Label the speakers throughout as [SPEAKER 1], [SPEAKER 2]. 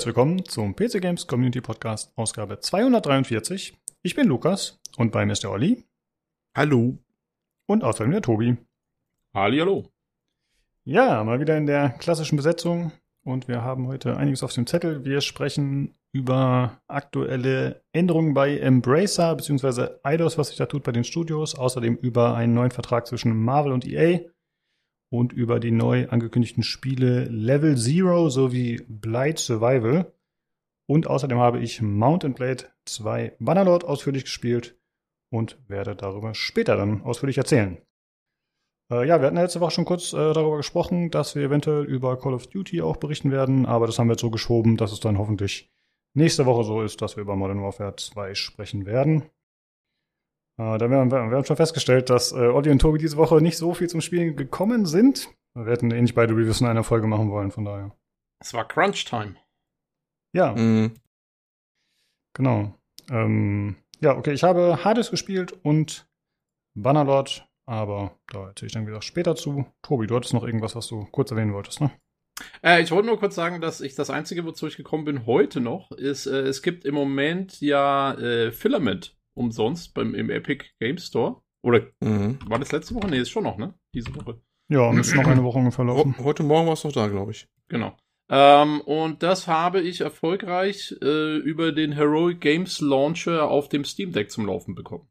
[SPEAKER 1] Herzlich willkommen zum PC Games Community Podcast, Ausgabe 243. Ich bin Lukas und bei mir ist der Olli.
[SPEAKER 2] Hallo.
[SPEAKER 1] Und außerdem der Tobi.
[SPEAKER 3] Halli, hallo.
[SPEAKER 1] Ja, mal wieder in der klassischen Besetzung und wir haben heute einiges auf dem Zettel. Wir sprechen über aktuelle Änderungen bei Embracer bzw. Eidos, was sich da tut bei den Studios. Außerdem über einen neuen Vertrag zwischen Marvel und EA und über die neu angekündigten Spiele Level Zero sowie Blight Survival. Und außerdem habe ich Mountain Blade 2 Bannerlord ausführlich gespielt und werde darüber später dann ausführlich erzählen. Äh, ja, wir hatten letzte Woche schon kurz äh, darüber gesprochen, dass wir eventuell über Call of Duty auch berichten werden, aber das haben wir jetzt so geschoben, dass es dann hoffentlich nächste Woche so ist, dass wir über Modern Warfare 2 sprechen werden. Äh, da wir, wir, wir haben schon festgestellt, dass äh, Olli und Tobi diese Woche nicht so viel zum Spielen gekommen sind. Wir hätten ähnlich beide Reviews in einer Folge machen wollen, von daher.
[SPEAKER 3] Es war Crunch Time.
[SPEAKER 1] Ja. Mhm. Genau. Ähm, ja, okay, ich habe Hades gespielt und Bannerlord, aber da erzähle ich dann wieder später zu. Tobi, du hattest noch irgendwas, was du kurz erwähnen wolltest, ne?
[SPEAKER 3] Äh, ich wollte nur kurz sagen, dass ich das Einzige, wozu ich gekommen bin heute noch, ist, äh, es gibt im Moment ja äh, Filament umsonst beim, im Epic Game Store. Oder mhm. war das letzte Woche? Nee, ist schon noch, ne? Diese Woche.
[SPEAKER 1] Ja, müsste noch eine Woche ungefähr laufen.
[SPEAKER 2] Heute Morgen war es noch da, glaube ich.
[SPEAKER 3] Genau. Ähm, und das habe ich erfolgreich äh, über den Heroic Games Launcher auf dem Steam Deck zum Laufen bekommen.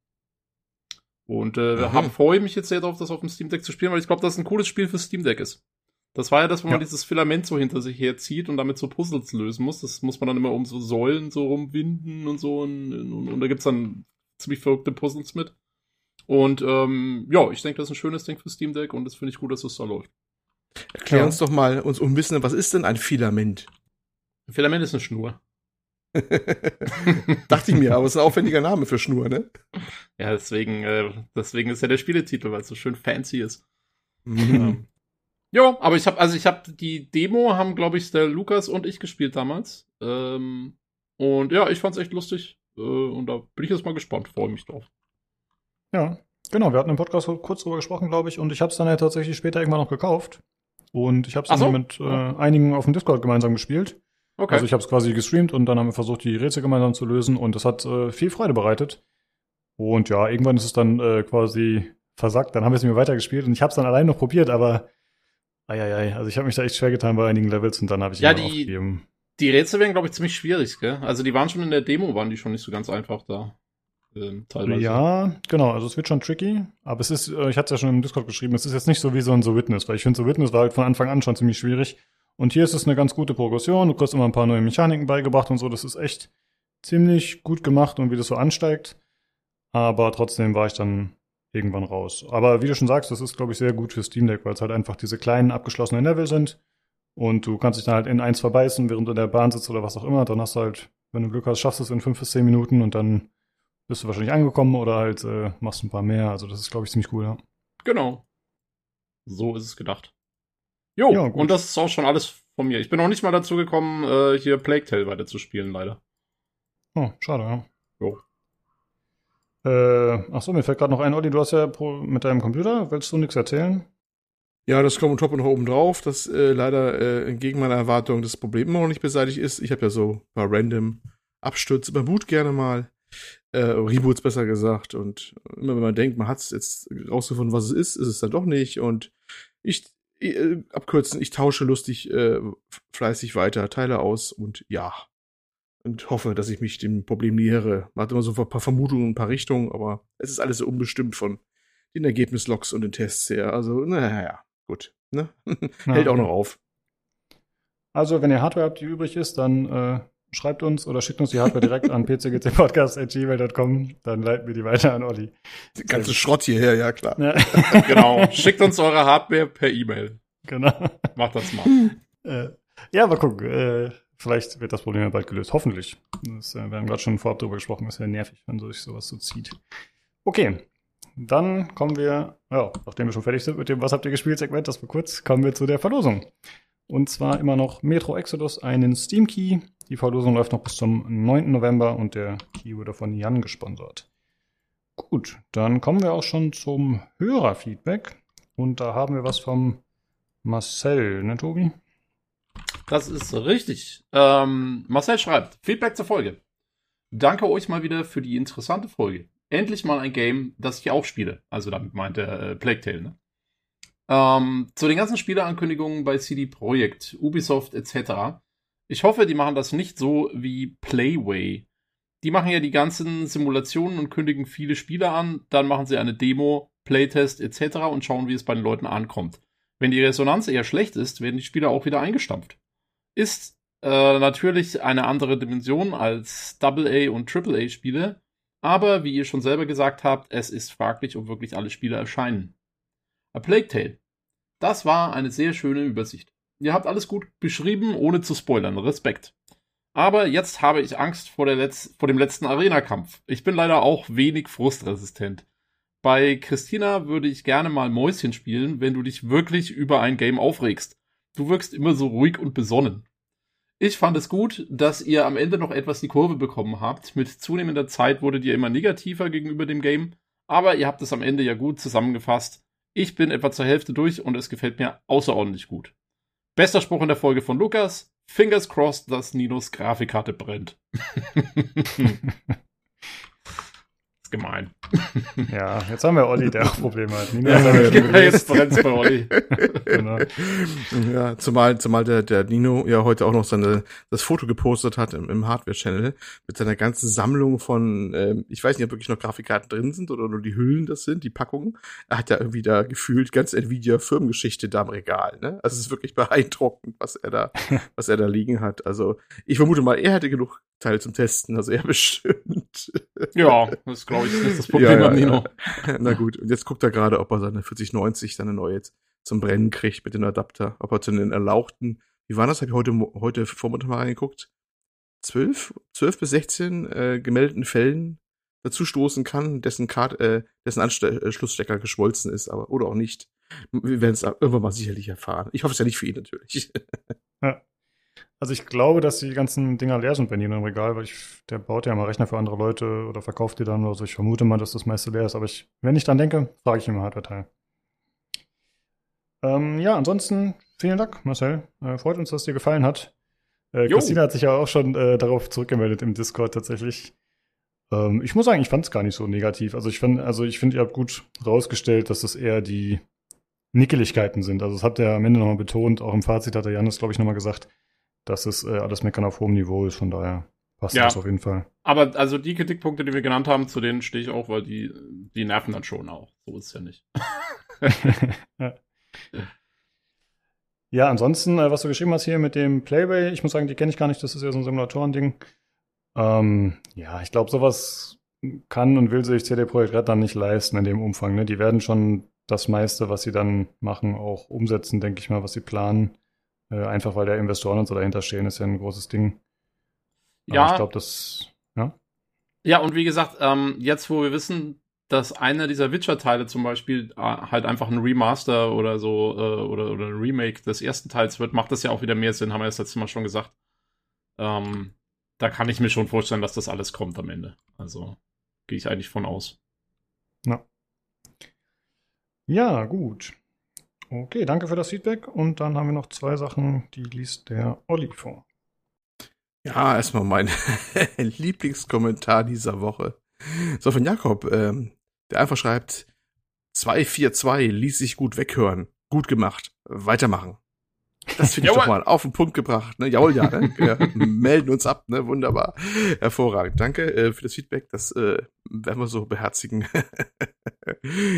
[SPEAKER 3] Und äh, freue mich jetzt sehr darauf, das auf dem Steam Deck zu spielen, weil ich glaube, dass ein cooles Spiel für Steam Deck ist. Das war ja das, wo ja. man dieses Filament so hinter sich herzieht und damit so Puzzles lösen muss. Das muss man dann immer um so Säulen so rumwinden und so. Und, und, und da gibt's dann ziemlich verrückte Puzzles mit. Und ähm, ja, ich denke, das ist ein schönes Ding für Steam Deck und das finde ich gut, dass es das da läuft.
[SPEAKER 2] Erklär ja. uns doch mal, uns umwissen, was ist denn ein Filament?
[SPEAKER 3] Ein Filament ist eine Schnur.
[SPEAKER 2] Dachte ich mir, aber es ist ein aufwendiger Name für Schnur, ne?
[SPEAKER 3] Ja, deswegen, äh, deswegen ist ja der Spieletitel, weil es so schön fancy ist. Mhm. Ja, aber ich habe, also ich habe die Demo haben, glaube ich, der Lukas und ich gespielt damals. Ähm, und ja, ich fand's echt lustig. Äh, und da bin ich jetzt mal gespannt, freue mich drauf.
[SPEAKER 1] Ja, genau. Wir hatten im Podcast kurz drüber gesprochen, glaube ich, und ich habe es dann ja tatsächlich später irgendwann noch gekauft. Und ich habe es dann so? mit äh, einigen auf dem Discord gemeinsam gespielt. Okay. Also ich habe es quasi gestreamt und dann haben wir versucht, die Rätsel gemeinsam zu lösen und es hat äh, viel Freude bereitet. Und ja, irgendwann ist es dann äh, quasi versackt. Dann haben wir es mir weitergespielt und ich habe es dann allein noch probiert, aber eieiei, also ich habe mich da echt schwer getan bei einigen Levels und dann habe ich
[SPEAKER 3] ja, die, aufgegeben. Die Rätsel werden, glaube ich, ziemlich schwierig, gell? Also die waren schon in der Demo, waren die schon nicht so ganz einfach da.
[SPEAKER 1] Ähm, teilweise. Ja, genau, also es wird schon tricky, aber es ist, äh, ich hatte es ja schon im Discord geschrieben, es ist jetzt nicht so wie so ein So Witness, weil ich finde, So Witness war halt von Anfang an schon ziemlich schwierig. Und hier ist es eine ganz gute Progression, du kriegst immer ein paar neue Mechaniken beigebracht und so, das ist echt ziemlich gut gemacht und wie das so ansteigt. Aber trotzdem war ich dann irgendwann raus. Aber wie du schon sagst, das ist, glaube ich, sehr gut für Steam Deck, weil es halt einfach diese kleinen abgeschlossenen Level sind. Und du kannst dich dann halt in eins verbeißen, während du in der Bahn sitzt oder was auch immer. Dann hast du halt, wenn du Glück hast, schaffst du es in fünf bis zehn Minuten und dann bist du wahrscheinlich angekommen oder halt äh, machst ein paar mehr. Also das ist, glaube ich, ziemlich cool, ja.
[SPEAKER 3] Genau. So ist es gedacht. Jo, ja, und das ist auch schon alles von mir. Ich bin auch nicht mal dazu gekommen, äh, hier Plague Tale weiter zu spielen, leider.
[SPEAKER 1] Oh, schade, ja. Jo. Äh, achso, mir fällt gerade noch ein, Olli, du hast ja mit deinem Computer, willst du nichts erzählen?
[SPEAKER 2] Ja, das kommt top noch oben drauf, dass äh, leider äh, entgegen meiner Erwartung das Problem immer noch nicht beseitigt ist. Ich habe ja so ein paar random Abstürze über Boot gerne mal äh, Reboots besser gesagt. Und immer wenn man denkt, man hat jetzt rausgefunden, was es ist, ist es dann doch nicht. Und ich, äh, abkürzen, ich tausche lustig äh, fleißig weiter, Teile aus und ja. Und hoffe, dass ich mich dem Problem nähere. Man hat immer so ein paar Vermutungen, ein paar Richtungen, aber es ist alles so unbestimmt von den Ergebnislogs und den Tests her. Also, naja, gut. Ne? Hält auch noch auf.
[SPEAKER 1] Also, wenn ihr Hardware habt, die übrig ist, dann äh, schreibt uns oder schickt uns die Hardware direkt an pcgcpodcast.gmail.com, dann leiten wir die weiter an Olli.
[SPEAKER 2] Die ganze Schrott hierher, ja klar. Ja.
[SPEAKER 3] genau. Schickt uns eure Hardware per E-Mail.
[SPEAKER 1] Genau.
[SPEAKER 3] Macht das mal.
[SPEAKER 1] Äh, ja, mal gucken. Äh, vielleicht wird das Problem ja bald gelöst. Hoffentlich. Das, äh, wir haben gerade schon vorab drüber gesprochen. Das ja nervig, wenn sich sowas so zieht. Okay. Dann kommen wir, ja, nachdem wir schon fertig sind mit dem Was habt ihr gespielt Segment, das war kurz, kommen wir zu der Verlosung. Und zwar immer noch Metro Exodus, einen Steam Key, die Verlosung läuft noch bis zum 9. November und der Key wurde von Jan gesponsert. Gut, dann kommen wir auch schon zum Hörerfeedback. Und da haben wir was vom Marcel, ne, Tobi?
[SPEAKER 3] Das ist richtig. Ähm, Marcel schreibt, Feedback zur Folge. Danke euch mal wieder für die interessante Folge. Endlich mal ein Game, das ich auch spiele. Also damit meint er äh, Plague Tale, ne? Ähm, zu den ganzen Spieleankündigungen bei CD Projekt, Ubisoft etc. Ich hoffe, die machen das nicht so wie Playway. Die machen ja die ganzen Simulationen und kündigen viele Spiele an, dann machen sie eine Demo, Playtest etc. und schauen, wie es bei den Leuten ankommt. Wenn die Resonanz eher schlecht ist, werden die Spiele auch wieder eingestampft. Ist äh, natürlich eine andere Dimension als AA und AAA Spiele, aber wie ihr schon selber gesagt habt, es ist fraglich, ob wirklich alle Spiele erscheinen. A Plague Tale. Das war eine sehr schöne Übersicht. Ihr habt alles gut beschrieben, ohne zu spoilern. Respekt. Aber jetzt habe ich Angst vor, Letz vor dem letzten Arena-Kampf. Ich bin leider auch wenig frustresistent. Bei Christina würde ich gerne mal Mäuschen spielen, wenn du dich wirklich über ein Game aufregst. Du wirkst immer so ruhig und besonnen. Ich fand es gut, dass ihr am Ende noch etwas die Kurve bekommen habt. Mit zunehmender Zeit wurdet ihr immer negativer gegenüber dem Game, aber ihr habt es am Ende ja gut zusammengefasst. Ich bin etwa zur Hälfte durch und es gefällt mir außerordentlich gut. Bester Spruch in der Folge von Lukas. Fingers crossed, dass Ninos Grafikkarte brennt. gemein.
[SPEAKER 1] Ja, jetzt haben wir Olli, der auch Probleme hat. Nino
[SPEAKER 2] ja,
[SPEAKER 1] ja,
[SPEAKER 3] jetzt brennt's bei Olli.
[SPEAKER 2] genau. Ja, zumal, zumal der, der Nino ja heute auch noch seine, das Foto gepostet hat im, im Hardware-Channel mit seiner ganzen Sammlung von, ähm, ich weiß nicht, ob wirklich noch Grafikkarten drin sind oder nur die Hüllen das sind, die Packungen. Er hat ja irgendwie da gefühlt ganz Nvidia-Firmengeschichte da im Regal, ne? Also es ist wirklich beeindruckend, was er da, was er da liegen hat. Also ich vermute mal, er hätte genug Teile zum Testen, also er bestimmt.
[SPEAKER 3] Ja, das glaube ich ist das Problem
[SPEAKER 2] ja, ja,
[SPEAKER 3] am Nino.
[SPEAKER 2] Ja. Na gut, und jetzt guckt er gerade, ob er seine 4090, seine neue zum Brennen kriegt mit dem Adapter, ob er zu den erlauchten, wie war das, habe ich heute, heute Vormittag mal reingeguckt, 12, 12 bis 16 äh, gemeldeten Fällen dazu stoßen kann, dessen, Kart, äh, dessen Anschlussstecker äh, geschmolzen ist, aber oder auch nicht. Wir werden es irgendwann mal sicherlich erfahren. Ich hoffe es ja nicht für ihn natürlich.
[SPEAKER 1] Ja. Also ich glaube, dass die ganzen Dinger leer sind bei Nino im Regal, weil ich, der baut ja mal Rechner für andere Leute oder verkauft die dann oder so. Ich vermute mal, dass das meiste leer ist, aber ich, wenn ich dran denke, frage ich ihn mal Hardware-Teil. Ähm, ja, ansonsten vielen Dank, Marcel. Äh, freut uns, dass es dir gefallen hat. Äh, Christina hat sich ja auch schon äh, darauf zurückgemeldet im Discord tatsächlich. Ähm, ich muss sagen, ich fand es gar nicht so negativ. Also ich finde, also ich finde, ihr habt gut rausgestellt, dass das eher die Nickeligkeiten sind. Also das habt ihr am Ende nochmal betont. Auch im Fazit hat der Janis, glaube ich, nochmal gesagt dass es äh, alles Meckern auf hohem Niveau ist. Von daher passt ja. das auf jeden Fall.
[SPEAKER 3] Aber also die Kritikpunkte, die wir genannt haben, zu denen stehe ich auch, weil die, die nerven dann schon auch. So ist es ja nicht.
[SPEAKER 1] ja. ja. ansonsten, äh, was du geschrieben hast hier mit dem Playway, ich muss sagen, die kenne ich gar nicht. Das ist ja so ein Simulatoren-Ding. Ähm, ja, ich glaube, sowas kann und will sich CD Projekt Red dann nicht leisten in dem Umfang. Ne? Die werden schon das meiste, was sie dann machen, auch umsetzen, denke ich mal, was sie planen. Äh, einfach weil der Investoren und so dahinter stehen, ist ja ein großes Ding.
[SPEAKER 3] Aber ja.
[SPEAKER 1] ich glaube, das, ja.
[SPEAKER 3] Ja, und wie gesagt, ähm, jetzt, wo wir wissen, dass einer dieser Witcher-Teile zum Beispiel äh, halt einfach ein Remaster oder so äh, oder, oder ein Remake des ersten Teils wird, macht das ja auch wieder mehr Sinn, haben wir das letzte Mal schon gesagt. Ähm, da kann ich mir schon vorstellen, dass das alles kommt am Ende. Also gehe ich eigentlich von aus.
[SPEAKER 1] Ja. Ja, gut. Okay, danke für das Feedback. Und dann haben wir noch zwei Sachen, die liest der Olli vor.
[SPEAKER 2] Ja, erstmal mein Lieblingskommentar dieser Woche. So von Jakob, ähm, der einfach schreibt, 242 ließ sich gut weghören. Gut gemacht. Weitermachen. Das finde ich doch mal auf den Punkt gebracht. Ne? Jawohl, ja, ne? Wir melden uns ab. Ne? Wunderbar. Hervorragend. Danke äh, für das Feedback. Das äh, werden wir so beherzigen.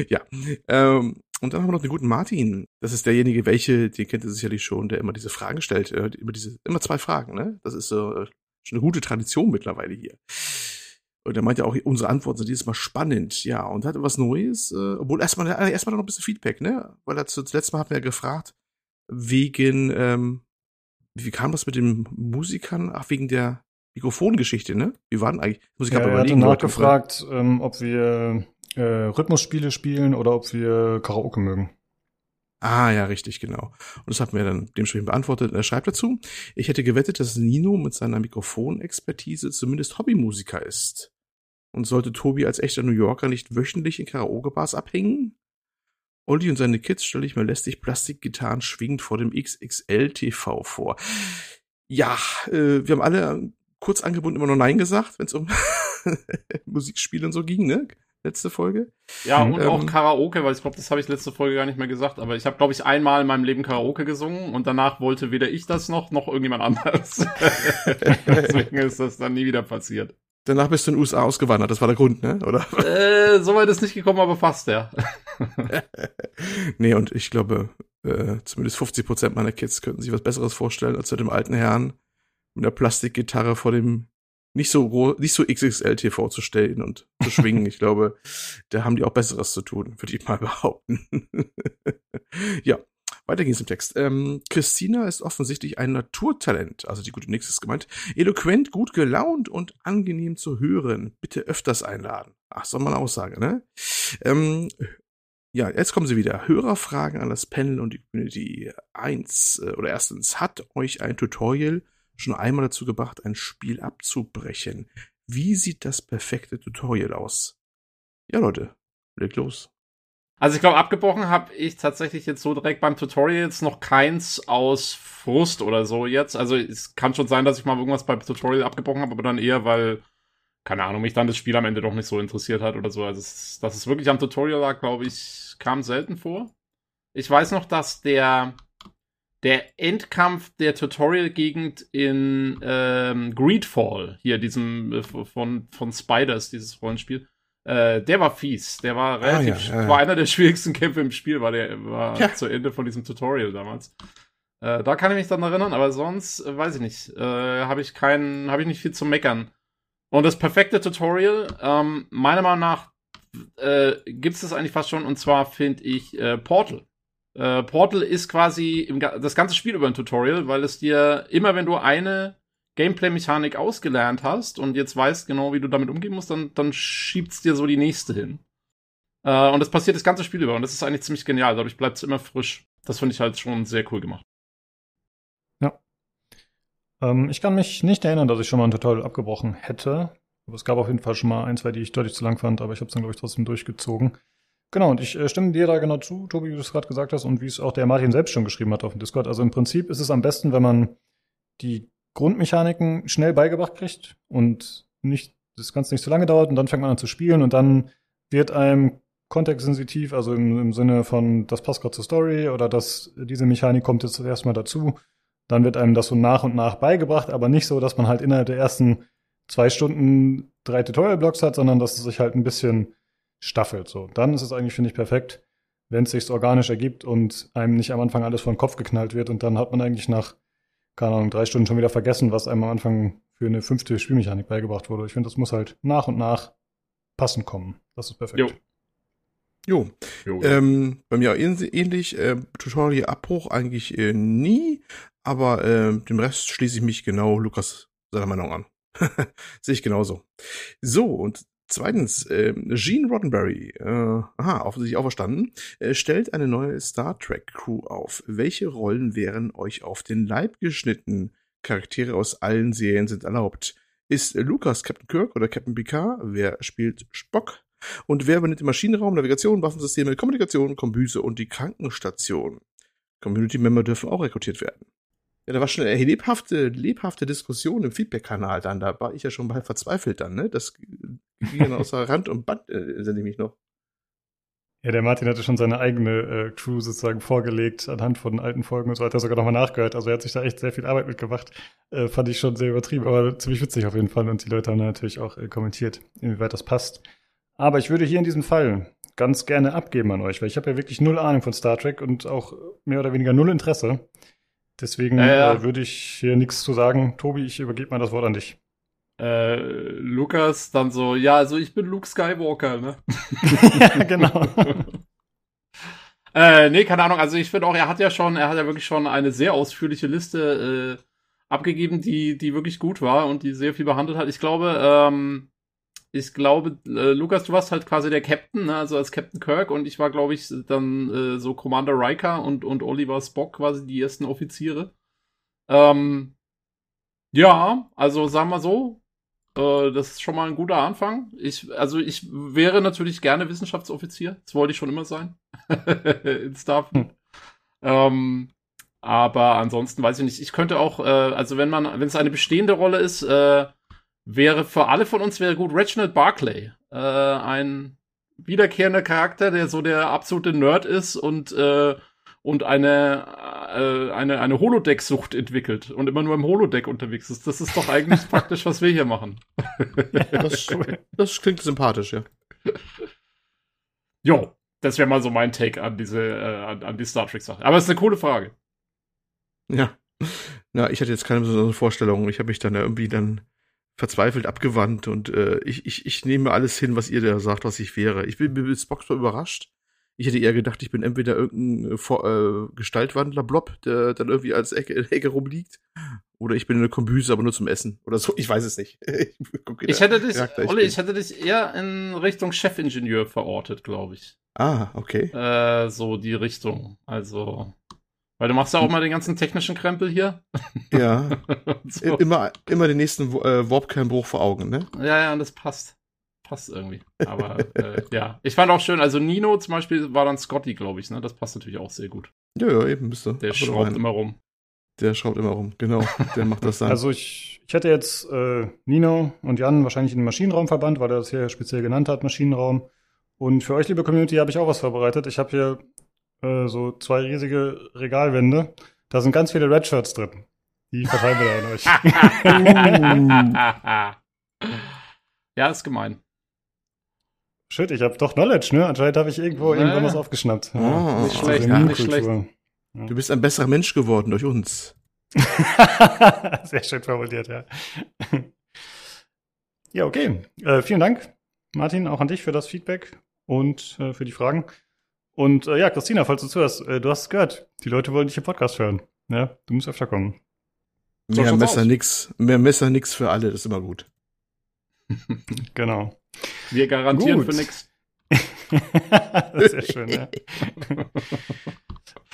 [SPEAKER 2] ja. Ähm, und dann haben wir noch den guten Martin. Das ist derjenige, welche, den kennt ihr sicherlich schon, der immer diese Fragen stellt. Äh, immer diese, immer zwei Fragen, ne? Das ist so äh, schon eine gute Tradition mittlerweile hier. Und er meinte auch, unsere Antworten sind dieses Mal spannend, ja. Und hat was Neues, äh, obwohl erstmal, äh, erstmal noch ein bisschen Feedback, ne? Weil er zuletzt Mal hatten wir ja gefragt, wegen, ähm, wie kam das mit den Musikern? Ach, wegen der Mikrofongeschichte, ne? Wie waren eigentlich?
[SPEAKER 1] Muss ich ja, er hatte nachgefragt, ähm, ob wir äh, Rhythmusspiele spielen oder ob wir Karaoke mögen.
[SPEAKER 2] Ah, ja, richtig, genau. Und das hat mir dann dementsprechend beantwortet. Er schreibt dazu, ich hätte gewettet, dass Nino mit seiner Mikrofonexpertise zumindest Hobbymusiker ist. Und sollte Tobi als echter New Yorker nicht wöchentlich in Karaoke-Bars abhängen? Olli und seine Kids stelle ich mir lästig Plastikgitarren schwingend vor dem XXL-TV vor. Ja, äh, wir haben alle kurz angebunden immer nur Nein gesagt, wenn es um Musikspiele und so ging, ne? Letzte Folge.
[SPEAKER 3] Ja, und ähm, auch Karaoke, weil ich glaube, das habe ich letzte Folge gar nicht mehr gesagt, aber ich habe, glaube ich, einmal in meinem Leben Karaoke gesungen und danach wollte weder ich das noch, noch irgendjemand anderes. Deswegen ist das dann nie wieder passiert.
[SPEAKER 2] Danach bist du in den USA ausgewandert, das war der Grund, ne? Oder?
[SPEAKER 3] Äh, Soweit ist nicht gekommen, aber fast, ja.
[SPEAKER 2] nee, und ich glaube, äh, zumindest 50 Prozent meiner Kids könnten sich was Besseres vorstellen, als mit dem alten Herrn mit einer Plastikgitarre vor dem nicht so nicht so XXL TV zu stellen und zu schwingen. ich glaube, da haben die auch Besseres zu tun, würde ich mal behaupten. ja, weiter geht's im Text. Ähm, Christina ist offensichtlich ein Naturtalent, also die gute Nix ist gemeint. Eloquent, gut gelaunt und angenehm zu hören. Bitte öfters einladen. Ach, so mal eine Aussage, ne? Ähm, ja, jetzt kommen sie wieder. Hörerfragen an das Panel und die Community. Eins äh, oder erstens, hat euch ein Tutorial schon einmal dazu gebracht, ein Spiel abzubrechen? Wie sieht das perfekte Tutorial aus? Ja, Leute, leg los.
[SPEAKER 3] Also ich glaube, abgebrochen habe ich tatsächlich jetzt so direkt beim Tutorial jetzt noch keins aus Frust oder so jetzt. Also es kann schon sein, dass ich mal irgendwas beim Tutorial abgebrochen habe, aber dann eher, weil, keine Ahnung, mich dann das Spiel am Ende doch nicht so interessiert hat oder so. Also es, dass es wirklich am Tutorial lag, glaube ich, kam selten vor. Ich weiß noch, dass der, der Endkampf der Tutorial-Gegend in ähm, Greedfall, hier diesem äh, von, von Spiders, dieses Rollenspiel, äh, der war fies. Der war relativ, ah, ja, ja, war einer der schwierigsten Kämpfe im Spiel, war der war ja. zu Ende von diesem Tutorial damals. Äh, da kann ich mich dann erinnern, aber sonst äh, weiß ich nicht. Äh, habe ich keinen, habe ich nicht viel zu meckern. Und das perfekte Tutorial, ähm, meiner Meinung nach, äh, gibt es das eigentlich fast schon. Und zwar finde ich äh, Portal. Äh, Portal ist quasi im, das ganze Spiel über ein Tutorial, weil es dir immer, wenn du eine Gameplay-Mechanik ausgelernt hast und jetzt weißt genau, wie du damit umgehen musst, dann, dann schiebt's dir so die nächste hin. Äh, und das passiert das ganze Spiel über und das ist eigentlich ziemlich genial. Dadurch bleibt's immer frisch. Das finde ich halt schon sehr cool gemacht.
[SPEAKER 1] Ja. Ähm, ich kann mich nicht erinnern, dass ich schon mal ein Tutorial abgebrochen hätte. Aber es gab auf jeden Fall schon mal ein, zwei, die ich deutlich zu lang fand, aber ich habe es dann, glaube ich, trotzdem durchgezogen. Genau, und ich äh, stimme dir da genau zu, Tobi, wie du es gerade gesagt hast, und wie es auch der Martin selbst schon geschrieben hat auf dem Discord. Also im Prinzip ist es am besten, wenn man die Grundmechaniken schnell beigebracht kriegt und nicht, das Ganze nicht so lange dauert und dann fängt man an zu spielen und dann wird einem kontextsensitiv, also im, im Sinne von, das passt gerade zur Story oder dass diese Mechanik kommt jetzt erstmal dazu, dann wird einem das so nach und nach beigebracht, aber nicht so, dass man halt innerhalb der ersten zwei Stunden drei Tutorial-Blocks hat, sondern dass es sich halt ein bisschen staffelt. So, dann ist es eigentlich, finde ich, perfekt, wenn es sich organisch ergibt und einem nicht am Anfang alles vor den Kopf geknallt wird und dann hat man eigentlich nach keine Ahnung, drei Stunden schon wieder vergessen, was einem am Anfang für eine fünfte Spielmechanik beigebracht wurde. Ich finde, das muss halt nach und nach passend kommen. Das ist perfekt. Jo.
[SPEAKER 2] Jo. jo ähm, bei mir auch ähnlich. Äh, Tutorial-Abbruch eigentlich äh, nie, aber äh, dem Rest schließe ich mich genau Lukas seiner Meinung an. Sehe ich genauso. So, und Zweitens, äh, Gene Roddenberry, äh, aha, offensichtlich auch verstanden, äh, stellt eine neue Star Trek Crew auf. Welche Rollen wären euch auf den Leib geschnitten? Charaktere aus allen Serien sind erlaubt. Ist Lukas Captain Kirk oder Captain Picard? Wer spielt Spock? Und wer übernimmt den Maschinenraum, Navigation, Waffensysteme, Kommunikation, Kombüse und die Krankenstation? Community-Member dürfen auch rekrutiert werden. Ja, da war schon eine lebhafte, lebhafte Diskussion im Feedback-Kanal dann. Da war ich ja schon mal verzweifelt dann, ne? Das dann außer Rand und Band, äh, sind mich noch.
[SPEAKER 1] Ja, der Martin hatte schon seine eigene äh, Crew sozusagen vorgelegt anhand von alten Folgen und so hat er sogar nochmal nachgehört. Also er hat sich da echt sehr viel Arbeit mitgemacht. Äh, fand ich schon sehr übertrieben, aber ziemlich witzig auf jeden Fall. Und die Leute haben natürlich auch äh, kommentiert, inwieweit das passt. Aber ich würde hier in diesem Fall ganz gerne abgeben an euch, weil ich habe ja wirklich null Ahnung von Star Trek und auch mehr oder weniger null Interesse. Deswegen äh, äh, würde ich hier nichts zu sagen. Tobi, ich übergebe mal das Wort an dich.
[SPEAKER 3] Äh, Lukas dann so, ja, also ich bin Luke Skywalker, ne?
[SPEAKER 1] ja, genau.
[SPEAKER 3] äh, nee, keine Ahnung. Also ich finde auch, er hat ja schon, er hat ja wirklich schon eine sehr ausführliche Liste äh, abgegeben, die, die wirklich gut war und die sehr viel behandelt hat. Ich glaube, ähm, ich glaube, äh, Lukas, du warst halt quasi der Captain, ne? also als Captain Kirk und ich war, glaube ich, dann äh, so Commander Riker und, und Oliver Spock quasi die ersten Offiziere. Ähm, ja, also sagen wir so, Äh, das ist schon mal ein guter Anfang. Ich, also ich wäre natürlich gerne Wissenschaftsoffizier. Das wollte ich schon immer sein. In Starfleet. Hm. Ähm, aber ansonsten weiß ich nicht. Ich könnte auch, äh, also wenn man, wenn es eine bestehende Rolle ist, äh, wäre für alle von uns wäre gut Reginald Barclay. Äh, ein wiederkehrender Charakter, der so der absolute Nerd ist und äh, und eine äh, eine eine Holodeck-Sucht entwickelt und immer nur im Holodeck unterwegs ist. Das ist doch eigentlich praktisch, was wir hier machen.
[SPEAKER 2] das, das klingt sympathisch, ja.
[SPEAKER 3] Jo, das wäre mal so mein Take an diese äh, an, an die Star Trek Sache. Aber es ist eine coole Frage.
[SPEAKER 2] Ja. Na, ich hatte jetzt keine besondere Vorstellung. Ich habe mich dann irgendwie dann verzweifelt abgewandt und äh, ich, ich, ich nehme alles hin, was ihr da sagt, was ich wäre. Ich bin mit Spock überrascht. Ich hätte eher gedacht, ich bin entweder irgendein äh, äh, Gestaltwandler-Blob, der dann irgendwie als Ecke, Ecke rumliegt, oder ich bin eine Kombüse, aber nur zum Essen oder so. Ich weiß es nicht.
[SPEAKER 3] ich, ich hätte dich, Olli, ich hätte dich eher in Richtung Chefingenieur verortet, glaube ich.
[SPEAKER 2] Ah, okay.
[SPEAKER 3] Äh, so die Richtung. Also weil du machst ja auch mal den ganzen technischen Krempel hier.
[SPEAKER 2] Ja. so. Immer, immer den nächsten äh, Warpkernbruch vor Augen, ne?
[SPEAKER 3] Ja, ja, und das passt. Passt irgendwie. Aber äh, ja. Ich fand auch schön, also Nino zum Beispiel war dann Scotty, glaube ich, ne? Das passt natürlich auch sehr gut.
[SPEAKER 2] Ja, ja, eben bist du.
[SPEAKER 3] Der schraubt immer rum.
[SPEAKER 2] Der schraubt immer rum, genau. Der macht das dann.
[SPEAKER 1] Also ich, ich hätte jetzt äh, Nino und Jan wahrscheinlich in den Maschinenraum verbannt, weil er das hier speziell genannt hat, Maschinenraum. Und für euch, liebe Community, habe ich auch was vorbereitet. Ich habe hier äh, so zwei riesige Regalwände. Da sind ganz viele Redshirts drin. Die verteilen wir
[SPEAKER 3] da an euch. ja, ist gemein.
[SPEAKER 1] Shit, ich habe doch Knowledge, ne? Anscheinend habe ich irgendwo naja. irgendwann was aufgeschnappt.
[SPEAKER 2] Ja, oh, nicht schlecht, ja, nicht schlecht. Du bist ein besserer Mensch geworden durch uns.
[SPEAKER 1] Sehr schön formuliert, ja. ja, okay. Äh, vielen Dank, Martin, auch an dich für das Feedback und äh, für die Fragen. Und äh, ja, Christina, falls du zuhörst, äh, du hast es gehört. Die Leute wollen dich im Podcast hören. Ja, du musst öfter kommen.
[SPEAKER 2] So mehr Messer aus. nix, mehr Messer nix für alle, das ist immer gut.
[SPEAKER 1] genau.
[SPEAKER 3] Wir garantieren gut. für nix.
[SPEAKER 1] Sehr schön, ja.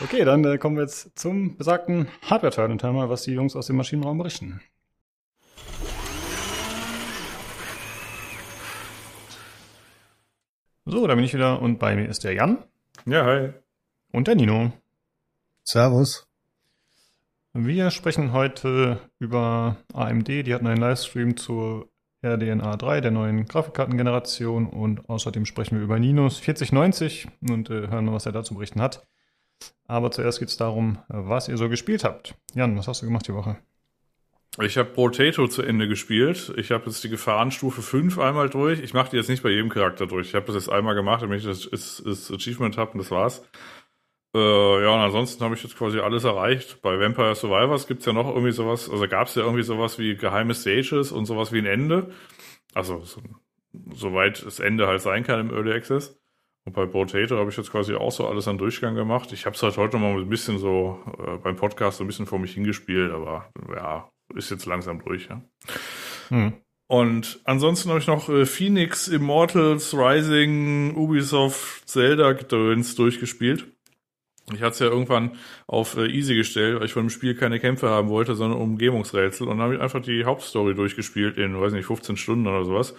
[SPEAKER 1] okay, dann äh, kommen wir jetzt zum besagten Hardware-Teil und hören mal, was die Jungs aus dem Maschinenraum berichten. So, da bin ich wieder und bei mir ist der Jan.
[SPEAKER 2] Ja, hi.
[SPEAKER 1] Und der Nino.
[SPEAKER 4] Servus.
[SPEAKER 1] Wir sprechen heute über AMD. Die hatten einen Livestream zur RDNA 3, der neuen Grafikkartengeneration. Und außerdem sprechen wir über Ninos 4090 und äh, hören, was er dazu berichten hat. Aber zuerst geht es darum, was ihr so gespielt habt. Jan, was hast du gemacht die Woche?
[SPEAKER 5] Ich habe Potato zu Ende gespielt. Ich habe jetzt die Gefahrenstufe 5 einmal durch. Ich mache die jetzt nicht bei jedem Charakter durch. Ich habe das jetzt einmal gemacht, damit ich das, das, das Achievement habe und das war's. Äh, ja, und ansonsten habe ich jetzt quasi alles erreicht. Bei Vampire Survivors gibt's ja noch irgendwie sowas, also gab's ja irgendwie sowas wie geheime Stages und sowas wie ein Ende. Also so, soweit das Ende halt sein kann im Early Access. Und bei Potato habe ich jetzt quasi auch so alles an Durchgang gemacht. Ich habe es halt heute mal ein bisschen so äh, beim Podcast so ein bisschen vor mich hingespielt, aber ja, ist jetzt langsam durch, ja. Hm. Und ansonsten habe ich noch äh, Phoenix, Immortals, Rising, Ubisoft, Zelda Gedöns durchgespielt. Ich hatte es ja irgendwann auf äh, easy gestellt, weil ich von dem Spiel keine Kämpfe haben wollte, sondern Umgebungsrätsel. Und dann habe ich einfach die Hauptstory durchgespielt in, weiß nicht, 15 Stunden oder sowas.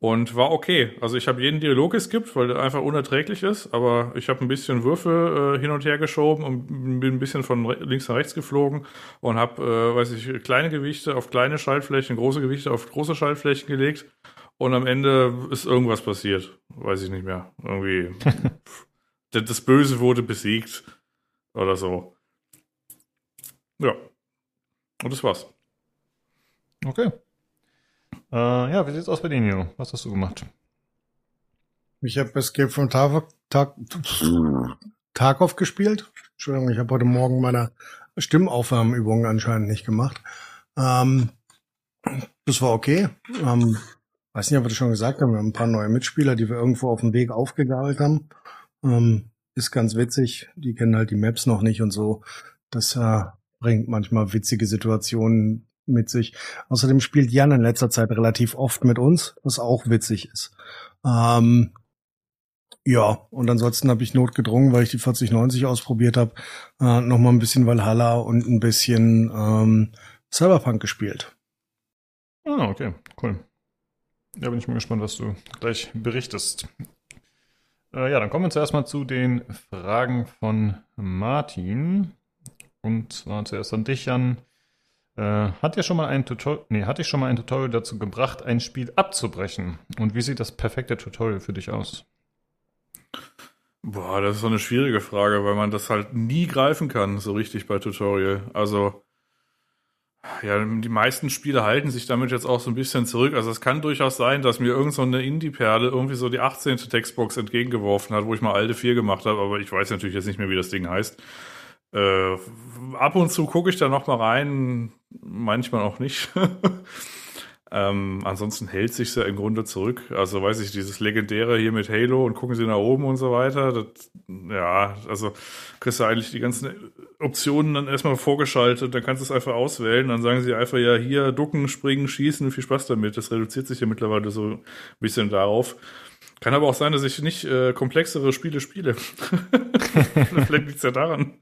[SPEAKER 5] Und war okay. Also ich habe jeden Dialog geskippt, weil der einfach unerträglich ist. Aber ich habe ein bisschen Würfe äh, hin und her geschoben und bin ein bisschen von links nach rechts geflogen und habe, äh, weiß ich, kleine Gewichte auf kleine Schaltflächen, große Gewichte auf große Schaltflächen gelegt. Und am Ende ist irgendwas passiert. Weiß ich nicht mehr. Irgendwie. das Böse wurde besiegt. Oder so. Ja. Und das war's.
[SPEAKER 1] Okay. Äh, ja, wie sieht's aus bei dir, Nino? Was hast du gemacht?
[SPEAKER 4] Ich habe Escape from Tarkov, Tag, Tarkov gespielt. Entschuldigung, ich habe heute Morgen meine Stimmaufwärmübungen anscheinend nicht gemacht. Ähm, das war okay. Ähm, weiß nicht, ob wir das schon gesagt haben. Wir haben ein paar neue Mitspieler, die wir irgendwo auf dem Weg aufgegabelt haben. Ähm, ist ganz witzig. Die kennen halt die Maps noch nicht und so. Das äh, bringt manchmal witzige Situationen mit sich. Außerdem spielt Jan in letzter Zeit relativ oft mit uns, was auch witzig ist. Ähm, ja, und ansonsten habe ich notgedrungen, weil ich die 4090 ausprobiert habe, äh, noch mal ein bisschen Valhalla und ein bisschen ähm, Cyberpunk gespielt.
[SPEAKER 1] Ah, okay, cool. Da bin ich mal gespannt, was du gleich berichtest. Äh, ja, dann kommen wir zuerst mal zu den Fragen von Martin. Und zwar zuerst an dich, Jan. Äh, hat dir schon mal ein Tutorial, nee, hatte ich schon mal ein Tutorial dazu gebracht, ein Spiel abzubrechen? Und wie sieht das perfekte Tutorial für dich aus?
[SPEAKER 5] Boah, das ist so eine schwierige Frage, weil man das halt nie greifen kann, so richtig bei Tutorial. Also, ja, die meisten Spiele halten sich damit jetzt auch so ein bisschen zurück. Also es kann durchaus sein, dass mir irgend so eine Indie-Perle irgendwie so die 18. Textbox entgegengeworfen hat, wo ich mal alte 4 gemacht habe, aber ich weiß natürlich jetzt nicht mehr, wie das Ding heißt. Äh, ab und zu gucke ich da noch mal rein, manchmal auch nicht. ähm, ansonsten hält sich ja im Grunde zurück. Also weiß ich, dieses legendäre hier mit Halo und gucken Sie nach oben und so weiter. Das, ja, also kriegst du eigentlich die ganzen Optionen dann erstmal vorgeschaltet, dann kannst du es einfach auswählen. Dann sagen sie einfach ja hier ducken, springen, schießen, viel Spaß damit. Das reduziert sich ja mittlerweile so ein bisschen darauf. Kann aber auch sein, dass ich nicht äh, komplexere Spiele spiele. Vielleicht liegt es ja daran.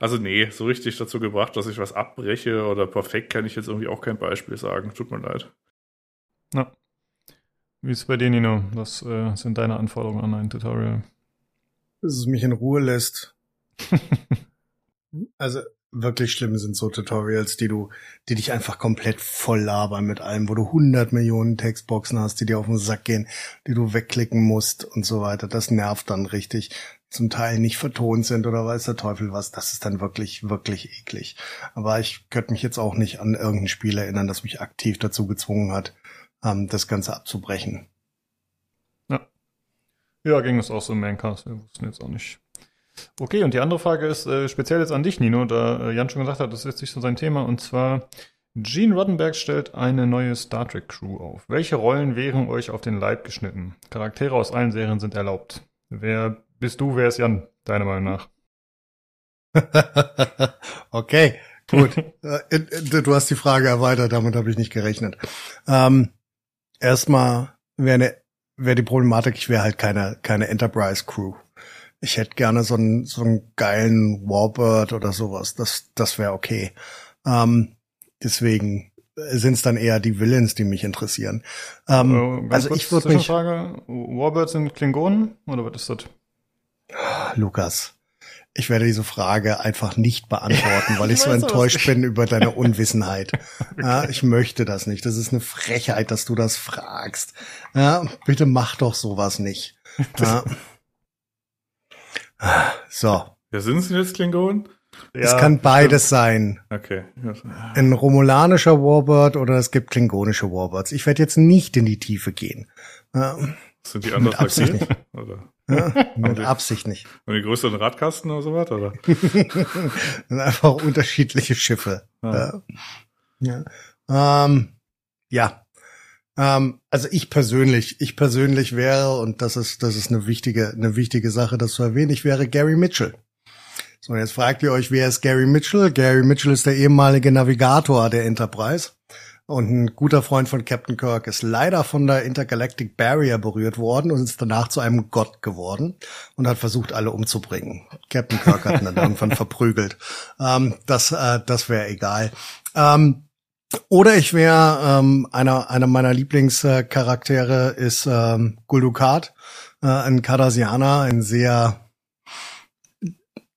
[SPEAKER 5] Also nee, so richtig dazu gebracht, dass ich was abbreche oder perfekt kann ich jetzt irgendwie auch kein Beispiel sagen. Tut mir leid.
[SPEAKER 1] Ja. Wie ist es bei dir, Nino? Was äh, sind deine Anforderungen an ein Tutorial?
[SPEAKER 4] Dass es mich in Ruhe lässt. also wirklich schlimm sind so Tutorials, die du, die dich einfach komplett voll labern mit allem, wo du 100 Millionen Textboxen hast, die dir auf den Sack gehen, die du wegklicken musst und so weiter. Das nervt dann richtig zum Teil nicht vertont sind oder weiß der Teufel was, das ist dann wirklich, wirklich eklig. Aber ich könnte mich jetzt auch nicht an irgendein Spiel erinnern, das mich aktiv dazu gezwungen hat, ähm, das Ganze abzubrechen.
[SPEAKER 1] Ja. Ja, ging es auch so im Maincast. Wir wussten jetzt auch nicht. Okay, und die andere Frage ist äh, speziell jetzt an dich, Nino, da äh, Jan schon gesagt hat, das ist jetzt nicht so sein Thema, und zwar Gene Roddenberg stellt eine neue Star Trek Crew auf. Welche Rollen wären euch auf den Leib geschnitten? Charaktere aus allen Serien sind erlaubt. Wer bist du, wer ist Jan, deiner Meinung nach?
[SPEAKER 4] okay, gut. Äh, du hast die Frage erweitert, damit habe ich nicht gerechnet. Ähm, erstmal wäre ne, wär die Problematik, ich wäre halt keine, keine Enterprise Crew. Ich hätte gerne so einen, so einen geilen Warbird oder sowas. Das, das wäre okay. Ähm, deswegen sind es dann eher die Villains, die mich interessieren. Ähm,
[SPEAKER 1] äh, also ich würde mich. Frage, Warbirds sind Klingonen oder was ist das?
[SPEAKER 4] Lukas, ich werde diese Frage einfach nicht beantworten, weil ich, ich so enttäuscht bin über deine Unwissenheit. okay. ja, ich möchte das nicht. Das ist eine Frechheit, dass du das fragst. Ja, bitte mach doch sowas nicht. Ja. So.
[SPEAKER 5] Wer sind es denn jetzt Klingonen?
[SPEAKER 4] Es ja, kann beides sein.
[SPEAKER 5] Okay.
[SPEAKER 4] Ein romulanischer Warbird oder es gibt klingonische Warbirds. Ich werde jetzt nicht in die Tiefe gehen. Ja.
[SPEAKER 5] Sind die anders
[SPEAKER 4] nicht. Oder? Ja, mit Absicht nicht.
[SPEAKER 5] Und die größeren Radkasten oder sowas, oder?
[SPEAKER 4] einfach unterschiedliche Schiffe. Ja. Ja. Ähm, ja. Ähm, also ich persönlich, ich persönlich wäre, und das ist, das ist eine wichtige, eine wichtige Sache, das zu erwähnen, ich wäre Gary Mitchell. So, jetzt fragt ihr euch, wer ist Gary Mitchell? Gary Mitchell ist der ehemalige Navigator der Enterprise. Und ein guter Freund von Captain Kirk ist leider von der Intergalactic Barrier berührt worden und ist danach zu einem Gott geworden und hat versucht, alle umzubringen. Captain Kirk hat ihn dann irgendwann verprügelt. Ähm, das äh, das wäre egal. Ähm, oder ich wäre ähm, einer einer meiner Lieblingscharaktere ist ähm, Guldukat, äh, ein Cardassianer, ein sehr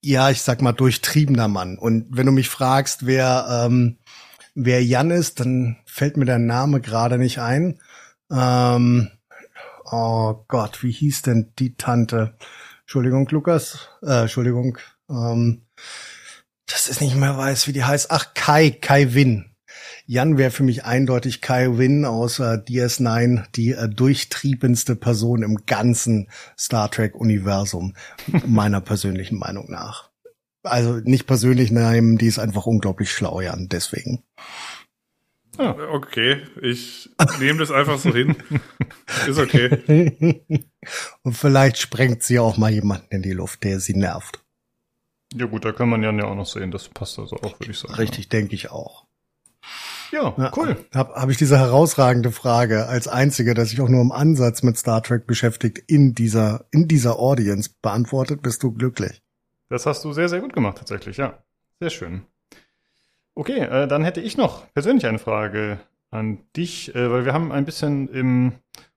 [SPEAKER 4] ja, ich sag mal durchtriebener Mann. Und wenn du mich fragst, wer ähm, wer Jan ist, dann fällt mir der Name gerade nicht ein. Ähm, oh Gott, wie hieß denn die Tante? Entschuldigung, Lukas. Äh, Entschuldigung. Ähm, das ist nicht mehr weiß, wie die heißt. Ach, Kai, Kai Win. Jan wäre für mich eindeutig Kai Win aus äh, DS9 die äh, durchtriebendste Person im ganzen Star Trek-Universum, meiner persönlichen Meinung nach also nicht persönlich nehmen, die ist einfach unglaublich schlau, Jan, deswegen.
[SPEAKER 5] Ah, okay, ich nehme das einfach so hin. Ist okay.
[SPEAKER 4] Und vielleicht sprengt sie auch mal jemanden in die Luft, der sie nervt.
[SPEAKER 1] Ja gut, da kann man Jan ja auch noch sehen, das passt also auch, würde ich sagen.
[SPEAKER 4] Richtig, ja. denke ich auch.
[SPEAKER 1] Ja, cool.
[SPEAKER 4] Habe hab ich diese herausragende Frage als einzige, dass sich auch nur im Ansatz mit Star Trek beschäftigt, in dieser, in dieser Audience beantwortet, bist du glücklich.
[SPEAKER 1] Das hast du sehr, sehr gut gemacht, tatsächlich, ja. Sehr schön. Okay, äh, dann hätte ich noch persönlich eine Frage an dich, äh, weil wir haben ein bisschen im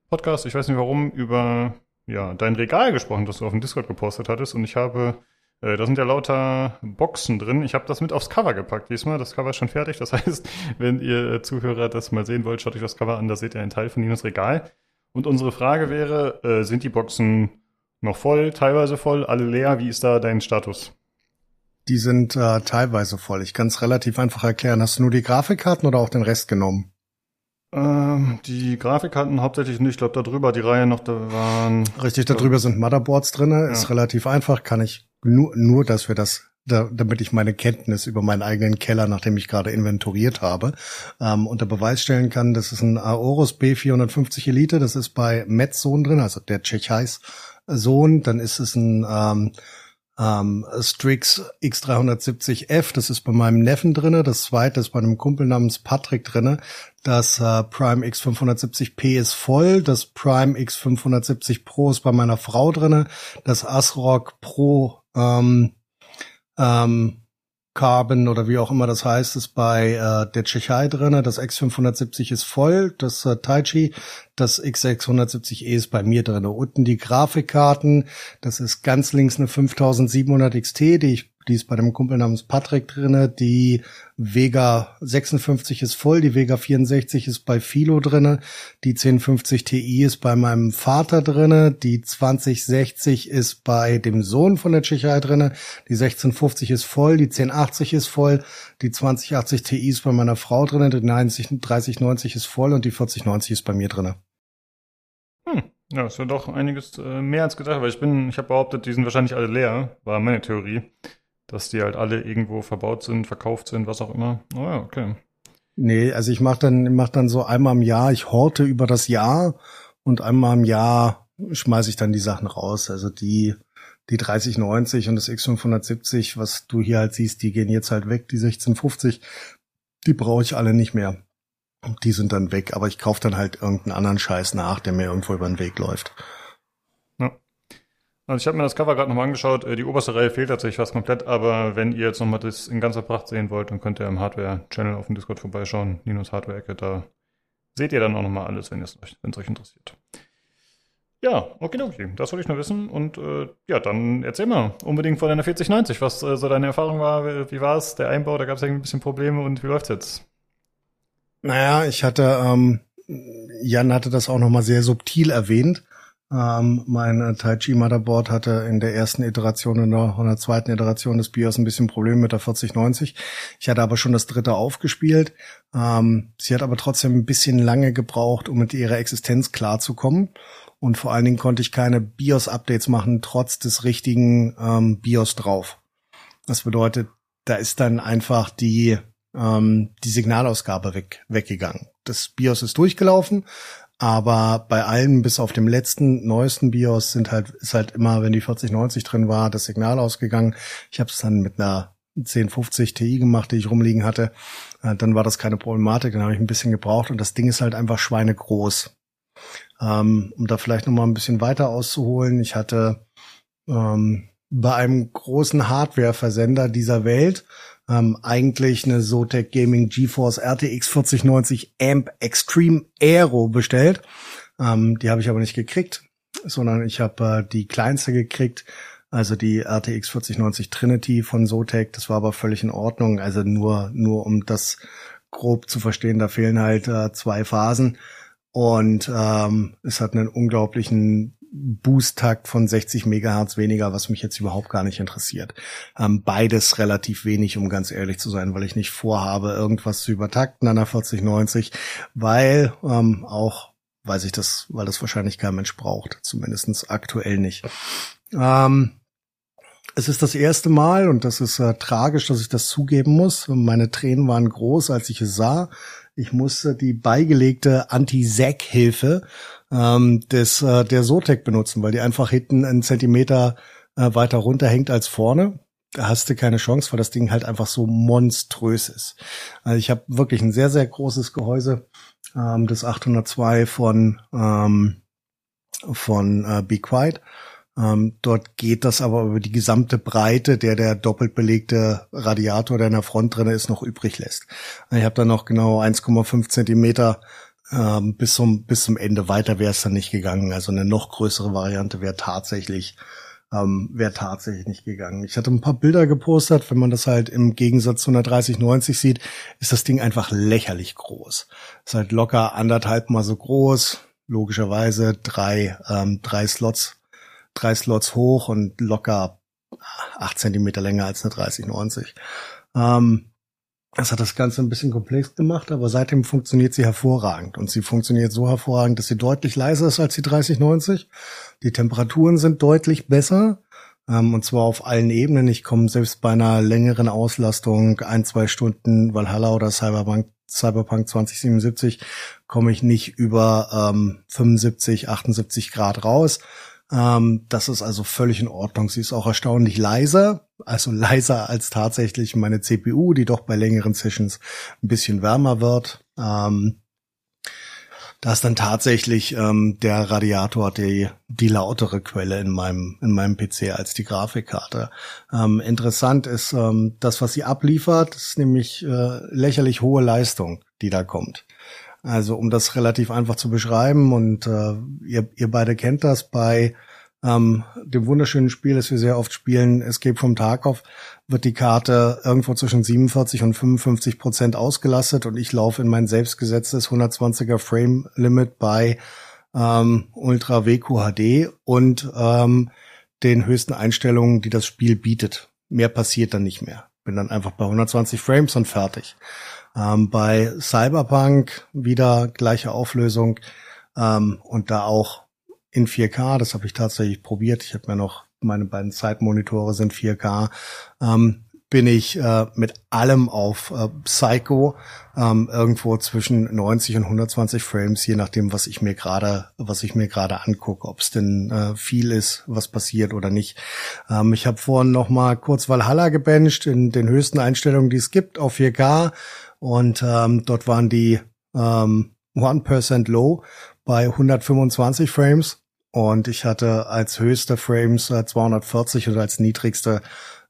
[SPEAKER 1] Podcast, ich weiß nicht warum, über ja, dein Regal gesprochen, das du auf dem Discord gepostet hattest. Und ich habe, äh, da sind ja lauter Boxen drin. Ich habe das mit aufs Cover gepackt diesmal. Das Cover ist schon fertig. Das heißt, wenn ihr äh, Zuhörer das mal sehen wollt, schaut euch das Cover an. Da seht ihr einen Teil von Ninos Regal. Und unsere Frage wäre, äh, sind die Boxen noch voll, teilweise voll, alle leer? Wie ist da dein Status?
[SPEAKER 4] Die sind äh, teilweise voll. Ich kann es relativ einfach erklären. Hast du nur die Grafikkarten oder auch den Rest genommen?
[SPEAKER 1] Ähm, die Grafikkarten hauptsächlich nicht. Ich glaube, da drüber die Reihe noch, da waren.
[SPEAKER 4] Richtig, da drüber sind Motherboards drinne.
[SPEAKER 1] Ja.
[SPEAKER 4] Ist relativ einfach. Kann ich nur, nur, dass wir das, da, damit ich meine Kenntnis über meinen eigenen Keller, nachdem ich gerade inventoriert habe, ähm, unter Beweis stellen kann. Das ist ein Aorus B450 Elite. Das ist bei Metzsohn drin, also der Tschechais Sohn. Dann ist es ein ähm, ähm, Strix X370F, das ist bei meinem Neffen drinne. Das zweite ist bei einem Kumpel namens Patrick drinne. Das äh, Prime X570P ist voll. Das Prime X570 Pro ist bei meiner Frau drinne. Das ASRock Pro ähm, ähm, Carbon oder wie auch immer das heißt, ist bei äh, der Tschechei drinne. Das X570 ist voll. Das äh, Taichi, das X670E ist bei mir drinne. Unten die Grafikkarten. Das ist ganz links eine 5700 XT, die ich die ist bei dem Kumpel namens Patrick drinne. Die Vega 56 ist voll, die Vega 64 ist bei Philo drinne, die 1050 Ti ist bei meinem Vater drinne, die 2060 ist bei dem Sohn von der Tschechei drinne, die 1650 ist voll, die 1080 ist voll, die 2080 Ti ist bei meiner Frau drinne, die 90, 3090 ist voll und die 4090 ist bei mir drinne.
[SPEAKER 1] Hm. Ja, ist ja doch einiges äh, mehr als gedacht, weil ich bin, ich habe behauptet, die sind wahrscheinlich alle leer, war meine Theorie, dass die halt alle irgendwo verbaut sind, verkauft sind, was auch immer. Oh ja, okay.
[SPEAKER 4] Nee, also ich mache dann, mach dann so einmal im Jahr, ich horte über das Jahr und einmal im Jahr schmeiße ich dann die Sachen raus. Also die, die 3090 und das X570, was du hier halt siehst, die gehen jetzt halt weg, die 1650, die brauche ich alle nicht mehr. Die sind dann weg, aber ich kaufe dann halt irgendeinen anderen Scheiß nach, der mir irgendwo über den Weg läuft.
[SPEAKER 1] Also ich habe mir das Cover gerade nochmal angeschaut. Äh, Die oberste Reihe fehlt tatsächlich fast komplett, aber wenn ihr jetzt nochmal das in ganzer Pracht sehen wollt, dann könnt ihr im Hardware-Channel auf dem Discord vorbeischauen. Ninos Hardware-Ecke, da seht ihr dann auch nochmal alles, wenn es euch, euch interessiert. Ja, okay, okay. Das wollte ich nur wissen. Und äh, ja, dann erzähl mal unbedingt von deiner 4090, was äh, so deine Erfahrung war. Wie, wie war es? Der Einbau, da gab es irgendwie ein bisschen Probleme und wie läuft's jetzt?
[SPEAKER 4] Naja, ich hatte, ähm, Jan hatte das auch nochmal sehr subtil erwähnt. Ähm, mein äh, Taichi Motherboard hatte in der ersten Iteration und noch in der zweiten Iteration des BIOS ein bisschen Probleme mit der 4090. Ich hatte aber schon das dritte aufgespielt. Ähm, sie hat aber trotzdem ein bisschen lange gebraucht, um mit ihrer Existenz klarzukommen. Und vor allen Dingen konnte ich keine BIOS-Updates machen, trotz des richtigen ähm, BIOS drauf. Das bedeutet, da ist dann einfach die ähm, die Signalausgabe weg, weggegangen. Das BIOS ist durchgelaufen, aber bei allen bis auf dem letzten neuesten BIOS sind halt ist halt immer, wenn die 4090 drin war, das Signal ausgegangen. Ich habe es dann mit einer 1050 Ti gemacht, die ich rumliegen hatte. Äh, dann war das keine Problematik, dann habe ich ein bisschen gebraucht und das Ding ist halt einfach schweinegroß. Ähm, um da vielleicht noch mal ein bisschen weiter auszuholen, ich hatte ähm, bei einem großen Hardware-Versender dieser Welt ähm, eigentlich eine Zotac Gaming GeForce RTX 4090 Amp Extreme Aero bestellt. Ähm, die habe ich aber nicht gekriegt, sondern ich habe äh, die kleinste gekriegt, also die RTX 4090 Trinity von Zotac. Das war aber völlig in Ordnung. Also nur nur um das grob zu verstehen, da fehlen halt äh, zwei Phasen und ähm, es hat einen unglaublichen Boost-Takt von 60 Megahertz weniger, was mich jetzt überhaupt gar nicht interessiert. Ähm, beides relativ wenig, um ganz ehrlich zu sein, weil ich nicht vorhabe, irgendwas zu übertakten an der 4090, weil ähm, auch, weiß ich das, weil das wahrscheinlich kein Mensch braucht, zumindestens aktuell nicht. Ähm, es ist das erste Mal und das ist äh, tragisch, dass ich das zugeben muss. Meine Tränen waren groß, als ich es sah. Ich musste die beigelegte Anti-Sack-Hilfe ähm, des äh, der Sotec benutzen, weil die einfach hinten einen Zentimeter äh, weiter runter hängt als vorne. Da hast du keine Chance, weil das Ding halt einfach so monströs ist. Also ich habe wirklich ein sehr, sehr großes Gehäuse, ähm, das 802 von, ähm, von äh, Be Quiet. Ähm, dort geht das aber über die gesamte Breite, der der doppelt belegte Radiator, der in der Front drin ist, noch übrig lässt. Ich habe da noch genau 1,5 Zentimeter ähm, bis zum bis zum Ende weiter wäre es dann nicht gegangen. Also eine noch größere Variante wäre tatsächlich ähm, wäre tatsächlich nicht gegangen. Ich hatte ein paar Bilder gepostet, wenn man das halt im Gegensatz zu einer 3090 sieht, ist das Ding einfach lächerlich groß. Ist halt locker anderthalb mal so groß, logischerweise drei ähm, drei Slots drei Slots hoch und locker acht Zentimeter länger als eine 3090. Ähm, das hat das Ganze ein bisschen komplex gemacht, aber seitdem funktioniert sie hervorragend. Und sie funktioniert so hervorragend, dass sie deutlich leiser ist als die 3090. Die Temperaturen sind deutlich besser. Ähm, und zwar auf allen Ebenen. Ich komme selbst bei einer längeren Auslastung, ein, zwei Stunden Valhalla oder Cyberpunk, Cyberpunk 2077, komme ich nicht über ähm, 75, 78 Grad raus. Ähm, das ist also völlig in Ordnung. Sie ist auch erstaunlich leiser, also leiser als tatsächlich meine CPU, die doch bei längeren Sessions ein bisschen wärmer wird. Ähm, da ist dann tatsächlich ähm, der Radiator die, die lautere Quelle in meinem, in meinem PC als die Grafikkarte. Ähm, interessant ist, ähm, das, was sie abliefert, ist nämlich äh, lächerlich hohe Leistung, die da kommt. Also um das relativ einfach zu beschreiben und äh, ihr, ihr beide kennt das bei ähm, dem wunderschönen Spiel, das wir sehr oft spielen, Escape from Tarkov, wird die Karte irgendwo zwischen 47 und 55 Prozent ausgelastet und ich laufe in mein selbstgesetztes 120er Frame Limit bei ähm, Ultra WQHD und ähm, den höchsten Einstellungen, die das Spiel bietet. Mehr passiert dann nicht mehr. Bin dann einfach bei 120 Frames und fertig. Ähm, bei Cyberpunk wieder gleiche Auflösung ähm, und da auch in 4K. Das habe ich tatsächlich probiert. Ich habe mir noch meine beiden Zeitmonitore sind 4K. Ähm, bin ich äh, mit allem auf äh, Psycho ähm, irgendwo zwischen 90 und 120 Frames, je nachdem, was ich mir gerade, was ich mir gerade angucke, ob es denn äh, viel ist, was passiert oder nicht. Ähm, ich habe vorhin noch mal kurz Valhalla gebencht in den höchsten Einstellungen, die es gibt, auf 4K und ähm, dort waren die ähm, 1% Low bei 125 Frames und ich hatte als höchste Frames äh, 240 und als niedrigste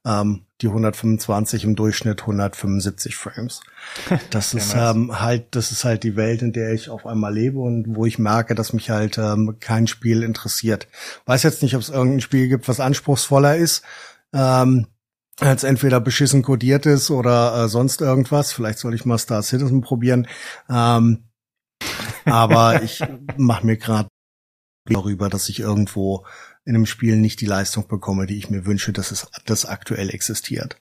[SPEAKER 4] ähm, die 125 im Durchschnitt 175 Frames. Das ist ähm, halt, das ist halt die Welt, in der ich auf einmal lebe und wo ich merke, dass mich halt ähm, kein Spiel interessiert. Weiß jetzt nicht, ob es irgendein Spiel gibt, was anspruchsvoller ist. Ähm, als entweder beschissen kodiert ist oder äh, sonst irgendwas. Vielleicht soll ich mal Star Citizen probieren. Ähm, aber ich mache mir gerade darüber, dass ich irgendwo in einem Spiel nicht die Leistung bekomme, die ich mir wünsche, dass es das aktuell existiert.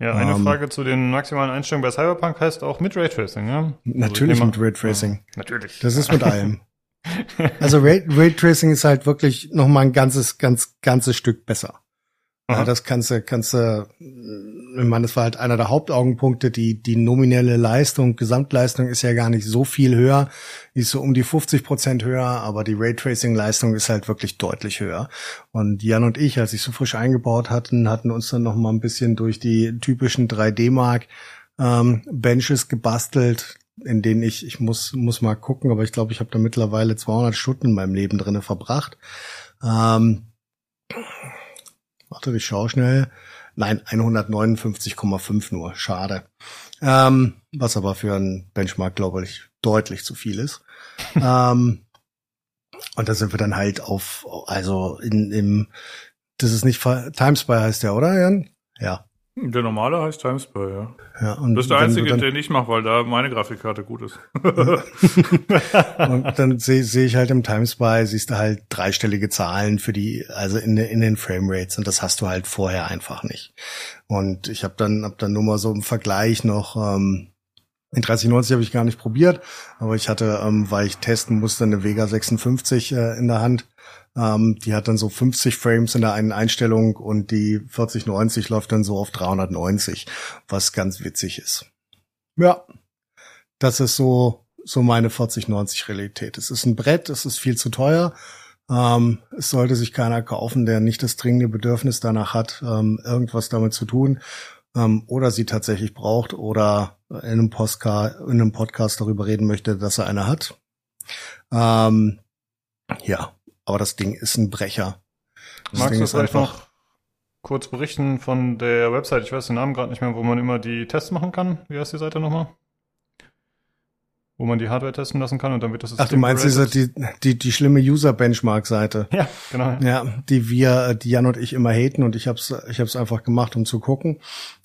[SPEAKER 1] Ja, eine ähm, Frage zu den maximalen Einstellungen bei Cyberpunk heißt auch mit Raytracing, ja? Also
[SPEAKER 4] natürlich mit Raytracing. Ja,
[SPEAKER 1] natürlich.
[SPEAKER 4] Das ist mit allem. also Ray, Raytracing ist halt wirklich noch mal ein ganzes, ganz, ganzes Stück besser. Ja, das kannst du, kannst du, ich meine, das war halt einer der Hauptaugenpunkte, die, die nominelle Leistung, Gesamtleistung ist ja gar nicht so viel höher, die ist so um die 50 Prozent höher, aber die Raytracing-Leistung ist halt wirklich deutlich höher. Und Jan und ich, als ich so frisch eingebaut hatten, hatten uns dann noch mal ein bisschen durch die typischen 3D-Mark ähm, Benches gebastelt, in denen ich, ich muss, muss mal gucken, aber ich glaube, ich habe da mittlerweile 200 Stunden in meinem Leben drinne verbracht. Ähm, Warte, ich schaue schnell. Nein, 159,5 nur. Schade. Ähm, was aber für einen Benchmark, glaube ich, deutlich zu viel ist. ähm, und da sind wir dann halt auf, also in, im, das ist nicht, Timespy heißt der, oder, Jan? Ja.
[SPEAKER 5] Der normale heißt Timespy, ja.
[SPEAKER 4] ja und
[SPEAKER 5] das ist der einzige, den ich mache, weil da meine Grafikkarte gut ist.
[SPEAKER 4] und dann sehe seh ich halt im Timespy, siehst du halt dreistellige Zahlen für die, also in, in den Framerates und das hast du halt vorher einfach nicht. Und ich habe dann, hab dann nur mal so im Vergleich noch, ähm, in 3090 habe ich gar nicht probiert, aber ich hatte, ähm, weil ich testen musste, eine Vega 56 äh, in der Hand ähm, die hat dann so 50 Frames in der einen Einstellung und die 4090 läuft dann so auf 390, was ganz witzig ist. Ja, das ist so, so meine 4090 Realität. Es ist ein Brett, es ist viel zu teuer. Ähm, es sollte sich keiner kaufen, der nicht das dringende Bedürfnis danach hat, ähm, irgendwas damit zu tun ähm, oder sie tatsächlich braucht oder in einem, Postka in einem Podcast darüber reden möchte, dass er eine hat. Ähm, ja, aber das Ding ist ein Brecher. Das
[SPEAKER 1] Magst
[SPEAKER 4] Ding
[SPEAKER 1] du vielleicht
[SPEAKER 4] einfach-
[SPEAKER 1] noch kurz berichten von der Website? Ich weiß den Namen gerade nicht mehr, wo man immer die Tests machen kann. Wie heißt die Seite nochmal? Wo man die Hardware testen lassen kann und dann wird das
[SPEAKER 4] Ach, du
[SPEAKER 1] System
[SPEAKER 4] meinst diese, die, die, die schlimme User-Benchmark-Seite.
[SPEAKER 1] Ja, genau.
[SPEAKER 4] Ja, die wir, die Jan und ich immer haten und ich hab's, ich hab's einfach gemacht, um zu gucken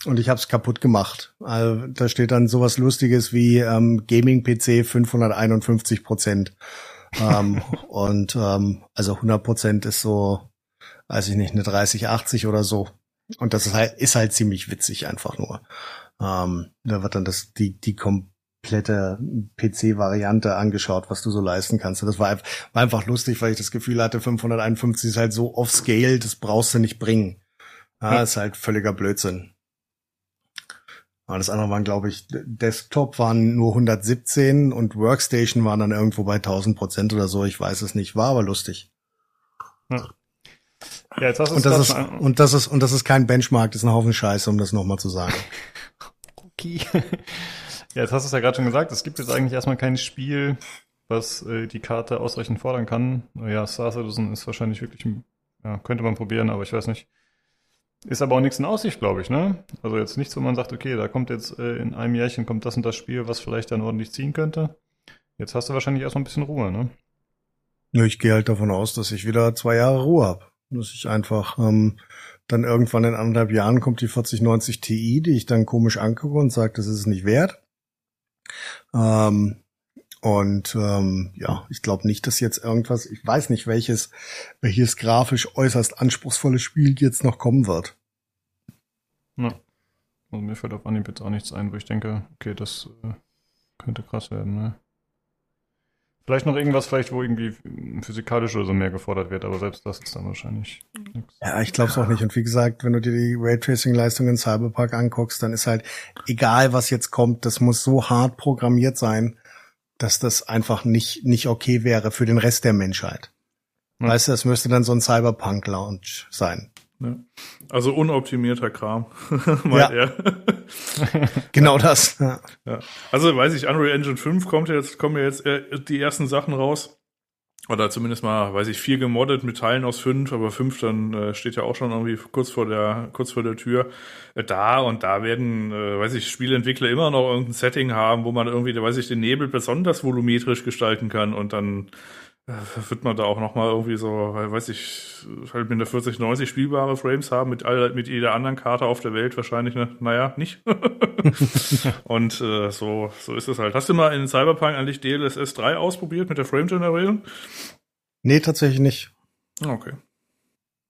[SPEAKER 4] und ich hab's kaputt gemacht. Also, da steht dann sowas Lustiges wie ähm, Gaming-PC 551 Prozent ähm, und ähm, also 100 Prozent ist so, weiß ich nicht, eine 3080 oder so. Und das ist halt, ist halt ziemlich witzig einfach nur. Ähm, da wird dann das die die komplette PC-Variante angeschaut, was du so leisten kannst. Und das war, war einfach lustig, weil ich das Gefühl hatte, 551 ist halt so off-scale, das brauchst du nicht bringen. Ja. ist halt völliger Blödsinn. Das andere waren, glaube ich, Desktop waren nur 117 und Workstation waren dann irgendwo bei 1000 Prozent oder so. Ich weiß es nicht, war aber lustig.
[SPEAKER 1] Ja, jetzt hast du
[SPEAKER 4] Und
[SPEAKER 1] es
[SPEAKER 4] das ist,
[SPEAKER 1] schon-
[SPEAKER 4] und das ist, und das ist kein Benchmark, das ist ein Haufen Scheiße, um das nochmal zu sagen.
[SPEAKER 1] Okay. ja, jetzt hast du es ja gerade schon gesagt, es gibt jetzt eigentlich erstmal kein Spiel, was äh, die Karte ausreichend fordern kann. Ja, Star Citizen ist wahrscheinlich wirklich, ja, könnte man probieren, aber ich weiß nicht. Ist aber auch nichts in Aussicht, glaube ich, ne? Also jetzt nichts, wo man sagt, okay, da kommt jetzt äh, in einem Jährchen kommt das und das Spiel, was vielleicht dann ordentlich ziehen könnte. Jetzt hast du wahrscheinlich erstmal ein bisschen Ruhe, ne?
[SPEAKER 4] Ich gehe halt davon aus, dass ich wieder zwei Jahre Ruhe habe. Dass ich einfach ähm, dann irgendwann in anderthalb Jahren kommt die 4090 Ti, die ich dann komisch angucke und sage, das ist es nicht wert. Ähm, und ähm, ja, ich glaube nicht, dass jetzt irgendwas, ich weiß nicht, welches, welches grafisch äußerst anspruchsvolle Spiel jetzt noch kommen wird.
[SPEAKER 1] Ja. Also mir fällt auf Anhieb jetzt auch nichts ein, wo ich denke, okay, das äh, könnte krass werden, ne? Vielleicht noch irgendwas, vielleicht, wo irgendwie physikalisch oder so mehr gefordert wird, aber selbst das ist dann wahrscheinlich nix.
[SPEAKER 4] Ja, ich glaube es auch nicht. Und wie gesagt, wenn du dir die Raytracing-Leistung in Cyberpunk anguckst, dann ist halt egal, was jetzt kommt, das muss so hart programmiert sein, dass das einfach nicht nicht okay wäre für den Rest der Menschheit.
[SPEAKER 1] Ja.
[SPEAKER 4] Weißt du, das müsste dann so ein Cyberpunk-Launch sein.
[SPEAKER 5] Ja. Also unoptimierter Kram,
[SPEAKER 4] Ja. Genau das. Ja.
[SPEAKER 5] Also weiß ich, Unreal Engine 5 kommt jetzt, kommen ja jetzt äh, die ersten Sachen raus. Oder zumindest mal, weiß ich, vier gemoddet mit Teilen aus fünf, aber fünf dann äh, steht ja auch schon irgendwie kurz vor der, kurz vor der Tür. Äh, da und da werden, äh, weiß ich, Spieleentwickler immer noch irgendein Setting haben, wo man irgendwie, weiß ich, den Nebel besonders volumetrisch gestalten kann und dann wird man da auch noch mal irgendwie so, weiß ich, halt mit der 4090 spielbare Frames haben, mit all, mit jeder anderen Karte auf der Welt wahrscheinlich, ne? naja, nicht. Und äh, so, so ist es halt. Hast du mal in Cyberpunk eigentlich DLSS 3 ausprobiert mit der Frame Generation?
[SPEAKER 4] Nee, tatsächlich nicht.
[SPEAKER 5] Ah, Okay.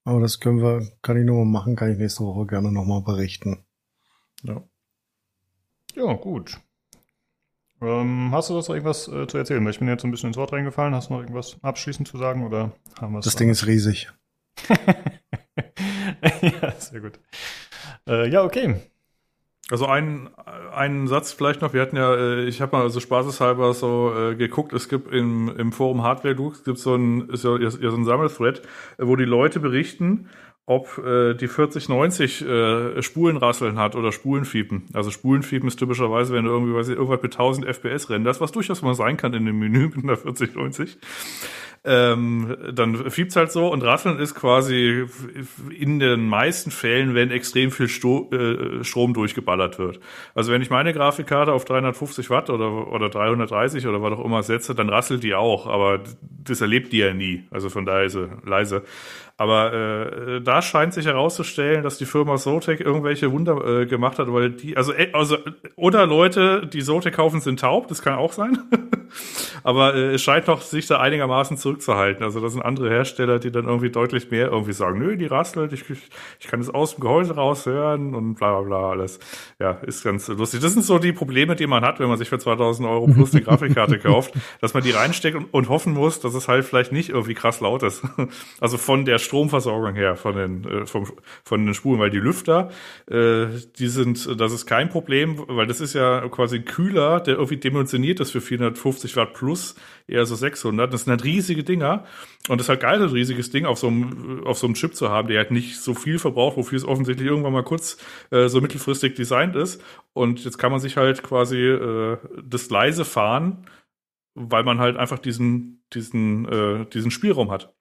[SPEAKER 4] Aber das können wir, kann ich nur mal machen, kann ich nächste Woche gerne nochmal berichten.
[SPEAKER 5] Ja.
[SPEAKER 1] Ja, gut. Ähm, hast du das noch irgendwas äh, zu erzählen? Ich bin jetzt so ein bisschen ins Wort reingefallen. Hast du noch irgendwas abschließend zu sagen oder haben wir es?
[SPEAKER 4] Das Ding ist riesig.
[SPEAKER 1] ja, sehr gut. Äh, ja, okay.
[SPEAKER 5] Also ein, einen Satz vielleicht noch. Wir hatten ja, äh, ich habe mal so spaßeshalber so äh, geguckt, es gibt im, im Forum Hardware Lux gibt so ein, ist ja, ist ja so ein Sammelthread, äh, wo die Leute berichten, ob äh, die 4090 äh, Spulenrasseln hat oder Spulenfiepen. Also Spulenfiepen ist typischerweise, wenn du irgendwie, weiß ich, irgendwas mit 1000 FPS renderst, was durchaus mal sein kann in dem Menü mit einer 4090. Ähm, dann fiebt's halt so und Rasseln ist quasi in den meisten Fällen, wenn extrem viel Sto äh, Strom durchgeballert wird. Also wenn ich meine Grafikkarte auf 350 Watt oder, oder 330 oder was auch immer setze, dann rasselt die auch, aber das erlebt die ja nie. Also von daher ist sie leise. Aber äh, da scheint sich herauszustellen, dass die Firma Zotac irgendwelche Wunder äh, gemacht hat, weil die, also, äh, also oder Leute, die Zotac kaufen, sind taub, das kann auch sein. Aber äh, es scheint doch sich da einigermaßen zurückzuhalten. Also das sind andere Hersteller, die dann irgendwie deutlich mehr irgendwie sagen, nö, die rasselt, ich, ich kann es aus dem Gehäuse raushören und bla bla bla alles. Ja, ist ganz lustig. Das sind so die Probleme, die man hat, wenn man sich für 2000 Euro plus eine Grafikkarte kauft, dass man die reinsteckt und, und hoffen muss, dass es halt vielleicht nicht irgendwie krass laut ist. Also von der Stromversorgung her, von den, äh, vom, von den Spulen, weil die Lüfter, äh, die sind, das ist kein Problem, weil das ist ja quasi ein Kühler, der irgendwie dimensioniert ist für 450 Watt plus, eher so 600. Das sind halt riesige Dinger. Und das ist halt geil, so ein riesiges Ding auf so einem, auf so einem Chip zu haben, der halt nicht so viel verbraucht, wofür es offensichtlich irgendwann mal kurz äh, so mittelfristig designt ist. Und jetzt kann man sich halt quasi äh, das leise fahren, weil man halt einfach diesen, diesen, äh, diesen Spielraum hat.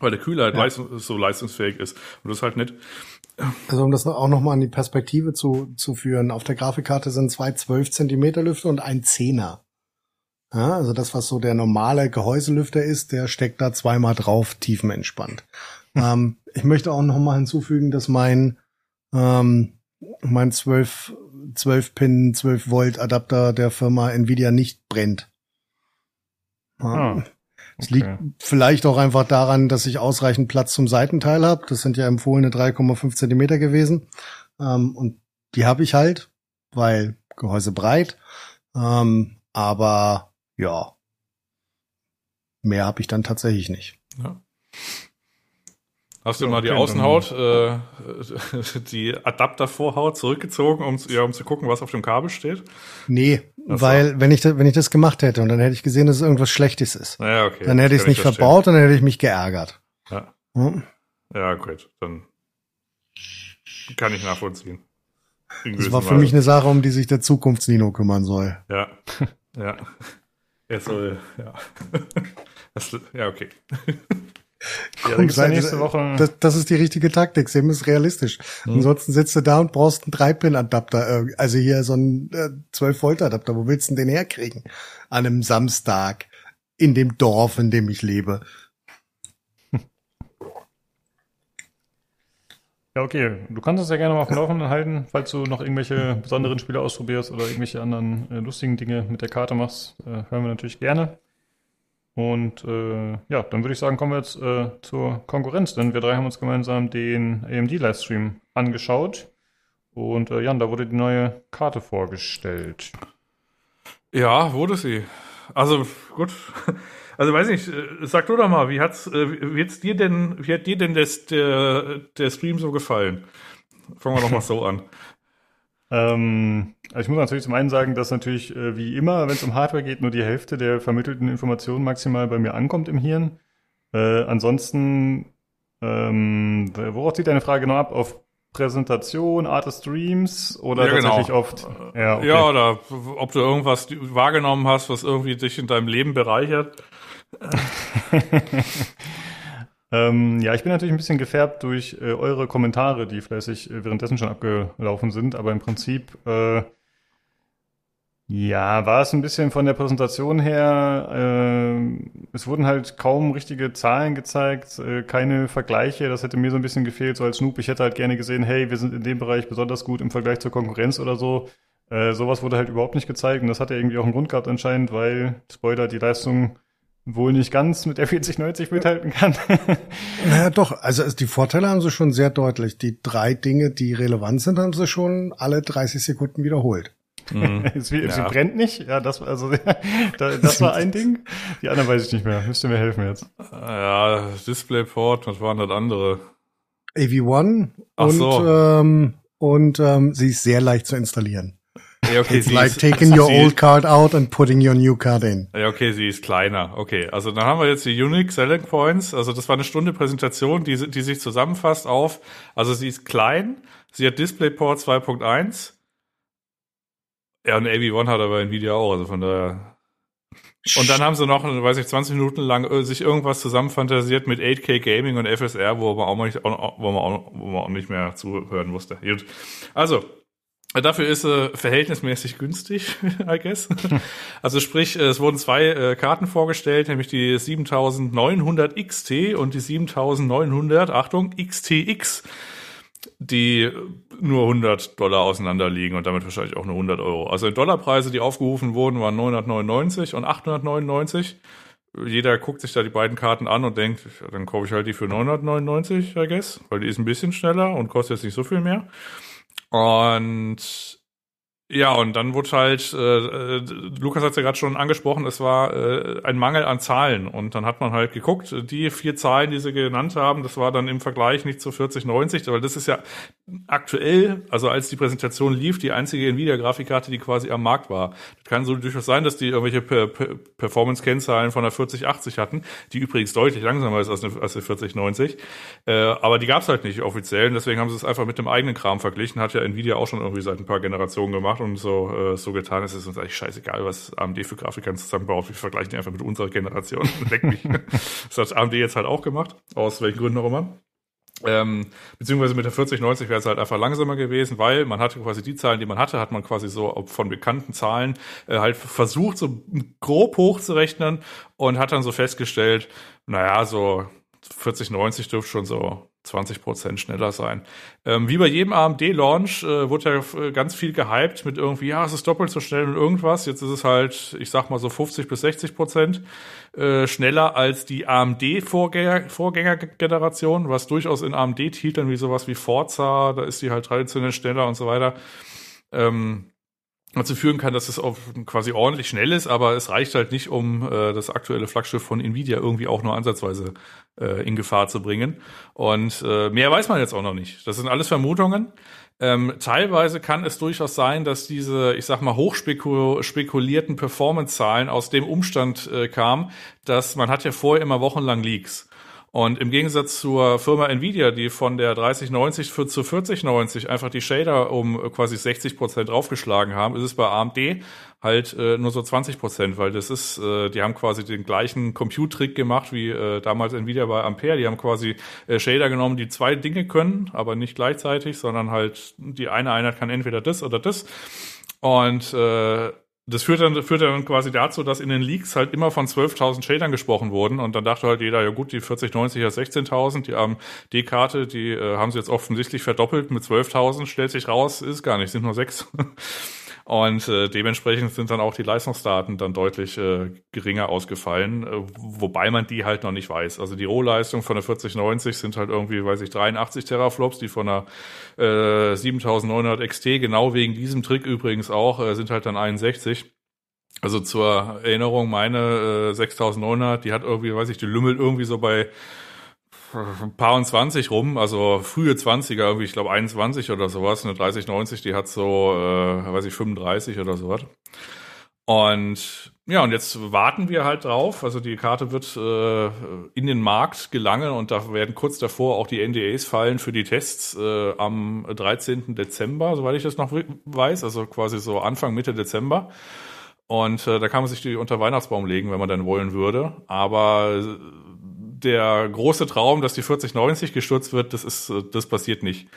[SPEAKER 5] Weil der Kühler halt
[SPEAKER 4] Ja.
[SPEAKER 5] leistung, so leistungsfähig ist. Und das ist halt nicht.
[SPEAKER 4] Also um das auch nochmal an die Perspektive zu, zu führen, auf der Grafikkarte sind zwei 12 Zentimeter Lüfter und ein Zehner. Ja, also das, was so der normale Gehäuselüfter ist, der steckt da zweimal drauf, tiefenentspannt. ähm, ich möchte auch nochmal hinzufügen, dass mein, ähm, mein 12, 12 Pin, 12 Volt Adapter der Firma Nvidia nicht brennt. Ja.
[SPEAKER 1] Ah,
[SPEAKER 4] Es
[SPEAKER 1] okay.
[SPEAKER 4] liegt vielleicht auch einfach daran, dass ich ausreichend Platz zum Seitenteil habe. Das sind ja empfohlene 3,5 Zentimeter gewesen. Ähm, und die habe ich halt, weil Gehäuse breit. Ähm, aber ja, mehr habe ich dann tatsächlich nicht.
[SPEAKER 5] Ja. Hast du mal die Außenhaut, äh, die Adaptervorhaut zurückgezogen, um, zu- ja, um zu gucken, was auf dem Kabel steht?
[SPEAKER 4] Nee,
[SPEAKER 5] so.
[SPEAKER 4] weil wenn ich, das, wenn ich das gemacht hätte und dann hätte ich gesehen, dass es irgendwas Schlechtes ist,
[SPEAKER 5] Naja, okay.
[SPEAKER 4] dann hätte ich es nicht
[SPEAKER 5] verstehen.
[SPEAKER 4] verbaut und dann hätte ich mich geärgert.
[SPEAKER 5] Ja.
[SPEAKER 4] Hm?
[SPEAKER 5] Ja, gut, dann kann ich nachvollziehen. In
[SPEAKER 4] Das war für
[SPEAKER 5] Maße.
[SPEAKER 4] mich eine Sache, um die sich der Zukunftsnino kümmern soll.
[SPEAKER 5] Ja, ja. Jetzt soll, ja. Das, ja, okay.
[SPEAKER 1] Gibt's ja nächste Woche.
[SPEAKER 4] Das, das ist die richtige Taktik. Sim ist realistisch. Ansonsten sitzt du da und brauchst einen 3-Pin-Adapter. äh, Also hier so einen äh, 12-Volt-Adapter. Wo willst du denn den herkriegen? An einem Samstag. In dem Dorf, in dem ich lebe.
[SPEAKER 1] Ja, okay. Du kannst uns ja gerne mal auf dem Laufenden halten, falls du noch irgendwelche besonderen Spiele ausprobierst oder irgendwelche anderen äh, lustigen Dinge mit der Karte machst. Äh, hören wir natürlich gerne. Und äh, ja, dann würde ich sagen, kommen wir jetzt äh, zur Konkurrenz, denn wir drei haben uns gemeinsam den AMD-Livestream angeschaut. Und äh, Jan, da wurde die neue Karte vorgestellt.
[SPEAKER 5] Ja, wurde sie. Also, gut. Also, weiß nicht, äh, sag du doch mal, wie hat's, äh, wie hat's dir denn, wie hat dir denn das, der, der Stream so gefallen? Fangen wir doch mal so an.
[SPEAKER 1] Ähm, also ich muss natürlich zum einen sagen, dass natürlich äh, wie immer, wenn es um Hardware geht, nur die Hälfte der vermittelten Informationen maximal bei mir ankommt im Hirn. Äh, ansonsten, ähm, worauf zieht deine Frage genau ab? Auf Präsentation, Art des Streams oder
[SPEAKER 5] Ja, genau.
[SPEAKER 1] tatsächlich oft? Ja, okay.
[SPEAKER 5] Ja, oder ob du irgendwas wahrgenommen hast, was irgendwie dich in deinem Leben bereichert.
[SPEAKER 1] Ähm, ja, ich bin natürlich ein bisschen gefärbt durch äh, eure Kommentare, die fleißig äh, währenddessen schon abgelaufen sind, aber im Prinzip, äh, ja, war es ein bisschen von der Präsentation her, äh, es wurden halt kaum richtige Zahlen gezeigt, äh, keine Vergleiche, das hätte mir so ein bisschen gefehlt, so als Noob. Ich hätte halt gerne gesehen, hey, wir sind in dem Bereich besonders gut im Vergleich zur Konkurrenz oder so. Äh, sowas wurde halt überhaupt nicht gezeigt und das hat ja irgendwie auch einen Grund gehabt anscheinend, weil, Spoiler, die Leistung wohl nicht ganz mit der 4090 mithalten kann.
[SPEAKER 4] Naja, doch. Also es- die Vorteile haben sie schon sehr deutlich. Die drei Dinge, die relevant sind, haben sie schon alle 30 Sekunden wiederholt.
[SPEAKER 5] Mhm.
[SPEAKER 1] Sie,
[SPEAKER 5] Ja.
[SPEAKER 1] sie brennt nicht. Ja, das, also, da- das war ein Ding. Die anderen weiß ich nicht mehr. Müsst ihr mir helfen jetzt.
[SPEAKER 5] Ja, DisplayPort, was waren das andere?
[SPEAKER 4] AV1
[SPEAKER 5] Ach
[SPEAKER 4] und,
[SPEAKER 5] so.
[SPEAKER 4] ähm, und ähm, sie ist sehr leicht zu installieren.
[SPEAKER 5] Ja, okay,
[SPEAKER 4] It's like taking your
[SPEAKER 5] sie,
[SPEAKER 4] old card out and putting your new card in.
[SPEAKER 5] Ja, okay, sie ist kleiner. Okay, also dann haben wir jetzt die Unique Selling Points. Also das war eine Stunde Präsentation, die, die sich zusammenfasst auf, also sie ist klein, sie hat DisplayPort 2.1. Ja, und AV1 hat aber Nvidia auch, also von daher. Und dann haben sie noch, weiß ich, 20 Minuten lang äh, sich irgendwas zusammenfantasiert mit 8K Gaming und FSR, wo man auch, mal nicht, wo man auch, wo man auch nicht mehr zuhören musste. Gut. Also, Dafür ist sie verhältnismäßig günstig, I guess. Also sprich, es wurden zwei äh, Karten vorgestellt, nämlich die 7900 XT und die 7900, Achtung, XTX, die nur 100 Dollar auseinander liegen und damit wahrscheinlich auch nur 100 Euro. Also Dollarpreise, die aufgerufen wurden, waren 999 und 899. Jeder guckt sich da die beiden Karten an und denkt, dann kaufe ich halt die für 999, I guess, weil die ist ein bisschen schneller und kostet jetzt nicht so viel mehr. Und ja, und dann wurde halt, äh, äh, Lukas hat es ja gerade schon angesprochen, es war äh, ein Mangel an Zahlen. Und dann hat man halt geguckt, die vier Zahlen, die sie genannt haben, das war dann im Vergleich nicht zu 4090, weil das ist ja aktuell, also als die Präsentation lief, die einzige Nvidia-Grafikkarte, die quasi am Markt war. Das kann so durchaus sein, dass die irgendwelche per per Performance-Kennzahlen von der 4080 hatten, die übrigens deutlich langsamer ist als eine, als eine 4090. Äh, aber die gab es halt nicht offiziell und deswegen haben sie es einfach mit dem eigenen Kram verglichen. Hat ja Nvidia auch schon irgendwie seit ein paar Generationen gemacht. Gemacht und so, äh, so getan, es ist uns eigentlich scheißegal, was AMD für Grafikkarten zusammenbaut. Wir vergleichen die einfach mit unserer Generation. Leck mich. das hat AMD jetzt halt auch gemacht, aus welchen Gründen auch immer. Ähm, beziehungsweise mit der 4090 wäre es halt einfach langsamer gewesen, weil man hatte quasi die Zahlen, die man hatte, hat man quasi so von bekannten Zahlen äh, halt versucht, so grob hochzurechnen und hat dann so festgestellt, naja, so 4090 dürfte schon so 20 Prozent schneller sein. Ähm, wie bei jedem AMD-Launch äh, wurde ja äh, ganz viel gehypt mit irgendwie, ja, es ist doppelt so schnell und irgendwas. Jetzt ist es halt, ich sag mal so 50 bis 60 Prozent äh, schneller als die AMD-Vorgängergeneration, was durchaus in AMD-Titeln wie sowas wie Forza, da ist die halt traditionell schneller und so weiter. Ähm, dazu führen kann, dass es auch quasi ordentlich schnell ist, aber es reicht halt nicht, um äh, das aktuelle Flaggschiff von Nvidia irgendwie auch nur ansatzweise in Gefahr zu bringen. Und äh, mehr weiß man jetzt auch noch nicht. Das sind alles Vermutungen. Ähm, teilweise kann es durchaus sein, dass diese, ich sag mal, hochspekulierten Performance-Zahlen aus dem Umstand äh, kamen, dass man hat ja vorher immer wochenlang Leaks. Und im Gegensatz zur Firma Nvidia, die von der 3090 für zu 4090 einfach die Shader um quasi 60 Prozent draufgeschlagen haben, ist es bei AMD halt äh, nur so 20 Prozent, weil das ist, äh, die haben quasi den gleichen Compute-Trick gemacht wie äh, damals Nvidia bei Ampere. Die haben quasi äh, Shader genommen, die zwei Dinge können, aber nicht gleichzeitig, sondern halt die eine Einheit kann entweder das oder das. Und äh, das führt dann, führt dann quasi dazu, dass in den Leaks halt immer von 12.000 Shadern gesprochen wurden und dann dachte halt jeder, ja gut, die 4090 er 16.000, die AMD-Karte, die äh, haben sie jetzt offensichtlich verdoppelt mit 12.000, stellt sich raus, ist gar nicht, sind nur sechs. Und äh, dementsprechend sind dann auch die Leistungsdaten dann deutlich äh, geringer ausgefallen, äh, wobei man die halt noch nicht weiß. Also die Rohleistung von der 4090 sind halt irgendwie, weiß ich, 83 Teraflops, die von der äh, 7900 XT, genau wegen diesem Trick übrigens auch, äh, sind halt dann 61. Also zur Erinnerung, meine äh, 6900, die hat irgendwie, weiß ich, die lümmelt irgendwie so bei ein paar und 20 rum, also frühe 20er, irgendwie, ich glaube 21 oder sowas, eine 3090, die hat so, äh, weiß ich, 35 oder sowas. Und ja, und jetzt warten wir halt drauf. Also die Karte wird äh, in den Markt gelangen und da werden kurz davor auch die NDAs fallen für die Tests äh, am 13. Dezember, soweit ich das noch weiß, also quasi so Anfang, Mitte Dezember. Und äh, da kann man sich die unter Weihnachtsbaum legen, wenn man dann wollen würde. Aber der große Traum, dass die 4090 gestürzt wird, das ist, das passiert nicht.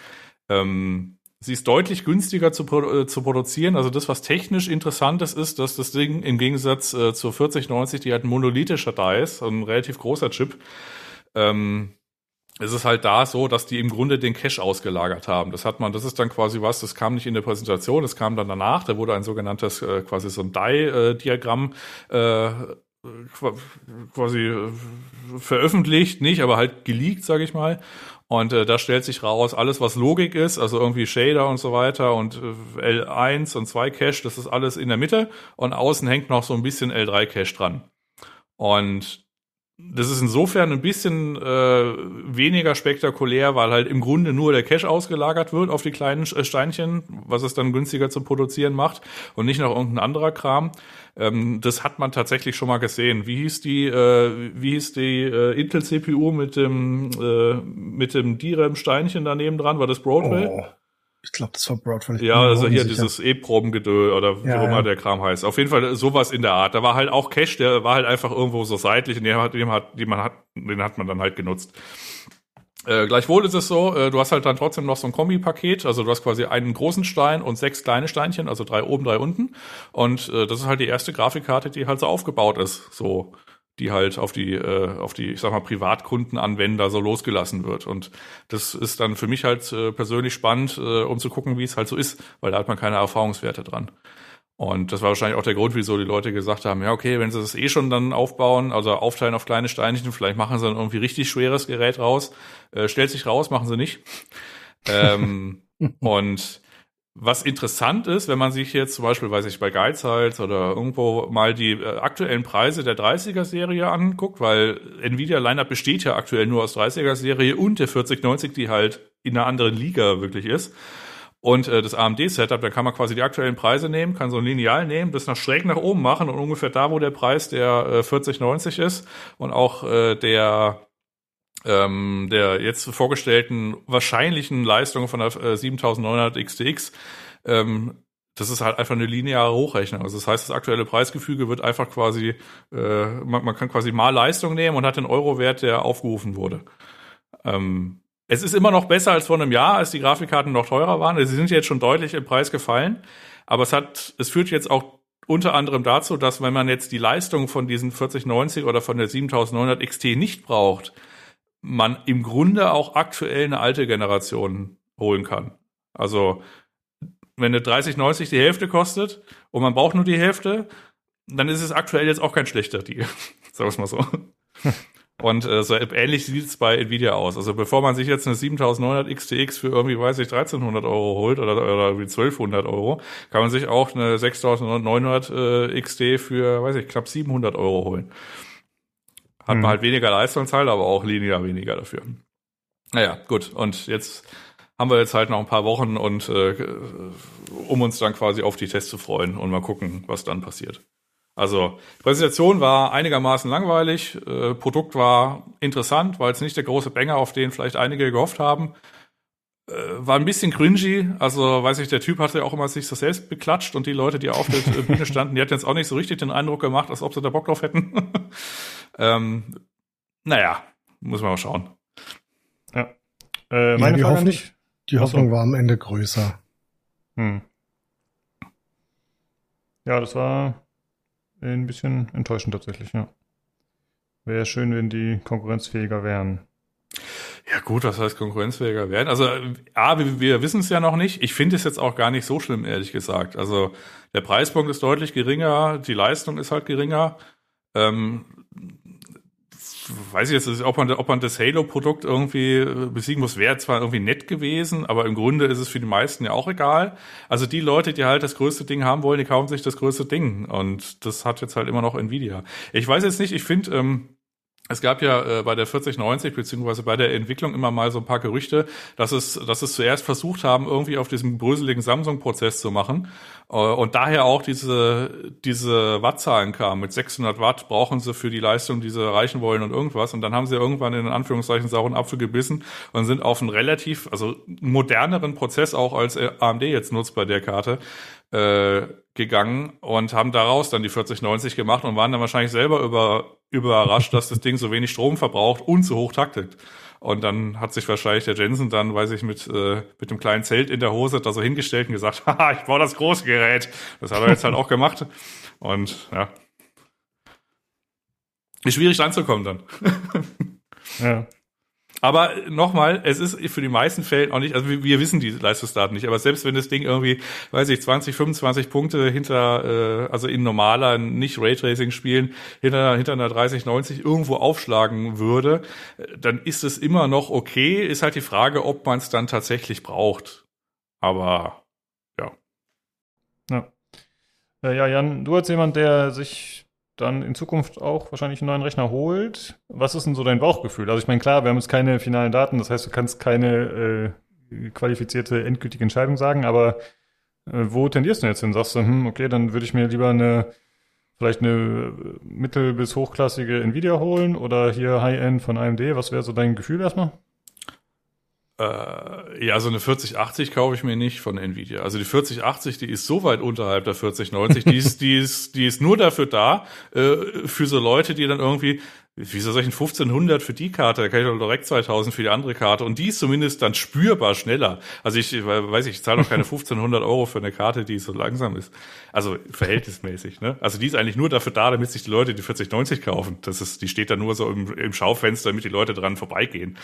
[SPEAKER 5] Ähm, sie ist deutlich günstiger zu, äh, zu produzieren. Also das, was technisch interessant ist, ist, dass das Ding im Gegensatz äh, zur 4090, die halt ein monolithischer da ist, ein relativ großer Chip, ähm, es ist halt da so, dass die im Grunde den Cache ausgelagert haben. Das hat man, das ist dann quasi was, das kam nicht in der Präsentation, das kam dann danach. Da wurde ein sogenanntes, äh, quasi so ein Die-Diagramm äh, quasi äh, veröffentlicht, nicht, aber halt geleakt, sage ich mal. Und äh, da stellt sich raus, alles was Logik ist, also irgendwie Shader und so weiter und äh, L1 und 2 Cache, das ist alles in der Mitte und außen hängt noch so ein bisschen L3 Cache dran. Und das ist insofern ein bisschen äh, weniger spektakulär, weil halt im Grunde nur der Cache ausgelagert wird auf die kleinen äh, Steinchen, was es dann günstiger zu produzieren macht und nicht noch irgendein anderer Kram. Ähm, das hat man tatsächlich schon mal gesehen. Wie hieß die, äh, wie hieß die äh, Intel CPU mit dem äh, mit dem DRAM Steinchen daneben dran? War das Broadway? Oh.
[SPEAKER 4] Ich glaube, das war Broadway.
[SPEAKER 5] Ja, also hier dieses E-Probengedöl oder wie ja, auch immer ja. der Kram heißt. Auf jeden Fall sowas in der Art. Da war halt auch Cache, der war halt einfach irgendwo so seitlich und den hat, den hat, den man hat, den hat man dann halt genutzt. Äh, gleichwohl ist es so, äh, du hast halt dann trotzdem noch so ein Kombi-Paket, also du hast quasi einen großen Stein und sechs kleine Steinchen, also drei oben, drei unten. Und äh, das ist halt die erste Grafikkarte, die halt so aufgebaut ist. So die halt auf die, äh, auf die, ich sag mal, Privatkundenanwender so losgelassen wird. Und das ist dann für mich halt äh, persönlich spannend, äh, um zu gucken, wie es halt so ist, weil da hat man keine Erfahrungswerte dran. Und das war wahrscheinlich auch der Grund, wieso die Leute gesagt haben, ja, okay, wenn sie das eh schon dann aufbauen, also aufteilen auf kleine Steinchen, vielleicht machen sie dann irgendwie richtig schweres Gerät raus. Äh, stellt sich raus, machen sie nicht. ähm, und was interessant ist, wenn man sich jetzt zum Beispiel, weiß ich, bei Geizhals oder irgendwo mal die äh, aktuellen Preise der 30er-Serie anguckt, weil Nvidia Lineup besteht ja aktuell nur aus 30er-Serie und der 4090, die halt in einer anderen Liga wirklich ist. Und äh, das AMD-Setup, da kann man quasi die aktuellen Preise nehmen, kann so ein Lineal nehmen, das nach schräg nach oben machen und ungefähr da, wo der Preis der äh, 4090 ist und auch äh, der ähm, der jetzt vorgestellten wahrscheinlichen Leistung von der äh, 7900 XTX, ähm, das ist halt einfach eine lineare Hochrechnung. Also das heißt, das aktuelle Preisgefüge wird einfach quasi, äh, man, man kann quasi mal Leistung nehmen und hat den Euro-Wert, der aufgerufen wurde. Ähm, es ist immer noch besser als vor einem Jahr, als die Grafikkarten noch teurer waren. Sie sind jetzt schon deutlich im Preis gefallen, aber es hat, es führt jetzt auch unter anderem dazu, dass wenn man jetzt die Leistung von diesen 4090 oder von der 7900 XT nicht braucht, man im Grunde auch aktuell eine alte Generation holen kann. Also wenn eine 3090 die Hälfte kostet und man braucht nur die Hälfte, dann ist es aktuell jetzt auch kein schlechter Deal. Sagen wir es mal so. Und äh, so ähnlich sieht es bei Nvidia aus. Also bevor man sich jetzt eine 7900 XTX für irgendwie, weiß ich, 1300 Euro holt oder, oder 1200 Euro, kann man sich auch eine 6900 äh, XT für, weiß ich, knapp 700 Euro holen. Hat hm. man halt weniger Leistungszahl, aber auch linear weniger dafür. Naja, gut. Und jetzt haben wir jetzt halt noch ein paar Wochen und äh, um uns dann quasi auf die Tests zu freuen und mal gucken, was dann passiert. Also Präsentation war einigermaßen langweilig, äh, Produkt war interessant, war jetzt nicht der große Banger, auf den vielleicht einige gehofft haben. Äh, war ein bisschen cringy, also weiß ich, der Typ hatte ja auch immer sich so selbst beklatscht und die Leute, die auf der Bühne standen, die hatten jetzt auch nicht so richtig den Eindruck gemacht, als ob sie da Bock drauf hätten. ähm, naja, muss man mal schauen.
[SPEAKER 1] Ja. Äh, meine
[SPEAKER 4] ja, die
[SPEAKER 1] Frage
[SPEAKER 4] Hoffnung,
[SPEAKER 1] nicht.
[SPEAKER 4] Die Hoffnung war am Ende größer.
[SPEAKER 1] Hm. Ja, das war ein bisschen enttäuschend tatsächlich, ja. Wäre schön, wenn die konkurrenzfähiger wären.
[SPEAKER 5] Ja gut, was heißt konkurrenzfähiger werden? Also A, wir, wir wissen es ja noch nicht. Ich finde es jetzt auch gar nicht so schlimm, ehrlich gesagt. Also der Preispunkt ist deutlich geringer, die Leistung ist halt geringer. Ähm, weiß ich jetzt, ob man, ob man das Halo-Produkt irgendwie äh, besiegen muss, wäre zwar irgendwie nett gewesen, aber im Grunde ist es für die meisten ja auch egal. Also die Leute, die halt das größte Ding haben wollen, die kaufen sich das größte Ding. Und das hat jetzt halt immer noch Nvidia. Ich weiß jetzt nicht, ich finde, ähm, es gab ja äh, bei der 4090 beziehungsweise bei der Entwicklung immer mal so ein paar Gerüchte, dass es, dass es zuerst versucht haben, irgendwie auf diesem bröseligen Samsung-Prozess zu machen äh, und daher auch diese diese Wattzahlen kamen. Mit 600 Watt brauchen sie für die Leistung, die sie erreichen wollen und irgendwas. Und dann haben sie irgendwann in Anführungszeichen sauren Apfel gebissen und sind auf einen relativ, also moderneren Prozess auch als AMD jetzt nutzt bei der Karte äh, gegangen und haben daraus dann die 4090 gemacht und waren dann wahrscheinlich selber über, überrascht, dass das Ding so wenig Strom verbraucht und so hoch taktet. Und dann hat sich wahrscheinlich der Jensen dann, weiß ich, mit, äh, mit dem kleinen Zelt in der Hose da so hingestellt und gesagt, haha, ich baue das große Gerät. Das hat er jetzt halt auch gemacht. Und ja. Ist schwierig ranzukommen dann.
[SPEAKER 1] Ja.
[SPEAKER 5] Aber nochmal, es ist für die meisten Fälle auch nicht, also wir, wir, wissen die Leistungsdaten nicht, aber selbst wenn das Ding irgendwie, weiß ich, 20, 25 Punkte hinter, äh, also in normaler, nicht Raytracing spielen, hinter, hinter einer 30, 90 irgendwo aufschlagen würde, dann ist es immer noch okay. Ist halt die Frage, ob man es dann tatsächlich braucht. Aber ja.
[SPEAKER 1] Ja. Äh, ja, Jan, du als jemand, der sich dann in Zukunft auch wahrscheinlich einen neuen Rechner holt, was ist denn so dein Bauchgefühl? Also ich meine, klar, wir haben jetzt keine finalen Daten, das heißt, du kannst keine äh, qualifizierte, endgültige Entscheidung sagen, aber äh, wo tendierst du jetzt hin? Sagst du, hm, okay, dann würde ich mir lieber eine vielleicht eine mittel- bis hochklassige Nvidia holen oder hier High-End von AMD? Was wäre so dein Gefühl erstmal?
[SPEAKER 5] Äh, ja, so eine 4080 kaufe ich mir nicht von Nvidia. Also die 4080, die ist so weit unterhalb der 4090, die ist, die ist, die ist nur dafür da, äh, für so Leute, die dann irgendwie Wieso soll ich ein 1500 für die Karte? Da kann ich doch direkt 2000 für die andere Karte. Und die ist zumindest dann spürbar schneller. Also ich weiß, ich, zahle doch keine 1500 Euro für eine Karte, die so langsam ist. Also verhältnismäßig, ne? Also die ist eigentlich nur dafür da, damit sich die Leute die 4090 kaufen. Das ist, die steht da nur so im, im Schaufenster, damit die Leute dran vorbeigehen.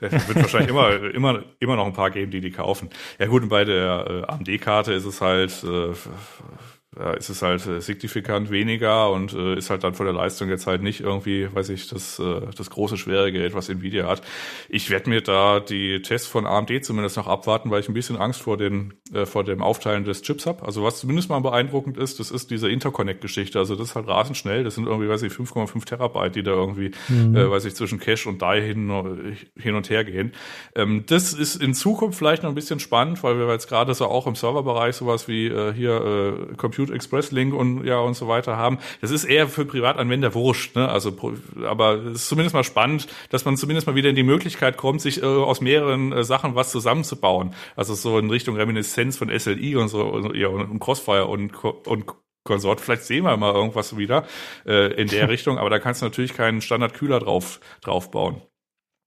[SPEAKER 5] Es wird wahrscheinlich immer, immer, immer noch ein paar geben, die die kaufen. Ja gut, und bei der äh, AMD-Karte ist es halt, äh, da ist es halt äh, signifikant weniger und äh, ist halt dann von der Leistung jetzt halt nicht irgendwie, weiß ich, das, äh, das große schwere Gerät, was Nvidia hat. Ich werde mir da die Tests von AMD zumindest noch abwarten, weil ich ein bisschen Angst vor den äh, vor dem Aufteilen des Chips habe. Also was zumindest mal beeindruckend ist, das ist diese Interconnect-Geschichte. Also das ist halt rasend schnell. Das sind irgendwie, weiß ich, 5,5 Terabyte, die da irgendwie, mhm. äh, weiß ich, zwischen Cache und Die hin, hin und her gehen. Ähm, das ist in Zukunft vielleicht noch ein bisschen spannend, weil wir jetzt gerade so auch im Serverbereich sowas wie äh, hier äh, Computer Compute Express Link und ja und so weiter haben. Das ist eher für Privatanwender wurscht, ne? Also, aber es ist zumindest mal spannend, dass man zumindest mal wieder in die Möglichkeit kommt, sich äh, aus mehreren äh, Sachen was zusammenzubauen. Also so in Richtung Reminiszenz von SLI und so und, ja, und Crossfire und, und Konsort. Vielleicht sehen wir mal irgendwas wieder äh, in der Richtung, aber da kannst du natürlich keinen Standard-Kühler drauf, drauf bauen.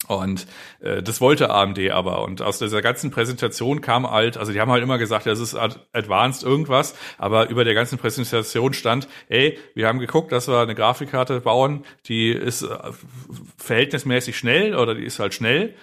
[SPEAKER 5] Und äh, das wollte AMD aber. Und aus dieser ganzen Präsentation kam halt, also die haben halt immer gesagt, das ist advanced irgendwas, aber über der ganzen Präsentation stand, ey, wir haben geguckt, dass wir eine Grafikkarte bauen, die ist äh, verhältnismäßig schnell oder die ist halt schnell,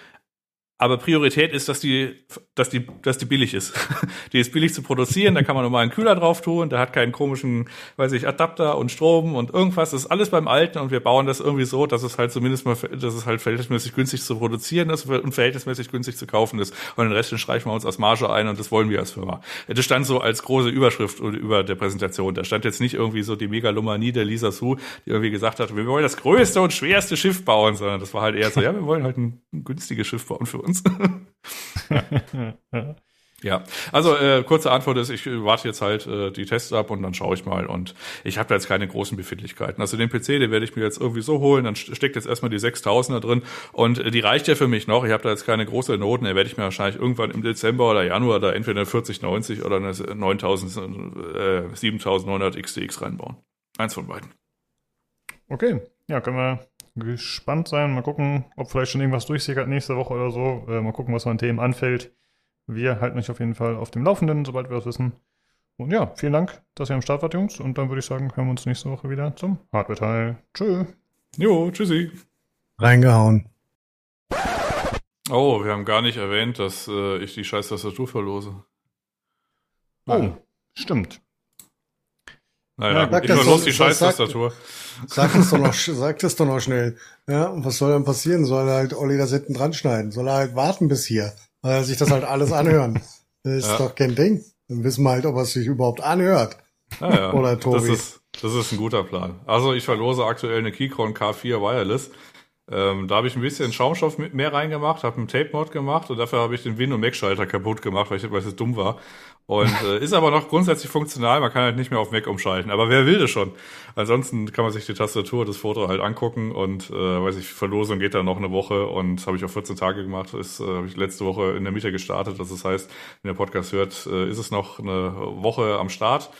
[SPEAKER 5] aber Priorität ist, dass die, dass die, dass die billig ist. die ist billig zu produzieren, da kann man nochmal einen Kühler drauf tun, da hat keinen komischen, weiß ich, Adapter und Strom und irgendwas. Das ist alles beim Alten und wir bauen das irgendwie so, dass es halt zumindest mal, dass es halt verhältnismäßig günstig zu produzieren ist und verhältnismäßig günstig zu kaufen ist. Und den Rest streichen wir uns als Marge ein und das wollen wir als Firma. Das stand so als große Überschrift über der Präsentation. Da stand jetzt nicht irgendwie so die Megalomanie der Lisa Su, die irgendwie gesagt hat, wir wollen das größte und schwerste Schiff bauen, sondern das war halt eher so, ja, wir wollen halt ein günstiges Schiff bauen für uns uns. ja. ja. also äh, kurze Antwort ist, ich warte jetzt halt äh, die Tests ab und dann schaue ich mal. Und ich habe da jetzt keine großen Befindlichkeiten. Also den PC, den werde ich mir jetzt irgendwie so holen. Dann steckt jetzt erstmal die 6000er drin und äh, die reicht ja für mich noch. Ich habe da jetzt keine große Noten. Da werde ich mir wahrscheinlich irgendwann im Dezember oder Januar da entweder eine 4090 oder eine 9000, äh, 7900 XTX reinbauen. Eins von beiden.
[SPEAKER 1] Okay, ja, können wir gespannt sein. Mal gucken, ob vielleicht schon irgendwas durchsickert nächste Woche oder so. Äh, mal gucken, was an Themen anfällt. Wir halten euch auf jeden Fall auf dem Laufenden, sobald wir das wissen. Und ja, vielen Dank, dass ihr am Start wart, Jungs. Und dann würde ich sagen, hören wir uns nächste Woche wieder zum Hardware-Teil. Tschö.
[SPEAKER 5] Jo, tschüssi.
[SPEAKER 4] Reingehauen.
[SPEAKER 5] Oh, wir haben gar nicht erwähnt, dass äh, ich die scheiß Tastatur verlose.
[SPEAKER 1] Oh, stimmt.
[SPEAKER 5] Naja, ja, ich verlose die scheiß Tastatur.
[SPEAKER 4] Sag es doch noch, sag es doch noch schnell. Ja, und was soll dann passieren? Soll er halt Olli das hinten dran schneiden? Soll er halt warten bis hier? Soll er sich das halt alles anhören? Das ist ja. doch kein Ding. Dann wissen wir halt, ob er es sich überhaupt anhört.
[SPEAKER 5] Ja, ja. Oder Tobi. Das ist, das ist ein guter Plan. Also ich verlose aktuell eine Keychron K4 Wireless. Ähm, da habe ich ein bisschen Schaumstoff mit mehr reingemacht, habe einen Tape-Mod gemacht und dafür habe ich den Win- und Mac-Schalter kaputt gemacht, weil ich weil es dumm war. Und äh, ist aber noch grundsätzlich funktional, man kann halt nicht mehr auf Mac umschalten. Aber wer will das schon? Ansonsten kann man sich die Tastatur, das Foto halt angucken und äh, weiß ich, Verlosung geht dann noch eine Woche und habe ich auf 14 Tage gemacht. Ist äh, habe ich letzte Woche in der Mitte gestartet. Das heißt, wenn der Podcast hört, äh, ist es noch eine Woche am Start.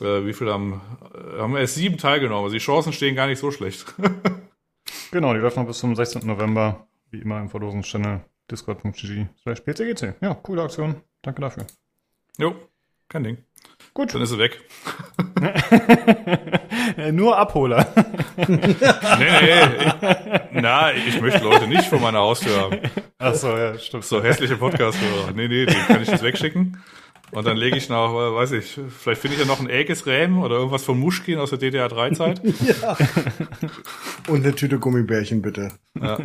[SPEAKER 5] Äh, wie viel haben, haben wir erst sieben teilgenommen. Also die Chancen stehen gar nicht so schlecht.
[SPEAKER 1] Genau, die läuft noch bis zum 16. November, wie immer im Verlosungschannel discord.gg slash pcgc. Ja, coole Aktion. Danke dafür.
[SPEAKER 5] Jo, kein Ding. Gut. Dann ist sie weg.
[SPEAKER 1] Nur Abholer.
[SPEAKER 5] nee, nee. na, ich möchte Leute nicht vor meiner Haustür haben.
[SPEAKER 1] Ach so, ja, stimmt.
[SPEAKER 5] So hässliche Podcast-Hörer. Nee, nee, den kann ich jetzt wegschicken. Und dann lege ich noch, weiß ich, vielleicht finde ich ja noch ein Ägis Räm oder irgendwas von Muschkin aus der DDR3-Zeit. ja.
[SPEAKER 4] Und eine Tüte Gummibärchen, bitte.
[SPEAKER 5] Ja.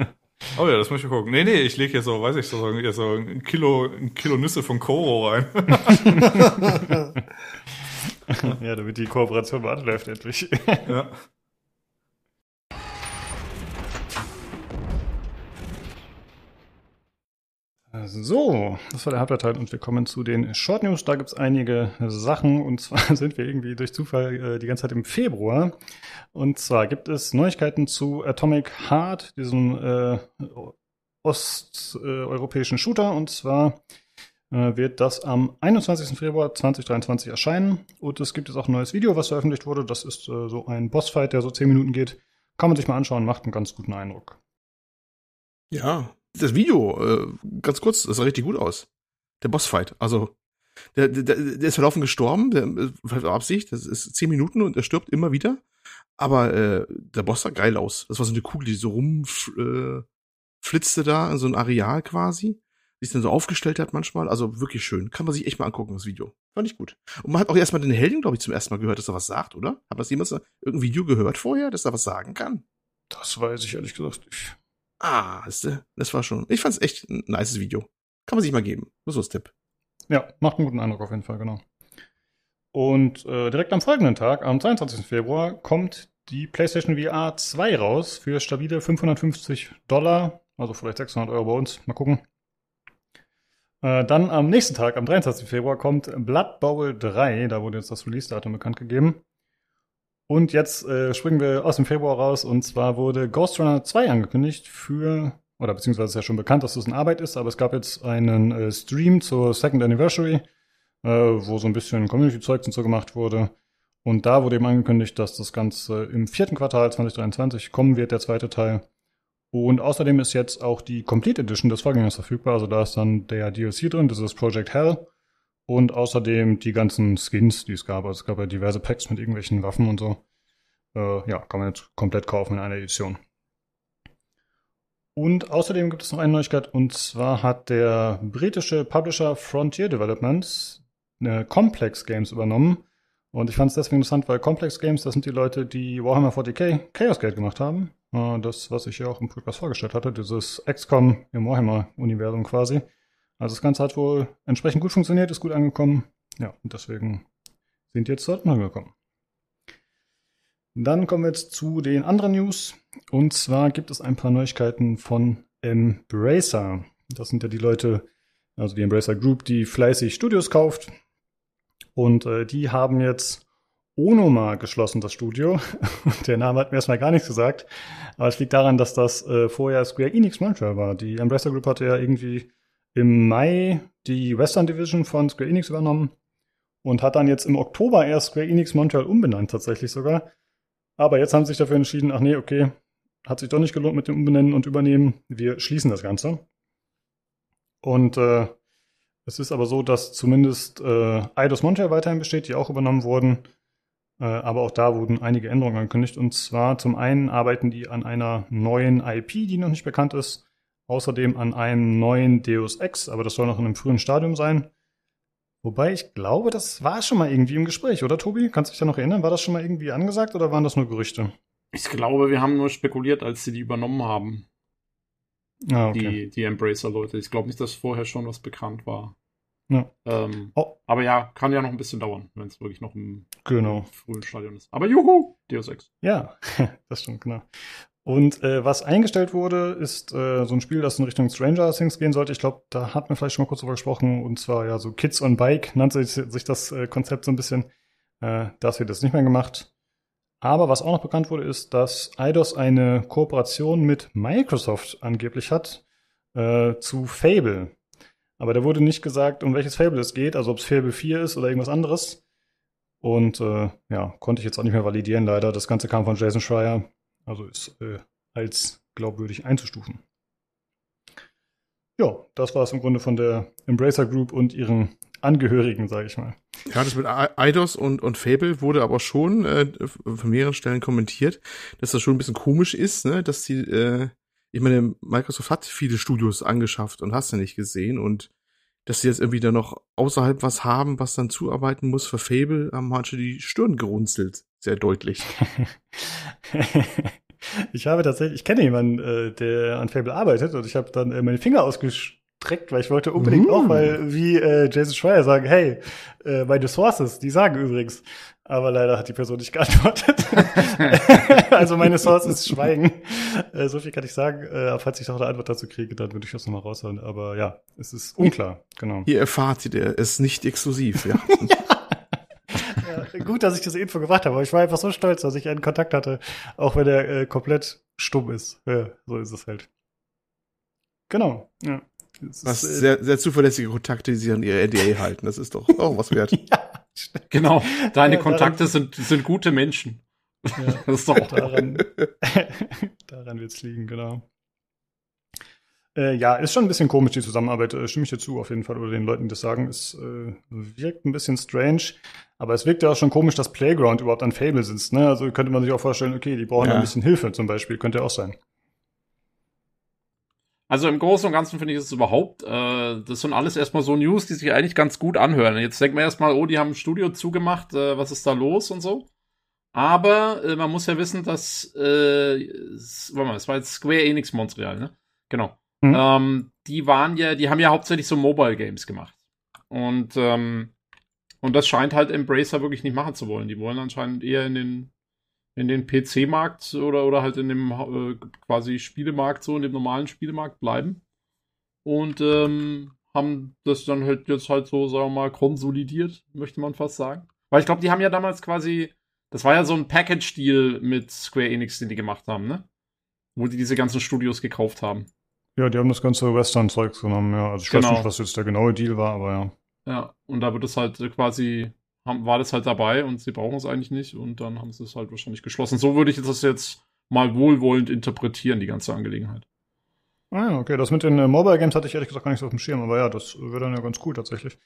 [SPEAKER 5] Oh ja, das muss ich gucken. Nee, nee, ich lege hier so, weiß ich, so, so ein Kilo, ein Kilo Nüsse von Koro rein.
[SPEAKER 1] ja, damit die Kooperation läuft endlich. ja. So, das war der Hauptteil und wir kommen zu den Short News. Da gibt es einige Sachen und zwar sind wir irgendwie durch Zufall äh, die ganze Zeit im Februar. Und zwar gibt es Neuigkeiten zu Atomic Heart, diesem äh, osteuropäischen Shooter. Und zwar äh, wird das am 21. Februar 2023 erscheinen. Und es gibt jetzt auch ein neues Video, was veröffentlicht wurde. Das ist äh, so ein Bossfight, der so 10 Minuten geht. Kann man sich mal anschauen, macht einen ganz guten Eindruck.
[SPEAKER 2] Ja, das Video, äh, ganz kurz, das sah richtig gut aus. Der Bossfight. Also, der, der, der ist verlaufen gestorben, der äh, Absicht, das ist zehn Minuten und er stirbt immer wieder. Aber äh, der Boss sah geil aus. Das war so eine Kugel, die so rumflitzte äh, da in so ein Areal quasi. Die sich dann so aufgestellt hat manchmal. Also wirklich schön. Kann man sich echt mal angucken, das Video. Fand ich gut. Und man hat auch erstmal den Helden, glaube ich, zum ersten Mal gehört, dass er was sagt, oder? Hat das jemand irgendein Video gehört vorher, dass er was sagen kann?
[SPEAKER 1] Das weiß ich ehrlich gesagt nicht.
[SPEAKER 2] Ah, das war schon. Ich fand es echt ein nices Video. Kann man sich mal geben. Nur so als Tipp.
[SPEAKER 1] Ja, macht einen guten Eindruck auf jeden Fall, genau. Und äh, direkt am folgenden Tag, am 22. Februar, kommt die PlayStation VR 2 raus für stabile 550 Dollar, also vielleicht 600 Euro bei uns. Mal gucken. Äh, dann am nächsten Tag, am 23. Februar, kommt Blood Bowl 3. Da wurde jetzt das Release-Datum bekannt gegeben. Und jetzt äh, springen wir aus dem Februar raus. Und zwar wurde Ghost Runner 2 angekündigt für, oder beziehungsweise ist ja schon bekannt, dass das in Arbeit ist, aber es gab jetzt einen äh, Stream zur Second Anniversary, äh, wo so ein bisschen Community-Zeugs und so gemacht wurde. Und da wurde eben angekündigt, dass das Ganze im vierten Quartal 2023 kommen wird, der zweite Teil. Und außerdem ist jetzt auch die Complete Edition des Vorgängers verfügbar. Also da ist dann der DLC drin, das ist Project Hell. Und außerdem die ganzen Skins, die es gab. Also es gab ja diverse Packs mit irgendwelchen Waffen und so. Äh, ja, kann man jetzt komplett kaufen in einer Edition. Und außerdem gibt es noch eine Neuigkeit. Und zwar hat der britische Publisher Frontier Developments eine Complex Games übernommen. Und ich fand es deswegen interessant, weil Complex Games, das sind die Leute, die Warhammer 40k Chaos Gate gemacht haben. Äh, das, was ich ja auch im Podcast vorgestellt hatte, dieses XCOM im Warhammer-Universum quasi. Also das Ganze hat wohl entsprechend gut funktioniert, ist gut angekommen. Ja, und deswegen sind jetzt dort mal gekommen. Dann kommen wir jetzt zu den anderen News. Und zwar gibt es ein paar Neuigkeiten von Embracer. Das sind ja die Leute, also die Embracer Group, die fleißig Studios kauft. Und äh, die haben jetzt Onoma geschlossen, das Studio. Der Name hat mir erstmal gar nichts gesagt. Aber es liegt daran, dass das äh, vorher Square Enix Montreal war. Die Embracer Group hatte ja irgendwie im Mai die Western Division von Square Enix übernommen und hat dann jetzt im Oktober erst Square Enix Montreal umbenannt, tatsächlich sogar. Aber jetzt haben sie sich dafür entschieden, ach nee, okay, hat sich doch nicht gelohnt mit dem Umbenennen und Übernehmen. Wir schließen das Ganze. Und äh, es ist aber so, dass zumindest äh, Eidos Montreal weiterhin besteht, die auch übernommen wurden. Äh, aber auch da wurden einige Änderungen angekündigt. Und zwar zum einen arbeiten die an einer neuen IP, die noch nicht bekannt ist. Außerdem an einem neuen Deus Ex, aber das soll noch in einem frühen Stadium sein. Wobei ich glaube, das war schon mal irgendwie im Gespräch, oder Tobi? Kannst du dich da noch erinnern? War das schon mal irgendwie angesagt oder waren das nur Gerüchte?
[SPEAKER 3] Ich glaube, wir haben nur spekuliert, als sie die übernommen haben. Ah, okay. Die, die Embracer-Leute. Ich glaube nicht, dass vorher schon was bekannt war. Ja. Ähm, oh. Aber ja, kann ja noch ein bisschen dauern, wenn es wirklich noch im
[SPEAKER 1] genau.
[SPEAKER 3] frühen Stadion ist. Aber juhu, Deus Ex.
[SPEAKER 1] Ja, das stimmt, genau. Und äh, was eingestellt wurde, ist äh, so ein Spiel, das in Richtung Stranger Things gehen sollte. Ich glaube, da hat man vielleicht schon mal kurz drüber gesprochen. Und zwar ja so Kids on Bike nannte sich, sich das äh, Konzept so ein bisschen. Äh, das wird jetzt nicht mehr gemacht. Aber was auch noch bekannt wurde, ist, dass Eidos eine Kooperation mit Microsoft angeblich hat äh, zu Fable. Aber da wurde nicht gesagt, um welches Fable es geht, also ob es Fable 4 ist oder irgendwas anderes. Und äh, ja, konnte ich jetzt auch nicht mehr validieren, leider. Das Ganze kam von Jason Schreier, also ist äh, als glaubwürdig einzustufen. Ja, das war es im Grunde von der Embracer Group und ihren Angehörigen, sage ich mal.
[SPEAKER 2] Ja, das mit Eidos und, und Fable wurde aber schon äh, von mehreren Stellen kommentiert, dass das schon ein bisschen komisch ist, ne, dass die äh, ich meine, Microsoft hat viele Studios angeschafft und hast du nicht gesehen und dass sie jetzt irgendwie da noch außerhalb was haben, was dann zuarbeiten muss für Fable, haben manche die Stirn gerunzelt. Sehr deutlich.
[SPEAKER 1] ich habe tatsächlich, ich kenne jemanden, äh, der an Fable arbeitet und ich habe dann äh, meine Finger ausgestreckt, weil ich wollte unbedingt mm. auch mal wie äh, Jason Schreier sagen, hey, äh, meine Sources, die sagen übrigens, aber leider hat die Person nicht geantwortet. also meine Source ist Schweigen. Äh, so viel kann ich sagen. Äh, falls ich noch eine Antwort dazu kriege, dann würde ich das nochmal raushauen. Aber ja, es ist unklar, genau.
[SPEAKER 2] Hier erfahrt ihr, ist nicht exklusiv, ja.
[SPEAKER 1] ja. Gut, dass ich diese Info gemacht habe, aber ich war einfach so stolz, dass ich einen Kontakt hatte, auch wenn er äh, komplett stumm ist. Ja, so ist es halt. Genau, ja.
[SPEAKER 2] Was ist, äh, sehr, sehr zuverlässige Kontakte, die sich an ihr NDA halten. Das ist doch auch was wert.
[SPEAKER 3] ja. Genau, deine ja, Kontakte sind, sind gute Menschen.
[SPEAKER 1] Ja, das ist doch daran, daran wird es liegen, genau. Äh, ja, ist schon ein bisschen komisch, die Zusammenarbeit, äh, stimme ich dir zu, auf jeden Fall, oder den Leuten, die das sagen. Es äh, wirkt ein bisschen strange, aber es wirkt ja auch schon komisch, dass Playground überhaupt an Fable sitzt. Ne? Also könnte man sich auch vorstellen, okay, die brauchen ja. ein bisschen Hilfe zum Beispiel, könnte ja auch sein.
[SPEAKER 3] Also im Großen und Ganzen finde ich es überhaupt, äh, das sind alles erstmal so News, die sich eigentlich ganz gut anhören. Jetzt denkt man erstmal, oh, die haben ein Studio zugemacht, äh, was ist da los und so. Aber äh, man muss ja wissen, dass, äh, warte mal, es war jetzt Square Enix Montreal, ne? Genau. Mhm. Ähm, die waren ja, die haben ja hauptsächlich so Mobile Games gemacht. Und, ähm, und das scheint halt Embracer wirklich nicht machen zu wollen. Die wollen anscheinend eher in den in den PC-Markt oder, oder halt in dem äh, quasi Spielemarkt, so in dem normalen Spielemarkt bleiben. Und ähm, haben das dann halt jetzt halt so, sagen wir mal, konsolidiert, möchte man fast sagen. Weil ich glaube, die haben ja damals quasi, das war ja so ein Package-Deal mit Square Enix, den die gemacht haben, ne? Wo die diese ganzen Studios gekauft haben.
[SPEAKER 1] Ja, die haben das ganze Western-Zeugs genommen, ja. Also ich
[SPEAKER 3] Genau.
[SPEAKER 1] weiß nicht, was jetzt der genaue Deal war, aber ja.
[SPEAKER 3] Ja, und da wird es halt quasi, haben, war das halt dabei und sie brauchen es eigentlich nicht und dann haben sie es halt wahrscheinlich geschlossen. So würde ich das jetzt mal wohlwollend interpretieren, die ganze Angelegenheit.
[SPEAKER 1] Ah ja, okay. Das mit den äh, Mobile Games hatte ich ehrlich gesagt gar nicht so auf dem Schirm, aber ja, das wäre dann ja ganz cool tatsächlich.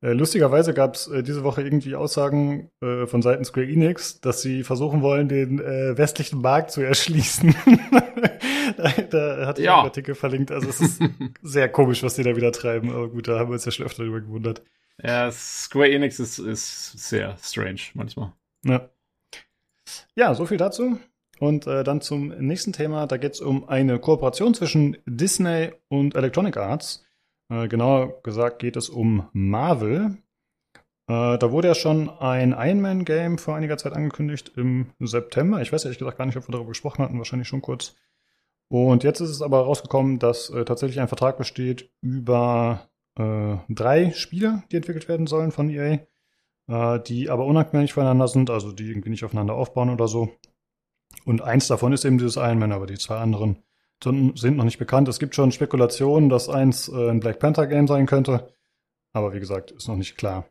[SPEAKER 1] Äh, lustigerweise gab es äh, diese Woche irgendwie Aussagen äh, von Seiten Square Enix, dass sie versuchen wollen, den äh, westlichen Markt zu erschließen. da, da hatte ich
[SPEAKER 3] Ja.
[SPEAKER 1] einen Artikel verlinkt. Also es ist sehr komisch, was die da wieder treiben. Aber gut, da haben wir uns ja schon öfter drüber gewundert.
[SPEAKER 3] Ja, Square Enix ist, ist sehr strange manchmal.
[SPEAKER 1] Ja. Ja, so viel dazu. Und äh, dann zum nächsten Thema. Da geht es um eine Kooperation zwischen Disney und Electronic Arts. Äh, genauer gesagt geht es um Marvel. Äh, da wurde ja schon ein Iron Man Game vor einiger Zeit angekündigt im September. Ich weiß ehrlich gesagt gar nicht, ob wir darüber gesprochen hatten, wahrscheinlich schon kurz. Und jetzt ist es aber rausgekommen, dass äh, tatsächlich ein Vertrag besteht über äh, drei Spiele, die entwickelt werden sollen von EA äh, die aber unabhängig voneinander sind, also die irgendwie nicht aufeinander aufbauen oder so. Und eins davon ist eben dieses Iron Man, aber die zwei anderen sind noch nicht bekannt. Es gibt schon Spekulationen, dass eins äh, ein Black Panther Game sein könnte, aber wie gesagt, ist noch nicht klar.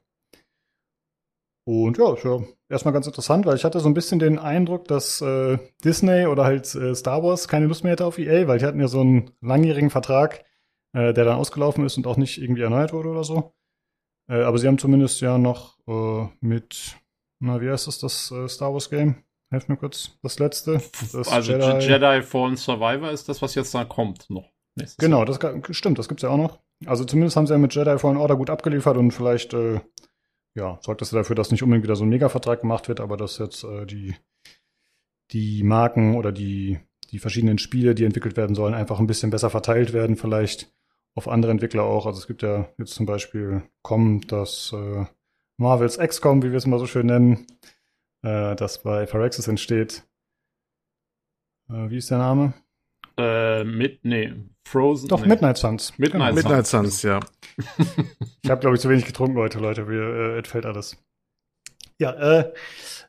[SPEAKER 1] Und ja, ist ja erstmal ganz interessant, weil ich hatte so ein bisschen den Eindruck, dass äh, Disney oder halt äh, Star Wars keine Lust mehr hätte auf EA, weil die hatten ja so einen langjährigen Vertrag, äh, der dann ausgelaufen ist und auch nicht irgendwie erneuert wurde oder so. Äh, aber sie haben zumindest ja noch äh, mit, na, wie heißt das, das äh, Star Wars Game? Helf mir kurz, das letzte. Das
[SPEAKER 3] also Jedi, Jedi Fallen Survivor ist das, was jetzt da kommt noch.
[SPEAKER 1] Genau, das stimmt, das gibt's ja auch noch. Also zumindest haben sie ja mit Jedi Fallen Order gut abgeliefert und vielleicht, äh, ja, sorgt das ja dafür, dass nicht unbedingt wieder so ein Mega-Vertrag gemacht wird, aber dass jetzt äh, die, die Marken oder die, die verschiedenen Spiele, die entwickelt werden sollen, einfach ein bisschen besser verteilt werden, vielleicht auf andere Entwickler auch. Also es gibt ja jetzt zum Beispiel Com, das äh, Marvels XCOM, wie wir es immer so schön nennen, äh, das bei Phyrexis entsteht. Äh, wie ist der Name?
[SPEAKER 3] Äh, mit, nee, Frozen.
[SPEAKER 1] Doch,
[SPEAKER 3] nee.
[SPEAKER 1] Midnight Suns.
[SPEAKER 3] Midnight
[SPEAKER 1] Genau.
[SPEAKER 2] Midnight Suns, ja.
[SPEAKER 1] Ich habe, glaube ich, zu wenig getrunken heute, Leute. Mir äh, entfällt alles. Ja, äh,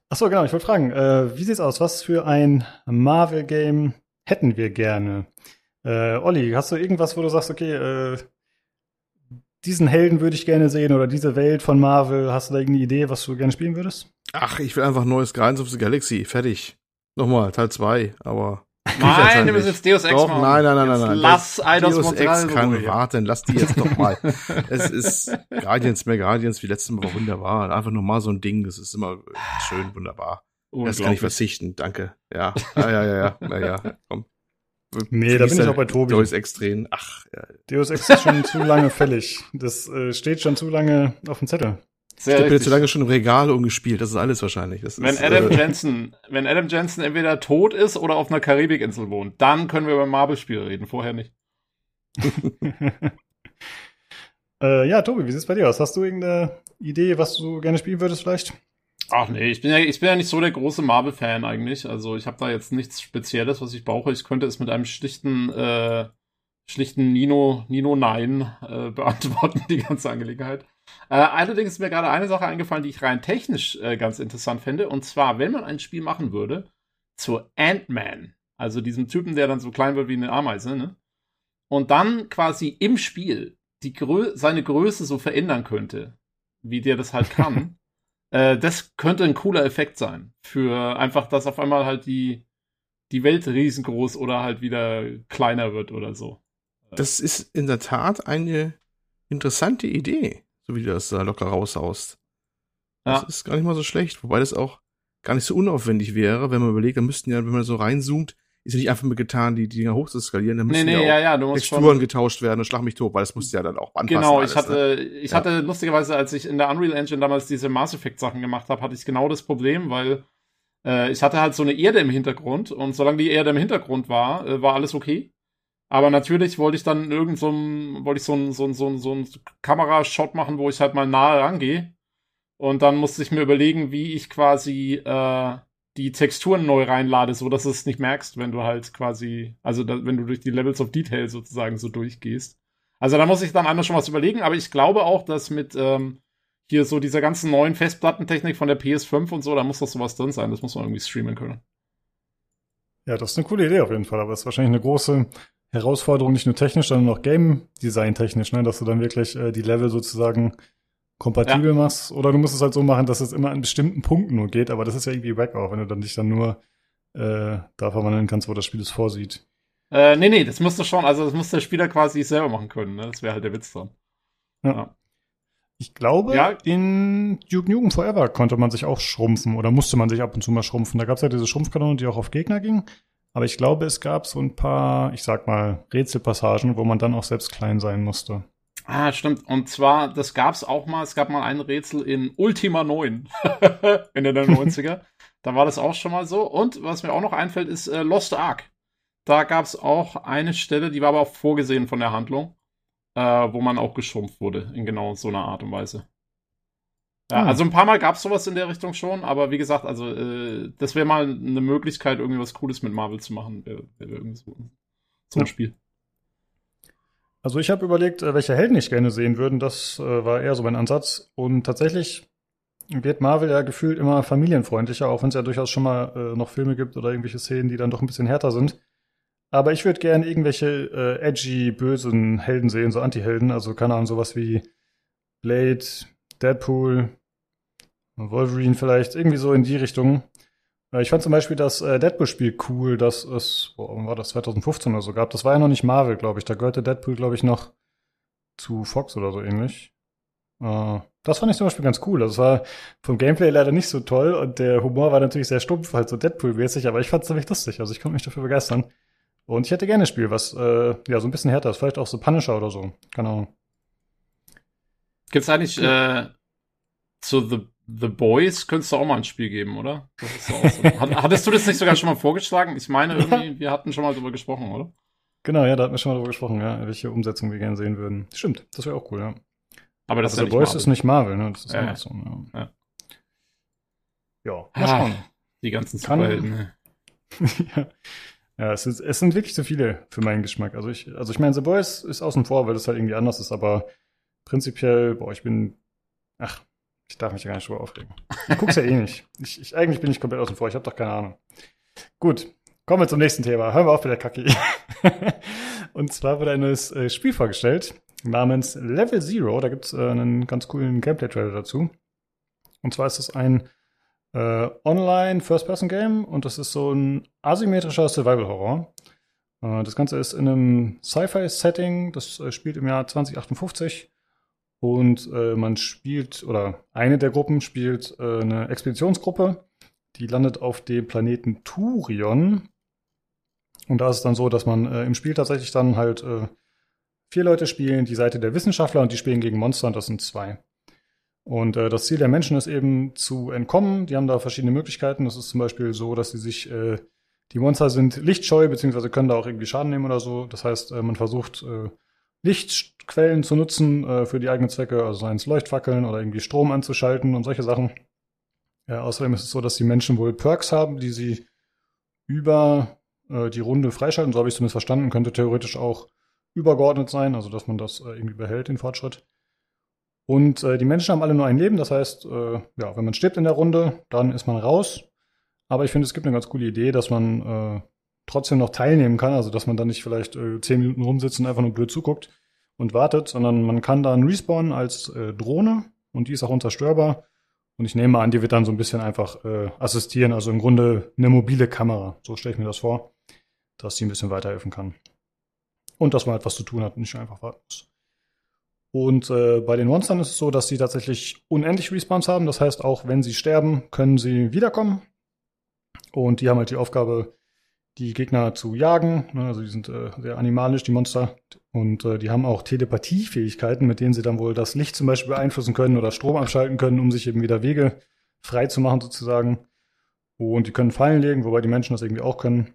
[SPEAKER 1] ach so, genau. Ich wollte fragen, äh, wie sieht's aus? Was für ein Marvel-Game hätten wir gerne? Äh, Olli, hast du irgendwas, wo du sagst, okay, äh, diesen Helden würde ich gerne sehen oder diese Welt von Marvel? Hast du da irgendeine Idee, was du gerne spielen würdest?
[SPEAKER 2] Ach, ich will einfach neues Guardians of the Galaxy. Fertig. Nochmal, Teil 2, aber.
[SPEAKER 3] Nein, du
[SPEAKER 2] nicht.
[SPEAKER 3] bist jetzt Deus Ex
[SPEAKER 2] Doch,
[SPEAKER 3] machen.
[SPEAKER 2] nein, nein, nein,
[SPEAKER 3] Jetzt
[SPEAKER 2] nein, nein.
[SPEAKER 3] Lass
[SPEAKER 2] Das-
[SPEAKER 3] Eidos
[SPEAKER 2] Deus Ex kann
[SPEAKER 3] Ruhe.
[SPEAKER 2] warten, lass die jetzt doch mal. es ist Guardians, mehr Guardians wie letztes Mal war wunderbar. Einfach nochmal so ein Ding, das ist immer schön, wunderbar. Das kann ich verzichten, danke. Ja, ja, ja, ja, ja, ja, ja komm.
[SPEAKER 1] Nee, da bin ich auch bei Tobi.
[SPEAKER 2] Deus Ex drehen. Ach, ja.
[SPEAKER 1] Deus Ex ist schon zu lange fällig. Das äh, steht schon zu lange auf dem Zettel.
[SPEAKER 3] Sehr
[SPEAKER 2] Ich bin zu lange schon im Regal umgespielt, das ist alles wahrscheinlich. Das
[SPEAKER 3] Wenn
[SPEAKER 2] ist,
[SPEAKER 3] Adam
[SPEAKER 2] äh,
[SPEAKER 3] Jensen, wenn Adam Jensen entweder tot ist oder auf einer Karibikinsel wohnt, dann können wir über Marvel-Spiele reden, vorher nicht.
[SPEAKER 1] äh, ja, Tobi, wie sieht's bei dir aus? Hast du irgendeine Idee, was du gerne spielen würdest vielleicht?
[SPEAKER 3] Ach nee, ich bin ja, ich bin ja nicht so der große Marvel-Fan eigentlich. Also ich habe da jetzt nichts Spezielles, was ich brauche. Ich könnte es mit einem schlichten, äh, schlichten Nino, Nino Nein äh, beantworten, die ganze Angelegenheit. Äh, allerdings ist mir gerade eine Sache eingefallen, die ich rein technisch äh, ganz interessant fände. Und zwar, wenn man ein Spiel machen würde zu Ant-Man, also diesem Typen, der dann so klein wird wie eine Ameise, ne? Und dann quasi im Spiel die Grö seine Größe so verändern könnte, wie der das halt kann. Äh, das könnte ein cooler Effekt sein. Für einfach, dass auf einmal halt die, die Welt riesengroß oder halt wieder kleiner wird oder so.
[SPEAKER 2] Das ist in der Tat eine interessante Idee, so wie du das da locker raushaust. Das
[SPEAKER 3] Ja.
[SPEAKER 2] ist gar nicht mal so schlecht, wobei das auch gar nicht so unaufwendig wäre, wenn man überlegt, da müssten ja, wenn man so reinzoomt, ist ja nicht einfach mal getan, die, Dinger hochzuskalieren, da
[SPEAKER 3] Nee,
[SPEAKER 2] müssen
[SPEAKER 3] nee,
[SPEAKER 2] ja auch
[SPEAKER 3] ja, ja, du musst
[SPEAKER 2] Texturen getauscht werden und schlag mich tot, weil das muss ja dann auch anpassen.
[SPEAKER 3] Genau,
[SPEAKER 2] alles,
[SPEAKER 3] ich
[SPEAKER 2] ne?
[SPEAKER 3] hatte, ich
[SPEAKER 2] Ja.
[SPEAKER 3] hatte lustigerweise, als ich in der Unreal Engine damals diese Mass Effect Sachen gemacht habe, hatte ich genau das Problem, weil äh, ich hatte halt so eine Erde im Hintergrund und solange die Erde im Hintergrund war, äh, war alles okay. Aber natürlich wollte ich dann irgend so ein, wollte ich so ein, so ein, so ein, so ein Kamerashot machen, wo ich halt mal nahe rangehe. Und dann musste ich mir überlegen, wie ich quasi äh, die Texturen neu reinlade, so dass du es nicht merkst, wenn du halt quasi, also da, wenn du durch die Levels of Detail sozusagen so durchgehst. Also da muss ich dann anders schon was überlegen, aber ich glaube auch, dass mit ähm, hier so dieser ganzen neuen Festplattentechnik von der PS5 und so, da muss doch sowas drin sein. Das muss man irgendwie streamen können.
[SPEAKER 1] Ja, das ist eine coole Idee auf jeden Fall, aber es ist wahrscheinlich eine große Herausforderung, nicht nur technisch, sondern auch Game Design technisch, ne? dass du dann wirklich äh, die Level sozusagen kompatibel ja. machst. Oder du musst es halt so machen, dass es immer an bestimmten Punkten nur geht, aber das ist ja irgendwie wack auch, wenn du dann dich dann nur äh, da verwandeln kannst, wo das Spiel es vorsieht.
[SPEAKER 3] Äh, nee, nee, das musst du schon, also das muss der Spieler quasi selber machen können, ne? Das wäre halt der Witz dran.
[SPEAKER 1] Ja. ja. Ich glaube, ja. in Duke Nukem Forever konnte man sich auch schrumpfen oder musste man sich ab und zu mal schrumpfen. Da gab es ja diese Schrumpfkanone, die auch auf Gegner ging. Aber ich glaube, es gab so ein paar, ich sag mal, Rätselpassagen, wo man dann auch selbst klein sein musste.
[SPEAKER 3] Ah, stimmt. Und zwar, das gab's auch mal, es gab mal ein Rätsel in Ultima 9, Ende der 90er. da war das auch schon mal so. Und was mir auch noch einfällt, ist äh, Lost Ark. Da gab's auch eine Stelle, die war aber auch vorgesehen von der Handlung äh, wo man auch geschrumpft wurde, in genau so einer Art und Weise. Ja, hm. Also ein paar Mal gab es sowas in der Richtung schon, aber wie gesagt, also äh, das wäre mal eine Möglichkeit, irgendwie was Cooles mit Marvel zu machen, wär irgendwie so, so ein ja. Spiel.
[SPEAKER 1] Also ich habe überlegt, äh, welche Helden ich gerne sehen würde. Das äh, war eher so mein Ansatz. Und tatsächlich wird Marvel ja gefühlt immer familienfreundlicher, auch wenn es ja durchaus schon mal äh, noch Filme gibt oder irgendwelche Szenen, die dann doch ein bisschen härter sind. Aber ich würde gerne irgendwelche äh, edgy, bösen Helden sehen, so Anti-Helden. Also keine Ahnung, sowas wie Blade, Deadpool, Wolverine vielleicht, irgendwie so in die Richtung. Ich fand zum Beispiel das äh, Deadpool-Spiel cool, das es, boah, war das 2015 oder so gab. Das war ja noch nicht Marvel, glaube ich. Da gehörte Deadpool, glaube ich, noch zu Fox oder so ähnlich. Äh, das fand ich zum Beispiel ganz cool. Es war vom Gameplay leider nicht so toll und der Humor war natürlich sehr stumpf, halt so Deadpool-mäßig, aber ich fand es ziemlich lustig. Also ich konnte mich dafür begeistern. Und ich hätte gerne ein Spiel, was äh, ja so ein bisschen härter ist. Vielleicht auch so Punisher oder so. Keine Ahnung.
[SPEAKER 3] Gibt's eigentlich äh, zu The, The Boys könntest du auch mal ein Spiel geben, oder? Das ist auch so. Hattest du das nicht sogar schon mal vorgeschlagen? Ich meine irgendwie, wir hatten schon mal drüber gesprochen, oder?
[SPEAKER 1] Genau, ja, da hatten wir schon mal drüber gesprochen, ja, welche Umsetzung wir gerne sehen würden. Stimmt, das wäre auch cool, ja.
[SPEAKER 3] Aber das
[SPEAKER 1] Aber ist The Boys Marvel. ist nicht Marvel, ne? Das ist
[SPEAKER 3] ja,
[SPEAKER 1] Amazon, ja. Ja,
[SPEAKER 3] ja mal schauen. Ah, die ganzen Superhelden. Ne?
[SPEAKER 1] ja. Ja, es, ist, es sind wirklich zu viele für meinen Geschmack. Also ich, also ich meine, The Boys ist außen vor, weil das halt irgendwie anders ist, aber prinzipiell, boah, ich bin, ach, ich darf mich ja gar nicht drüber aufregen. Ich guck's ja eh nicht. Ich, ich, eigentlich bin ich komplett außen vor, ich habe doch keine Ahnung. Gut, kommen wir zum nächsten Thema. Hören wir auf mit der Kacke. Und zwar wurde ein neues äh, Spiel vorgestellt namens Level Zero. Da gibt's äh, einen ganz coolen Gameplay-Trailer dazu. Und zwar ist es ein äh, Online First-Person-Game und das ist so ein asymmetrischer Survival-Horror. Äh, das Ganze ist in einem Sci-Fi-Setting, das äh, spielt im Jahr 2058 und äh, man spielt, oder eine der Gruppen spielt äh, eine Expeditionsgruppe, die landet auf dem Planeten Turion. Und da ist es dann so, dass man äh, im Spiel tatsächlich dann halt vier Leute spielen, die Seite der Wissenschaftler und die spielen gegen Monster und das sind zwei. Und äh, das Ziel der Menschen ist eben zu entkommen. Die haben da verschiedene Möglichkeiten. Das ist zum Beispiel so, dass sie sich, äh, die Monster sind lichtscheu, beziehungsweise können da auch irgendwie Schaden nehmen oder so. Das heißt, äh, man versucht, äh, Lichtquellen zu nutzen äh, für die eigenen Zwecke, also seien es Leuchtfackeln oder irgendwie Strom anzuschalten und solche Sachen. Ja, außerdem ist es so, dass die Menschen wohl Perks haben, die sie über äh, die Runde freischalten. So habe ich es zumindest verstanden. Könnte theoretisch auch übergeordnet sein, also dass man das äh, irgendwie behält, den Fortschritt. Und äh, die Menschen haben alle nur ein Leben, das heißt, äh, ja, wenn man stirbt in der Runde, dann ist man raus. Aber ich finde, es gibt eine ganz coole Idee, dass man äh, trotzdem noch teilnehmen kann, also dass man dann nicht vielleicht äh, zehn Minuten rumsitzt und einfach nur blöd zuguckt und wartet, sondern man kann dann respawnen als äh, Drohne und die ist auch unzerstörbar. Und ich nehme an, die wird dann so ein bisschen einfach äh, assistieren, also im Grunde eine mobile Kamera. So stelle ich mir das vor, dass die ein bisschen weiterhelfen kann. Und dass man etwas halt zu tun hat und nicht einfach warten muss. Und äh, bei den Monstern ist es so, dass sie tatsächlich unendlich Respawns haben. Das heißt, auch wenn sie sterben, können sie wiederkommen. Und die haben halt die Aufgabe, die Gegner zu jagen. Ne, also die sind äh, sehr animalisch, die Monster. Und äh, die haben auch Telepathiefähigkeiten, mit denen sie dann wohl das Licht zum Beispiel beeinflussen können oder Strom abschalten können, um sich eben wieder Wege frei zu machen sozusagen. Und die können Fallen legen, wobei die Menschen das irgendwie auch können.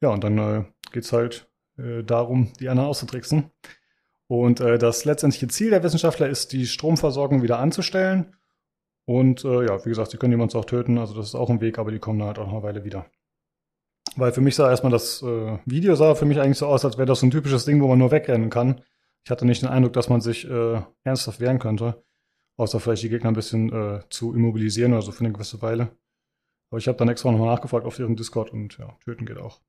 [SPEAKER 1] Ja, und dann äh, geht's halt äh, darum, die anderen auszutricksen. Und äh, das letztendliche Ziel der Wissenschaftler ist, die Stromversorgung wieder anzustellen. Und äh, ja, wie gesagt, sie können die Monster auch töten, also das ist auch ein Weg, aber die kommen halt auch noch eine Weile wieder. Weil für mich sah erstmal das äh, Video sah für mich eigentlich so aus, als wäre das so ein typisches Ding, wo man nur wegrennen kann. Ich hatte nicht den Eindruck, dass man sich äh, ernsthaft wehren könnte. Außer vielleicht die Gegner ein bisschen äh, zu immobilisieren oder so für eine gewisse Weile. Aber ich habe dann extra nochmal nachgefragt auf ihrem Discord und ja, töten geht auch.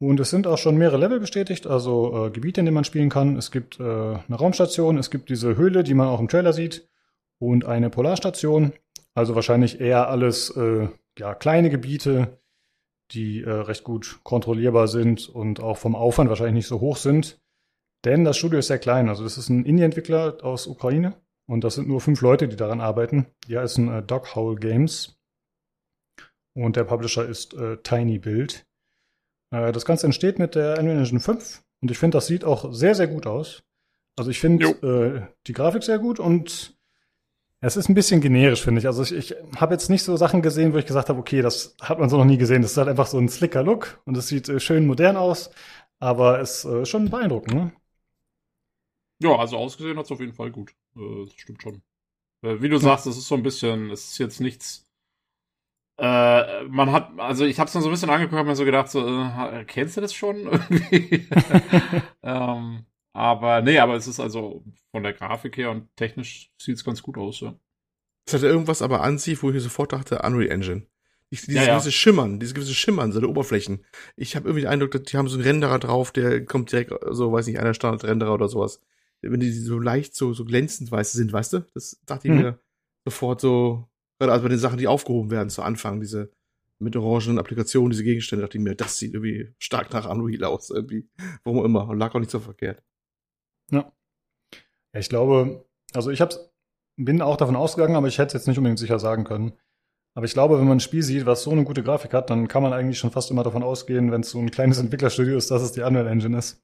[SPEAKER 1] Und es sind auch schon mehrere Level bestätigt, also äh, Gebiete, in denen man spielen kann. Es gibt äh, eine Raumstation, es gibt diese Höhle, die man auch im Trailer sieht, und eine Polarstation. Also wahrscheinlich eher alles äh, ja, kleine Gebiete, die äh, recht gut kontrollierbar sind und auch vom Aufwand wahrscheinlich nicht so hoch sind. Denn das Studio ist sehr klein. Also das ist ein Indie-Entwickler aus Ukraine und das sind nur fünf Leute, die daran arbeiten. Die heißen äh, Dog Howl Games und der Publisher ist äh, Tiny Build. Äh, das Ganze entsteht mit der Unreal Engine 5 und ich finde, das sieht auch sehr, sehr gut aus. Also ich finde äh, die Grafik sehr gut und es ist ein bisschen generisch, finde ich. Also ich, ich habe jetzt nicht so Sachen gesehen, wo ich gesagt habe, okay, das hat man so noch nie gesehen. Das ist halt einfach so ein slicker Look und es sieht äh, schön modern aus, aber es ist äh, schon beeindruckend, ne?
[SPEAKER 3] Ja, also ausgesehen hat es auf jeden Fall gut. Äh, das stimmt schon. Äh, wie du sagst, es ist so ein bisschen, es ist jetzt nichts. Äh, man hat, also ich habe es dann so ein bisschen angeguckt, habe mir so gedacht, so, kennst du das schon irgendwie? ähm, aber nee, aber es ist also von der Grafik her und technisch sieht es ganz gut aus, ja.
[SPEAKER 2] Es hatte irgendwas aber an sich, wo ich sofort dachte, Unreal Engine. Dieses
[SPEAKER 3] Ja, ja.
[SPEAKER 2] gewisse Schimmern, dieses gewisse Schimmern, so der Oberflächen. Ich habe irgendwie den Eindruck, dass die haben so einen Renderer drauf, der kommt direkt, so weiß nicht, einer Standard-Renderer oder sowas. Wenn die so leicht so, so glänzend weiß sind, weißt du? Das dachte ich
[SPEAKER 1] Mhm.
[SPEAKER 2] mir sofort so, gerade also bei den Sachen, die aufgehoben werden zu Anfang, diese mit orangenen Applikationen, diese Gegenstände, dachte ich mir, das sieht irgendwie stark nach Unreal aus, irgendwie. Warum auch immer. Und lag auch nicht so verkehrt.
[SPEAKER 1] Ja. ja ich glaube, also ich hab's, bin auch davon ausgegangen, aber ich hätte es jetzt nicht unbedingt sicher sagen können. Aber ich glaube, wenn man ein Spiel sieht, was so eine gute Grafik hat, dann kann man eigentlich schon fast immer davon ausgehen, wenn es so ein kleines Entwicklerstudio ist, dass es die Unreal Engine ist.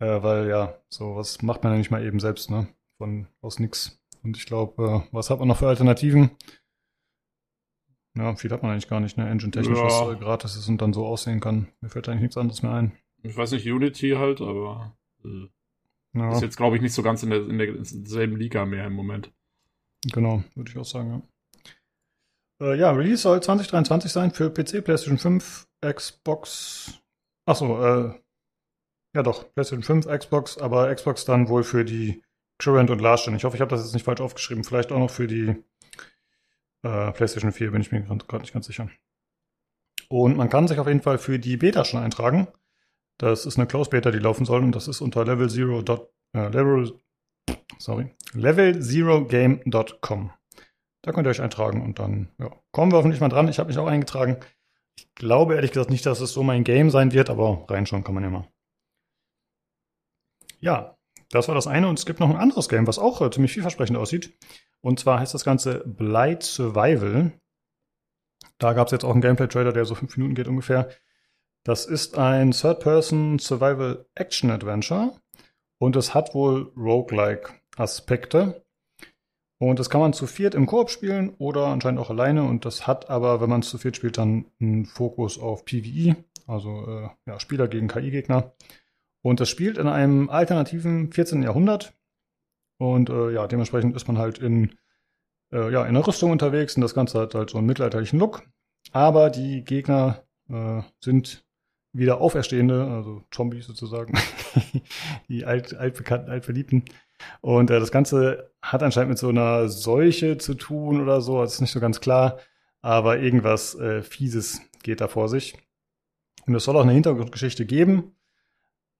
[SPEAKER 1] Äh, weil ja, sowas macht man ja nicht mal eben selbst, ne? Von aus nix. Und ich glaube, äh, was hat man noch für Alternativen? Ja, viel hat man eigentlich gar nicht, ne? Engine-technisch,
[SPEAKER 3] Ja.
[SPEAKER 1] was äh, gratis ist und dann so aussehen kann. Mir fällt eigentlich nichts anderes mehr ein.
[SPEAKER 3] Ich weiß nicht, Unity halt, aber äh,
[SPEAKER 1] Ja,
[SPEAKER 3] ist jetzt, glaube ich, nicht so ganz in, der, in derselben Liga mehr im Moment.
[SPEAKER 1] genau, würde ich auch sagen, ja. Äh, ja, Release soll 2023 sein für PC, PlayStation 5, Xbox. Achso, äh, ja doch, PlayStation 5, Xbox, aber Xbox dann wohl für die Current und Last Gen. Ich hoffe, ich habe das jetzt nicht falsch aufgeschrieben. Vielleicht auch noch für die äh, PlayStation 4, bin ich mir gerade nicht ganz sicher. Und man kann sich auf jeden Fall für die Beta schon eintragen. Das ist eine Close Beta, die laufen soll und das ist unter level zero dot, äh, level, sorry, levelzerogame.com. Da könnt ihr euch eintragen und dann ja, kommen wir hoffentlich mal dran. Ich habe mich auch eingetragen. Ich glaube ehrlich gesagt nicht, dass es so mein Game sein wird, aber reinschauen kann man ja mal. Ja, das war das eine und es gibt noch ein anderes Game, was auch äh, ziemlich vielversprechend aussieht. Und zwar heißt das Ganze Blight Survival. Da gab es jetzt auch einen Gameplay-Trailer, der so fünf Minuten geht ungefähr. Das ist ein Third-Person Survival Action Adventure und es hat wohl Roguelike Aspekte. Und das kann man zu viert im Koop spielen oder anscheinend auch alleine. Und das hat aber, wenn man es zu viert spielt, dann einen Fokus auf PvE, also äh, ja, Spieler gegen KI-Gegner. Und das spielt in einem alternativen 14. Jahrhundert. Und äh, ja, dementsprechend ist man halt in, äh, ja, in der Rüstung unterwegs und das Ganze hat halt so einen mittelalterlichen Look. Aber die Gegner äh, sind wieder Auferstehende, also Zombies sozusagen, die alt, altbekannten, altverliebten. Und äh, das Ganze hat anscheinend mit so einer Seuche zu tun oder so, das ist nicht so ganz klar, aber irgendwas äh, Fieses geht da vor sich. Und es soll auch eine Hintergrundgeschichte geben,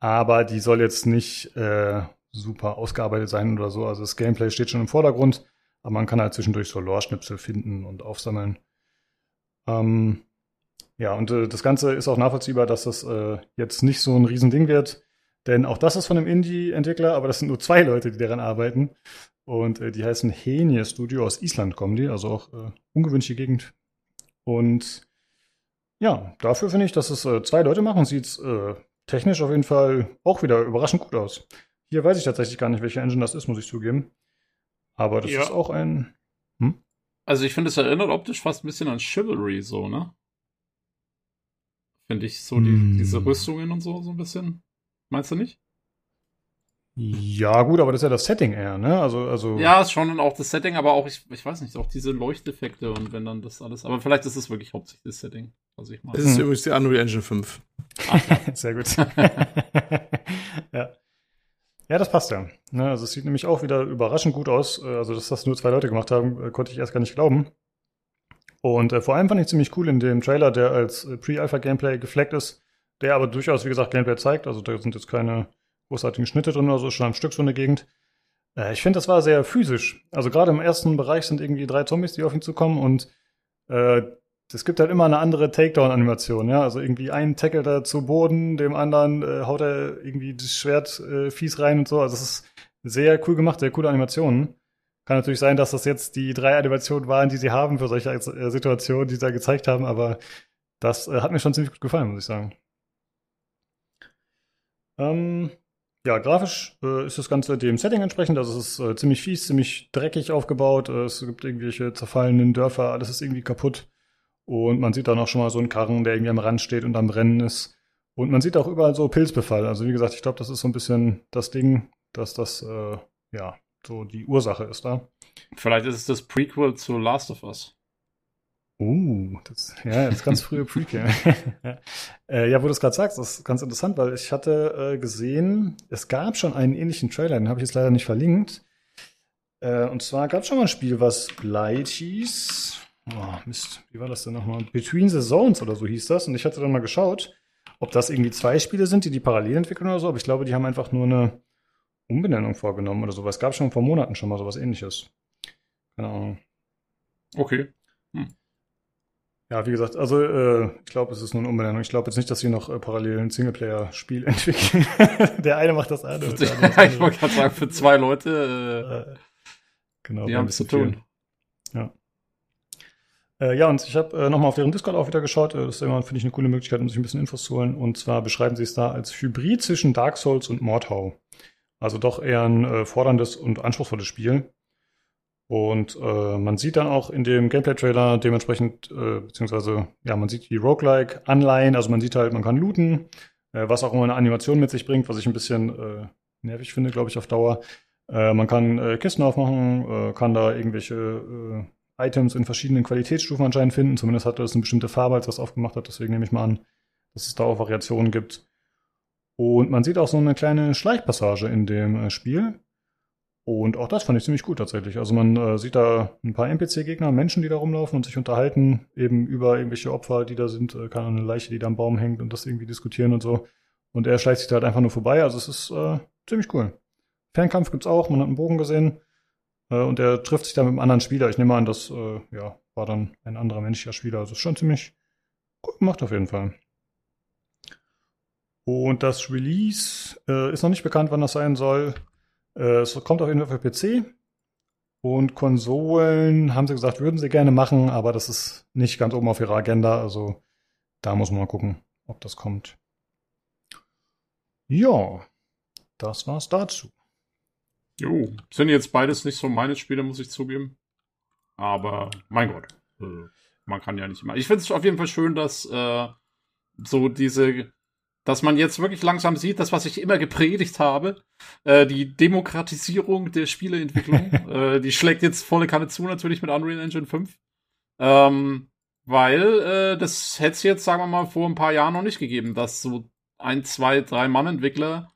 [SPEAKER 1] aber die soll jetzt nicht äh, super ausgearbeitet sein oder so. Also das Gameplay steht schon im Vordergrund, aber man kann halt zwischendurch so Lore-Schnipsel finden und aufsammeln. Ähm, ja, und äh, das Ganze ist auch nachvollziehbar, dass das äh, jetzt nicht so ein Riesending wird. Denn auch das ist von einem Indie-Entwickler, aber das sind nur zwei Leute, die daran arbeiten. Und äh, die heißen Henie Studio aus Island kommen die, also auch äh, ungewöhnliche Gegend. Und ja, dafür finde ich, dass es äh, zwei Leute machen, sieht äh, technisch auf jeden Fall auch wieder überraschend gut aus. Hier weiß ich tatsächlich gar nicht, welche Engine das ist, muss ich zugeben. Aber das
[SPEAKER 3] Ja.
[SPEAKER 1] ist auch ein.
[SPEAKER 3] Also ich finde, es erinnert optisch fast ein bisschen an Chivalry, so, ne? Finde ich so die,
[SPEAKER 1] Hm.
[SPEAKER 3] diese Rüstungen und so, so ein bisschen. Meinst du nicht?
[SPEAKER 1] Ja, gut, aber das ist ja das Setting eher, ne? Also, also.
[SPEAKER 3] Ja, ist schon und auch das Setting, aber auch, ich, ich weiß nicht, auch diese Leuchteffekte und wenn dann das alles. Aber vielleicht ist es wirklich hauptsächlich das Setting. was ich mal.
[SPEAKER 2] Es ist übrigens die Unreal Engine 5.
[SPEAKER 1] Sehr gut. ja. Ja, das passt ja. Ne, also es sieht nämlich auch wieder überraschend gut aus. Also, dass das nur zwei Leute gemacht haben, äh, konnte ich erst gar nicht glauben. Und äh, vor allem fand ich ziemlich cool in dem Trailer, der als äh, Pre-Alpha-Gameplay gefleckt ist, der aber durchaus, wie gesagt, Gameplay zeigt. Also da sind jetzt keine großartigen Schnitte drin oder so, schon am Stück so eine Gegend. Äh, ich finde, das war sehr physisch. Also gerade im ersten Bereich sind irgendwie drei Zombies, die auf ihn zukommen und äh, es gibt halt immer eine andere Takedown-Animation, ja. Also irgendwie einen tackelt er zu Boden, dem anderen äh, haut er irgendwie das Schwert äh, fies rein und so. Also es ist sehr cool gemacht, sehr coole Animationen. Kann natürlich sein, dass das jetzt die drei Animationen waren, die sie haben für solche äh, Situationen, die sie da gezeigt haben, aber das äh, hat mir schon ziemlich gut gefallen, muss ich sagen. Ähm, ja, grafisch äh, ist das Ganze dem Setting entsprechend. Also es ist äh, ziemlich fies, ziemlich dreckig aufgebaut. Äh, es gibt irgendwelche zerfallenen Dörfer, alles ist irgendwie kaputt. Und man sieht dann auch schon mal so einen Karren, der irgendwie am Rand steht und am Brennen ist. Und man sieht auch überall so Pilzbefall. Also wie gesagt, ich glaube, das ist so ein bisschen das Ding, dass das äh, ja so die Ursache ist da.
[SPEAKER 3] Vielleicht ist es das Prequel zu Last of Us.
[SPEAKER 1] Uh, das, ja, das ganz frühe Prequel. äh, ja, wo du es gerade sagst, das ist ganz interessant, weil ich hatte äh, gesehen, es gab schon einen ähnlichen Trailer, den habe ich jetzt leider nicht verlinkt. Äh, und zwar gab es schon mal ein Spiel, was Blight hieß. Oh, Mist, wie war das denn nochmal? Between the Zones oder so hieß das. Und ich hatte dann mal geschaut, ob das irgendwie zwei Spiele sind, die die parallel entwickeln oder so. Aber ich glaube, die haben einfach nur eine Umbenennung vorgenommen oder so. Es gab schon vor Monaten schon mal sowas ähnliches. Keine Ahnung.
[SPEAKER 3] Okay.
[SPEAKER 1] Ja, wie gesagt, also äh, ich glaube, es ist nur eine Umbenennung. Ich glaube jetzt nicht, dass sie noch äh, parallel ein Singleplayer-Spiel entwickeln. der eine macht das der andere das
[SPEAKER 3] ich wollte gerade sagen, für zwei Leute,
[SPEAKER 1] andere. Äh, genau,
[SPEAKER 3] die haben es zu tun.
[SPEAKER 1] viel. Ja. Äh, ja, und ich habe äh, nochmal auf deren Discord auch wieder geschaut. Äh, das ist immer, finde ich, eine coole Möglichkeit, um sich ein bisschen Infos zu holen. Und zwar beschreiben sie es da als Hybrid zwischen Dark Souls und Mordhau. Also doch eher ein äh, forderndes und anspruchsvolles Spiel. Und äh, man sieht dann auch in dem Gameplay-Trailer dementsprechend, äh, beziehungsweise, ja, man sieht die Roguelike-Anleihen, also man sieht halt, man kann looten, äh, was auch immer eine Animation mit sich bringt, was ich ein bisschen äh, nervig finde, glaube ich, auf Dauer. Äh, man kann äh, Kisten aufmachen, kann da irgendwelche Items in verschiedenen Qualitätsstufen anscheinend finden. Zumindest hat das eine bestimmte Farbe, als das aufgemacht hat. Deswegen nehme ich mal an, dass es da auch Variationen gibt. Und man sieht auch so eine kleine Schleichpassage in dem äh, Spiel. Und auch das fand ich ziemlich gut tatsächlich. Also man äh, sieht da ein paar NPC-Gegner, Menschen, die da rumlaufen und sich unterhalten, eben über irgendwelche Opfer, die da sind, äh, keine eine Leiche, die da am Baum hängt und das irgendwie diskutieren und so. Und er schleicht sich da halt einfach nur vorbei. Also es ist äh, ziemlich cool. Fernkampf gibt's auch, man hat einen Bogen gesehen. Äh, und er trifft sich da mit einem anderen Spieler. Ich nehme an, das äh, ja, war dann ein anderer menschlicher Spieler. Also ist schon ziemlich gut gemacht auf jeden Fall. Und das Release äh, ist noch nicht bekannt, wann das sein soll. Äh, es kommt auf jeden Fall für PC. Und Konsolen haben sie gesagt, würden sie gerne machen, aber das ist nicht ganz oben auf ihrer Agenda. Also da muss man mal gucken, ob das kommt. Ja, das war's dazu.
[SPEAKER 3] Jo, sind jetzt beides nicht so meine Spiele, muss ich zugeben. Aber mein Gott, äh, man kann ja nicht immer. Ich finde es auf jeden Fall schön, dass äh, so diese, dass man jetzt wirklich langsam sieht, das, was ich immer gepredigt habe, äh, die Demokratisierung der Spieleentwicklung, äh, die schlägt jetzt volle Kanne zu, natürlich mit Unreal Engine 5. Ähm, weil äh, das hätte es jetzt, sagen wir mal, vor ein paar Jahren noch nicht gegeben, dass so ein, zwei, drei Mann-Entwickler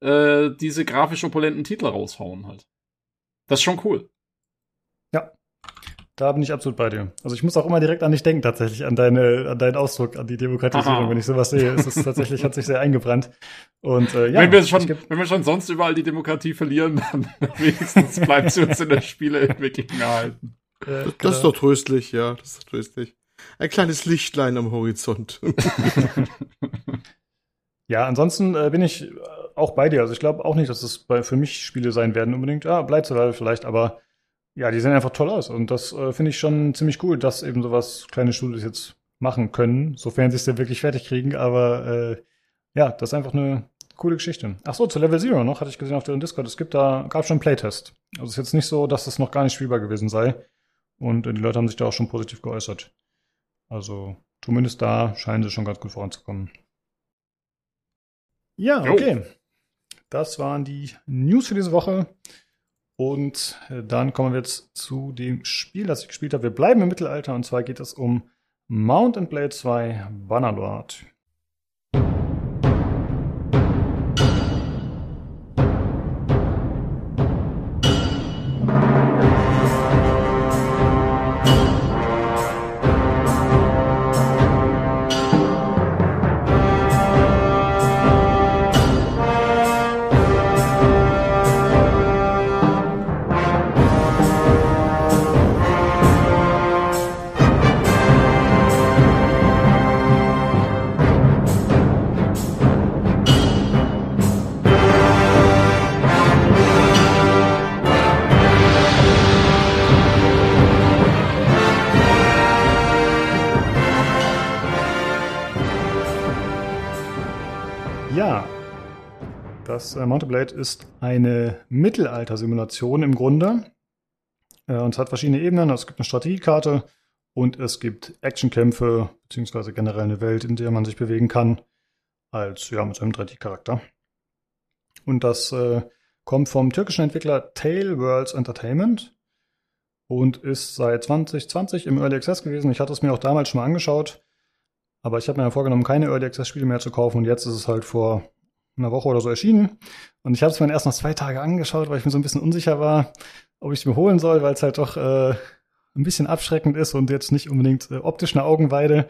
[SPEAKER 3] äh, diese grafisch opulenten Titel raushauen halt. Das ist schon cool.
[SPEAKER 1] Da bin ich absolut bei dir. Also ich muss auch immer direkt an dich denken, tatsächlich, an deine, an deinen Ausdruck, an die Demokratisierung,
[SPEAKER 3] Aha.
[SPEAKER 1] wenn ich sowas sehe. Es ist tatsächlich, hat sich sehr eingebrannt. Und äh, ja,
[SPEAKER 3] wenn, wir schon, wenn wir schon sonst überall die Demokratie verlieren, dann wenigstens bleibt sie uns in der Spieleentwicklung erhalten.
[SPEAKER 1] äh,
[SPEAKER 2] Das
[SPEAKER 1] genau.
[SPEAKER 2] ist doch tröstlich, ja, das ist tröstlich. Ein kleines Lichtlein am Horizont.
[SPEAKER 1] Ja, ansonsten äh, bin ich äh, auch bei dir. Also ich glaube auch nicht, dass es bei, für mich Spiele sein werden unbedingt. Ja, bleibt so vielleicht, aber ja, die sehen einfach toll aus. Und das äh, finde ich schon ziemlich cool, dass eben sowas kleine Studios jetzt machen können, sofern sie es denn wirklich fertig kriegen. Aber äh, ja, das ist einfach eine coole Geschichte. Ach so, zu Level Zero noch, hatte ich gesehen auf deren Discord. Es gibt da, gab schon einen Playtest. Also es ist jetzt nicht so, dass das noch gar nicht spielbar gewesen sei. Und äh, die Leute haben sich da auch schon positiv geäußert. Also zumindest da scheinen sie schon ganz gut voranzukommen. Ja, okay. Das waren die News für diese Woche. Und äh, dann kommen wir jetzt zu dem Spiel, das ich gespielt habe. Wir bleiben im Mittelalter und zwar geht es um Mount and Blade 2 Bannerlord. Blade ist eine Mittelalter-Simulation im Grunde. Äh, und es hat verschiedene Ebenen. Es gibt eine Strategiekarte und es gibt Actionkämpfe, beziehungsweise generell eine Welt, in der man sich bewegen kann, als ja, mit seinem 3D-Charakter. Und das äh, kommt vom türkischen Entwickler Tail Worlds Entertainment und ist seit 2020 im Early Access gewesen. Ich hatte es mir auch damals schon mal angeschaut. Aber ich habe mir ja vorgenommen, keine Early Access Spiele mehr zu kaufen und jetzt ist es halt vor einer Woche oder so erschienen. Und ich habe es mir erst noch zwei Tage angeschaut, weil ich mir so ein bisschen unsicher war, ob ich es mir holen soll, weil es halt doch äh, ein bisschen abschreckend ist und jetzt nicht unbedingt äh, optisch eine Augenweide.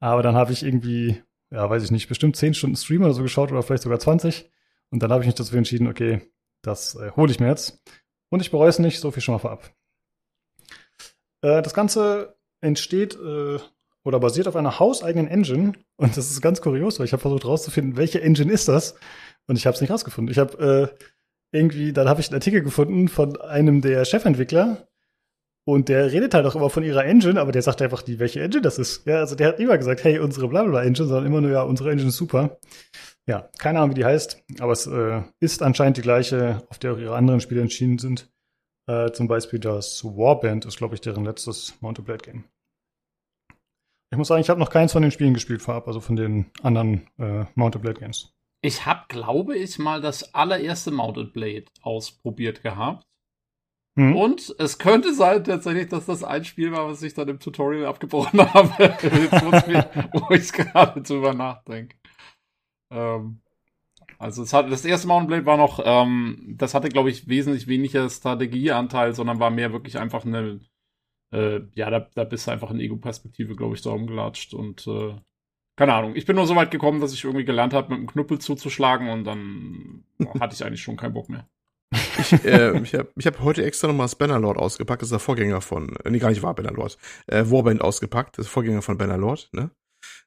[SPEAKER 1] Aber dann habe ich irgendwie, ja, weiß ich nicht, bestimmt zehn Stunden Stream oder so geschaut oder vielleicht sogar 20. Und dann habe ich mich dazu entschieden, okay, das äh, hole ich mir jetzt. Und ich bereue es nicht, so viel schon mal vorab. Äh, das Ganze entsteht äh, oder basiert auf einer hauseigenen Engine. Und das ist ganz kurios, weil ich habe versucht rauszufinden, welche Engine ist das. Und ich habe es nicht rausgefunden. Ich habe äh, irgendwie, dann habe ich einen Artikel gefunden von einem der Chefentwickler. Und der redet halt auch immer von ihrer Engine, aber der sagt einfach nie, welche Engine das ist. Ja, also der hat immer gesagt, hey, unsere blablabla Engine, sondern immer nur, ja, unsere Engine ist super. Ja, keine Ahnung, wie die heißt, aber es äh, ist anscheinend die gleiche, auf der auch ihre anderen Spiele entschieden sind. Äh, zum Beispiel das Warband ist, glaube ich, deren letztes Mountain Blade Game. Ich muss sagen, ich habe noch keins von den Spielen gespielt vorab, also von den anderen äh, Mounted Blade Games.
[SPEAKER 3] Ich habe, glaube ich, mal das allererste Mounted Blade ausprobiert gehabt. Hm. Und es könnte sein tatsächlich, dass das ein Spiel war, was ich dann im Tutorial abgebrochen habe, wo ich gerade drüber nachdenke. Ähm, also es hat, das erste Mountain Blade war noch, ähm, das hatte, glaube ich, wesentlich weniger Strategieanteil, sondern war mehr wirklich einfach eine äh, ja, da, da bist du einfach in Ego-Perspektive, glaube ich, da umgelatscht und äh, keine Ahnung. Ich bin nur so weit gekommen, dass ich irgendwie gelernt habe, mit dem Knüppel zuzuschlagen und dann hatte ich eigentlich schon keinen Bock mehr.
[SPEAKER 2] Ich, äh, ich habe ich hab heute extra nochmal das Bannerlord ausgepackt, das ist der Vorgänger von, äh, nee, gar nicht wahr, Bannerlord, äh, Warband ausgepackt, das ist der Vorgänger von Bannerlord, ne?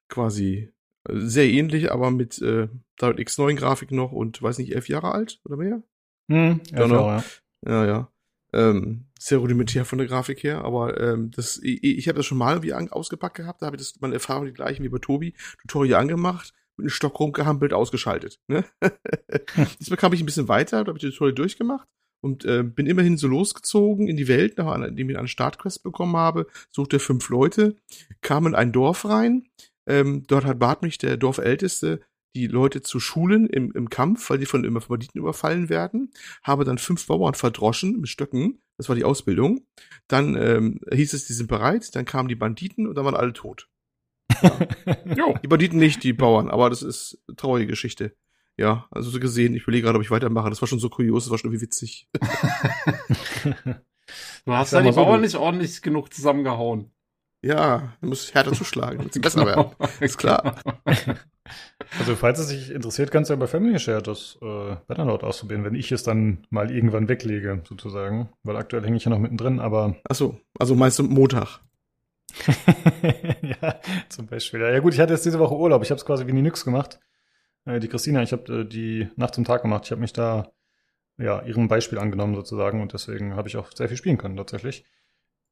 [SPEAKER 2] Quasi äh, sehr ähnlich, aber mit äh, DirectX 9 Grafik noch und weiß nicht, elf Jahre alt oder mehr?
[SPEAKER 1] Hm, elf
[SPEAKER 2] Genau.
[SPEAKER 1] Jahre, ja.
[SPEAKER 2] Ja, ja. Ähm, sehr rudimentär von der Grafik her, aber ähm, das, ich, ich habe das schon mal wie ausgepackt gehabt, da habe ich das meine Erfahrung die gleichen wie bei Tobi, Tutorial angemacht, mit einem Stock rumgehampelt, ausgeschaltet. Ne? Diesmal kam ich ein bisschen weiter, da habe ich das Tutorial durchgemacht und äh, bin immerhin so losgezogen in die Welt, nachdem ich einen Startquest bekommen habe, suchte fünf Leute, kam in ein Dorf rein, ähm, dort hat bat mich der Dorfälteste, die Leute zu schulen im, im Kampf, weil die von immer von Banditen überfallen werden. Habe dann fünf Bauern verdroschen mit Stöcken. Das war die Ausbildung. Dann ähm, hieß es, die sind bereit. Dann kamen die Banditen und dann waren alle tot.
[SPEAKER 3] Jo.
[SPEAKER 2] Die Banditen nicht, die Bauern. Aber das ist eine traurige Geschichte. Ja, also so gesehen, ich überlege gerade, ob ich weitermache. Das war schon so kurios, das war schon irgendwie witzig.
[SPEAKER 3] Du hast ja die
[SPEAKER 1] so,
[SPEAKER 3] Bauern
[SPEAKER 1] du-
[SPEAKER 3] nicht ordentlich genug zusammengehauen.
[SPEAKER 2] Ja, man muss härter zuschlagen, damit sie besser werden. Ist klar.
[SPEAKER 1] Also, falls es dich interessiert, kannst du ja bei Family Share das äh, Bannerlord ausprobieren, wenn ich es dann mal irgendwann weglege, sozusagen. Weil aktuell hänge ich ja noch mittendrin, aber
[SPEAKER 2] Ach so, also meinst du Montag?
[SPEAKER 1] ja, zum Beispiel. Ja, gut, ich hatte jetzt diese Woche Urlaub. Ich habe es quasi wie nie nix gemacht. Äh, die Christina, ich habe äh, die Nacht zum Tag gemacht. Ich habe mich da ja ihrem Beispiel angenommen sozusagen und deswegen habe ich auch sehr viel spielen können tatsächlich.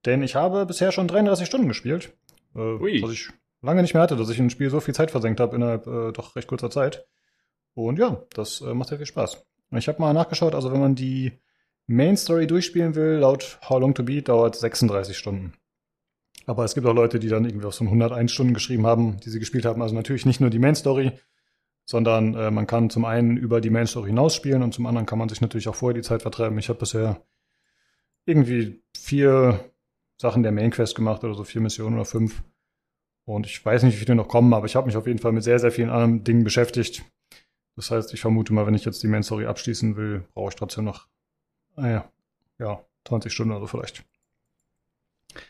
[SPEAKER 1] Denn ich habe bisher schon 33 Stunden gespielt, äh,
[SPEAKER 3] Ui.
[SPEAKER 1] was ich lange nicht mehr hatte, dass ich in ein Spiel so viel Zeit versenkt habe innerhalb äh, doch recht kurzer Zeit. Und ja, das äh, macht sehr viel Spaß. Ich habe mal nachgeschaut, also wenn man die Main Story durchspielen will, laut How Long to Beat dauert 36 Stunden. Aber es gibt auch Leute, die dann irgendwie auf so 101 Stunden geschrieben haben, die sie gespielt haben. Also natürlich nicht nur die Main Story, sondern äh, man kann zum einen über die Main Story hinaus spielen und zum anderen kann man sich natürlich auch vorher die Zeit vertreiben. Ich habe bisher irgendwie vier Sachen der Main Quest gemacht oder so vier Missionen oder fünf. Und ich weiß nicht, wie viele noch kommen, aber ich habe mich auf jeden Fall mit sehr, sehr vielen anderen Dingen beschäftigt. Das heißt, ich vermute mal, wenn ich jetzt die Main Story abschließen will, brauche ich trotzdem noch, äh, ja, 20 Stunden oder so vielleicht.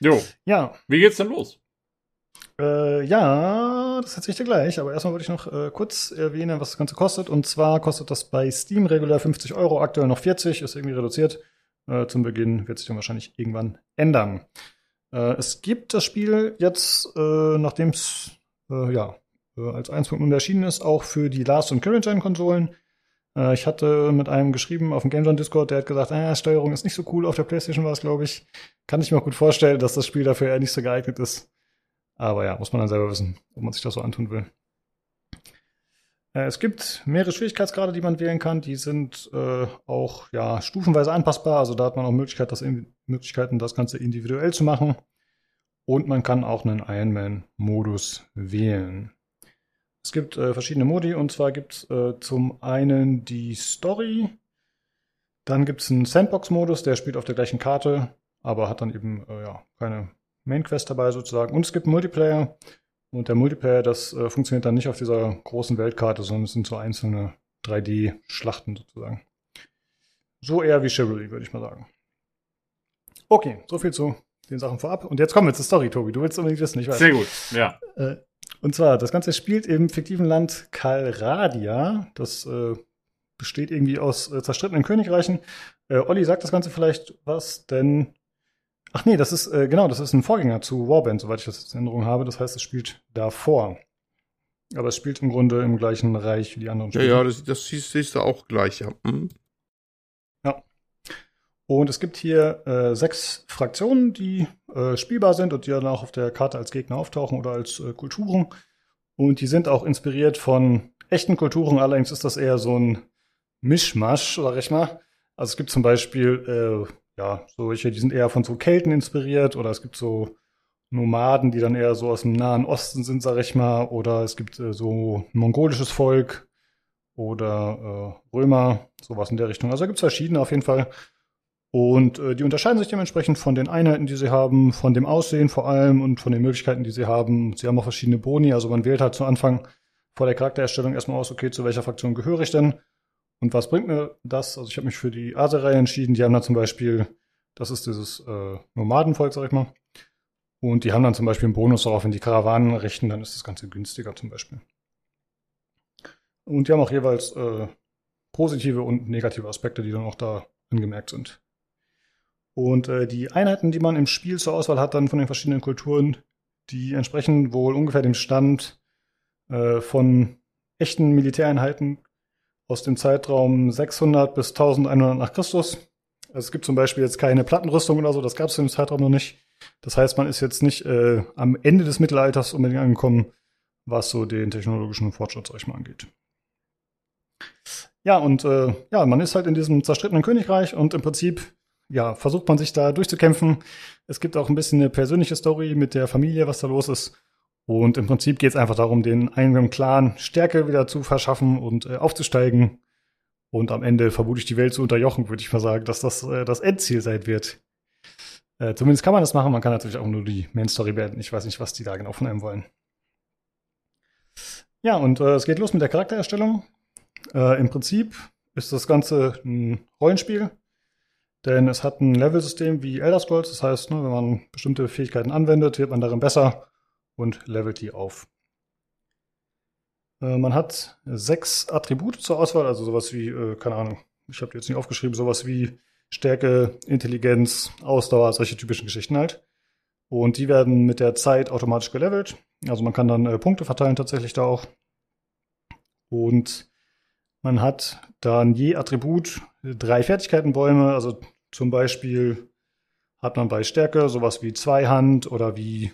[SPEAKER 3] Jo.
[SPEAKER 1] Ja.
[SPEAKER 3] Wie geht's denn los?
[SPEAKER 1] Äh, ja, das erzähle ich dir gleich, aber erstmal wollte ich noch äh, kurz erwähnen, was das Ganze kostet. Und zwar kostet das bei Steam regulär 50 Euro, aktuell noch 40, ist irgendwie reduziert. Äh, zum Beginn wird sich dann wahrscheinlich irgendwann ändern. Äh, es gibt das Spiel jetzt, äh, nachdem es äh, ja, äh, als 1.0 erschienen ist, auch für die Last- und Current-Gen-Konsolen. Äh, ich hatte mit einem geschrieben auf dem Game Jam Discord, der hat gesagt, ah, Steuerung ist nicht so cool, auf der Playstation war es, glaube ich. Kann ich mir auch gut vorstellen, dass das Spiel dafür eher nicht so geeignet ist. Aber ja, muss man dann selber wissen, ob man sich das so antun will. Äh, es gibt mehrere Schwierigkeitsgrade, die man wählen kann. Die sind äh, auch ja, stufenweise anpassbar. Also da hat man auch Möglichkeit, das Möglichkeiten, das Ganze individuell zu machen. Und man kann auch einen Ironman-Modus wählen. Es gibt äh, verschiedene Modi und zwar gibt es äh, zum einen die Story, dann gibt es einen Sandbox-Modus, der spielt auf der gleichen Karte, aber hat dann eben äh, ja, keine Main Quest dabei sozusagen. Und es gibt Multiplayer. Und der Multiplayer, das äh, funktioniert dann nicht auf dieser großen Weltkarte, sondern es sind so einzelne 3D-Schlachten sozusagen. So eher wie Chivalry, würde ich mal sagen. Okay, so viel zu den Sachen vorab. Und jetzt kommen wir zur Story, Tobi. Du willst unbedingt wissen, ich weiß.
[SPEAKER 3] Sehr gut, ja.
[SPEAKER 1] Äh, und zwar, das Ganze spielt im fiktiven Land Kalradia. Das äh, besteht irgendwie aus äh, zerstrittenen Königreichen. Äh, Olli sagt das Ganze vielleicht was, denn Ach nee, das ist, äh, genau, das ist ein Vorgänger zu Warband, soweit ich das jetzt in Erinnerung habe. Das heißt, es spielt davor. Aber es spielt im Grunde im gleichen Reich wie die anderen
[SPEAKER 2] Spiele. Ja, ja, das, das siehst du auch gleich, ja. Mhm.
[SPEAKER 1] Ja. Und es gibt hier äh, sechs Fraktionen, die äh, spielbar sind und die dann auch auf der Karte als Gegner auftauchen oder als äh, Kulturen. Und die sind auch inspiriert von echten Kulturen, allerdings ist das eher so ein Mischmasch, sag ich mal. Also es gibt zum Beispiel äh, ja, solche, die sind eher von so Kelten inspiriert oder es gibt so Nomaden, die dann eher so aus dem Nahen Osten sind, sag ich mal, oder es gibt äh, so mongolisches Volk oder äh, Römer, sowas in der Richtung. Also da gibt es verschiedene auf jeden Fall. Und äh, die unterscheiden sich dementsprechend von den Einheiten, die sie haben, von dem Aussehen vor allem und von den Möglichkeiten, die sie haben. Sie haben auch verschiedene Boni, also man wählt halt zu Anfang vor der Charaktererstellung erstmal aus, okay, zu welcher Fraktion gehöre ich denn? Und was bringt mir das? Also ich habe mich für die Ase-Reihe entschieden. Die haben da zum Beispiel, das ist dieses äh, Nomadenvolk, sag ich mal. Und die haben dann zum Beispiel einen Bonus darauf, wenn die Karawanen richten, dann ist das Ganze günstiger zum Beispiel. Und die haben auch jeweils äh, positive und negative Aspekte, die dann auch da angemerkt sind. Und äh, die Einheiten, die man im Spiel zur Auswahl hat, dann von den verschiedenen Kulturen, die entsprechen wohl ungefähr dem Stand äh, von echten Militäreinheiten aus dem Zeitraum 600 bis 1100 nach Christus. Also es gibt zum Beispiel jetzt keine Plattenrüstung oder so, das gab es im Zeitraum noch nicht. Das heißt, man ist jetzt nicht äh, am Ende des Mittelalters unbedingt angekommen, was so den technologischen Fortschritt, sag ich mal, angeht. Ja, und äh, ja, man ist halt in diesem zerstrittenen Königreich und im Prinzip, ja, versucht man sich da durchzukämpfen. Es gibt auch ein bisschen eine persönliche Story mit der Familie, was da los ist. Und im Prinzip geht es einfach darum, den eigenen Clan Stärke wieder zu verschaffen und äh, aufzusteigen. Und am Ende vermutlich die Welt zu unterjochen, würde ich mal sagen, dass das äh, das Endziel sein wird. Äh, zumindest kann man das machen. Man kann natürlich auch nur die Main Story beenden. Ich weiß nicht, was die da genau von einem wollen. Ja, und äh, es geht los mit der Charaktererstellung. Äh, Im Prinzip ist das Ganze ein Rollenspiel, denn es hat ein Level-System wie Elder Scrolls. Das heißt, ne, wenn man bestimmte Fähigkeiten anwendet, wird man darin besser und levelt die auf. Äh, man hat sechs Attribute zur Auswahl, also sowas wie, äh, keine Ahnung, ich habe jetzt nicht aufgeschrieben, sowas wie Stärke, Intelligenz, Ausdauer, solche typischen Geschichten halt. Und die werden mit der Zeit automatisch gelevelt. Also man kann dann äh, Punkte verteilen tatsächlich da auch. Und man hat dann je Attribut drei Fertigkeitenbäume. Also zum Beispiel hat man bei Stärke sowas wie Zweihand oder wie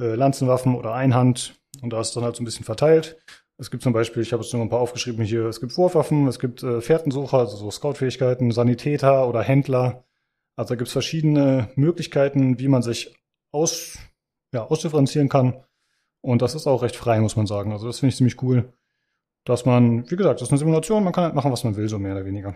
[SPEAKER 1] äh, Lanzenwaffen oder Einhand. Und da ist dann halt so ein bisschen verteilt. Es gibt zum Beispiel, ich habe jetzt nur ein paar aufgeschrieben hier, es gibt Wurfwaffen, es gibt äh, Fährtensucher, also so Scout-Fähigkeiten, Sanitäter oder Händler. Also da gibt es verschiedene Möglichkeiten, wie man sich aus, ja, ausdifferenzieren kann. Und das ist auch recht frei, muss man sagen. Also das finde ich ziemlich cool. Dass man, wie gesagt, das ist eine Simulation, man kann halt machen, was man will, so mehr oder weniger.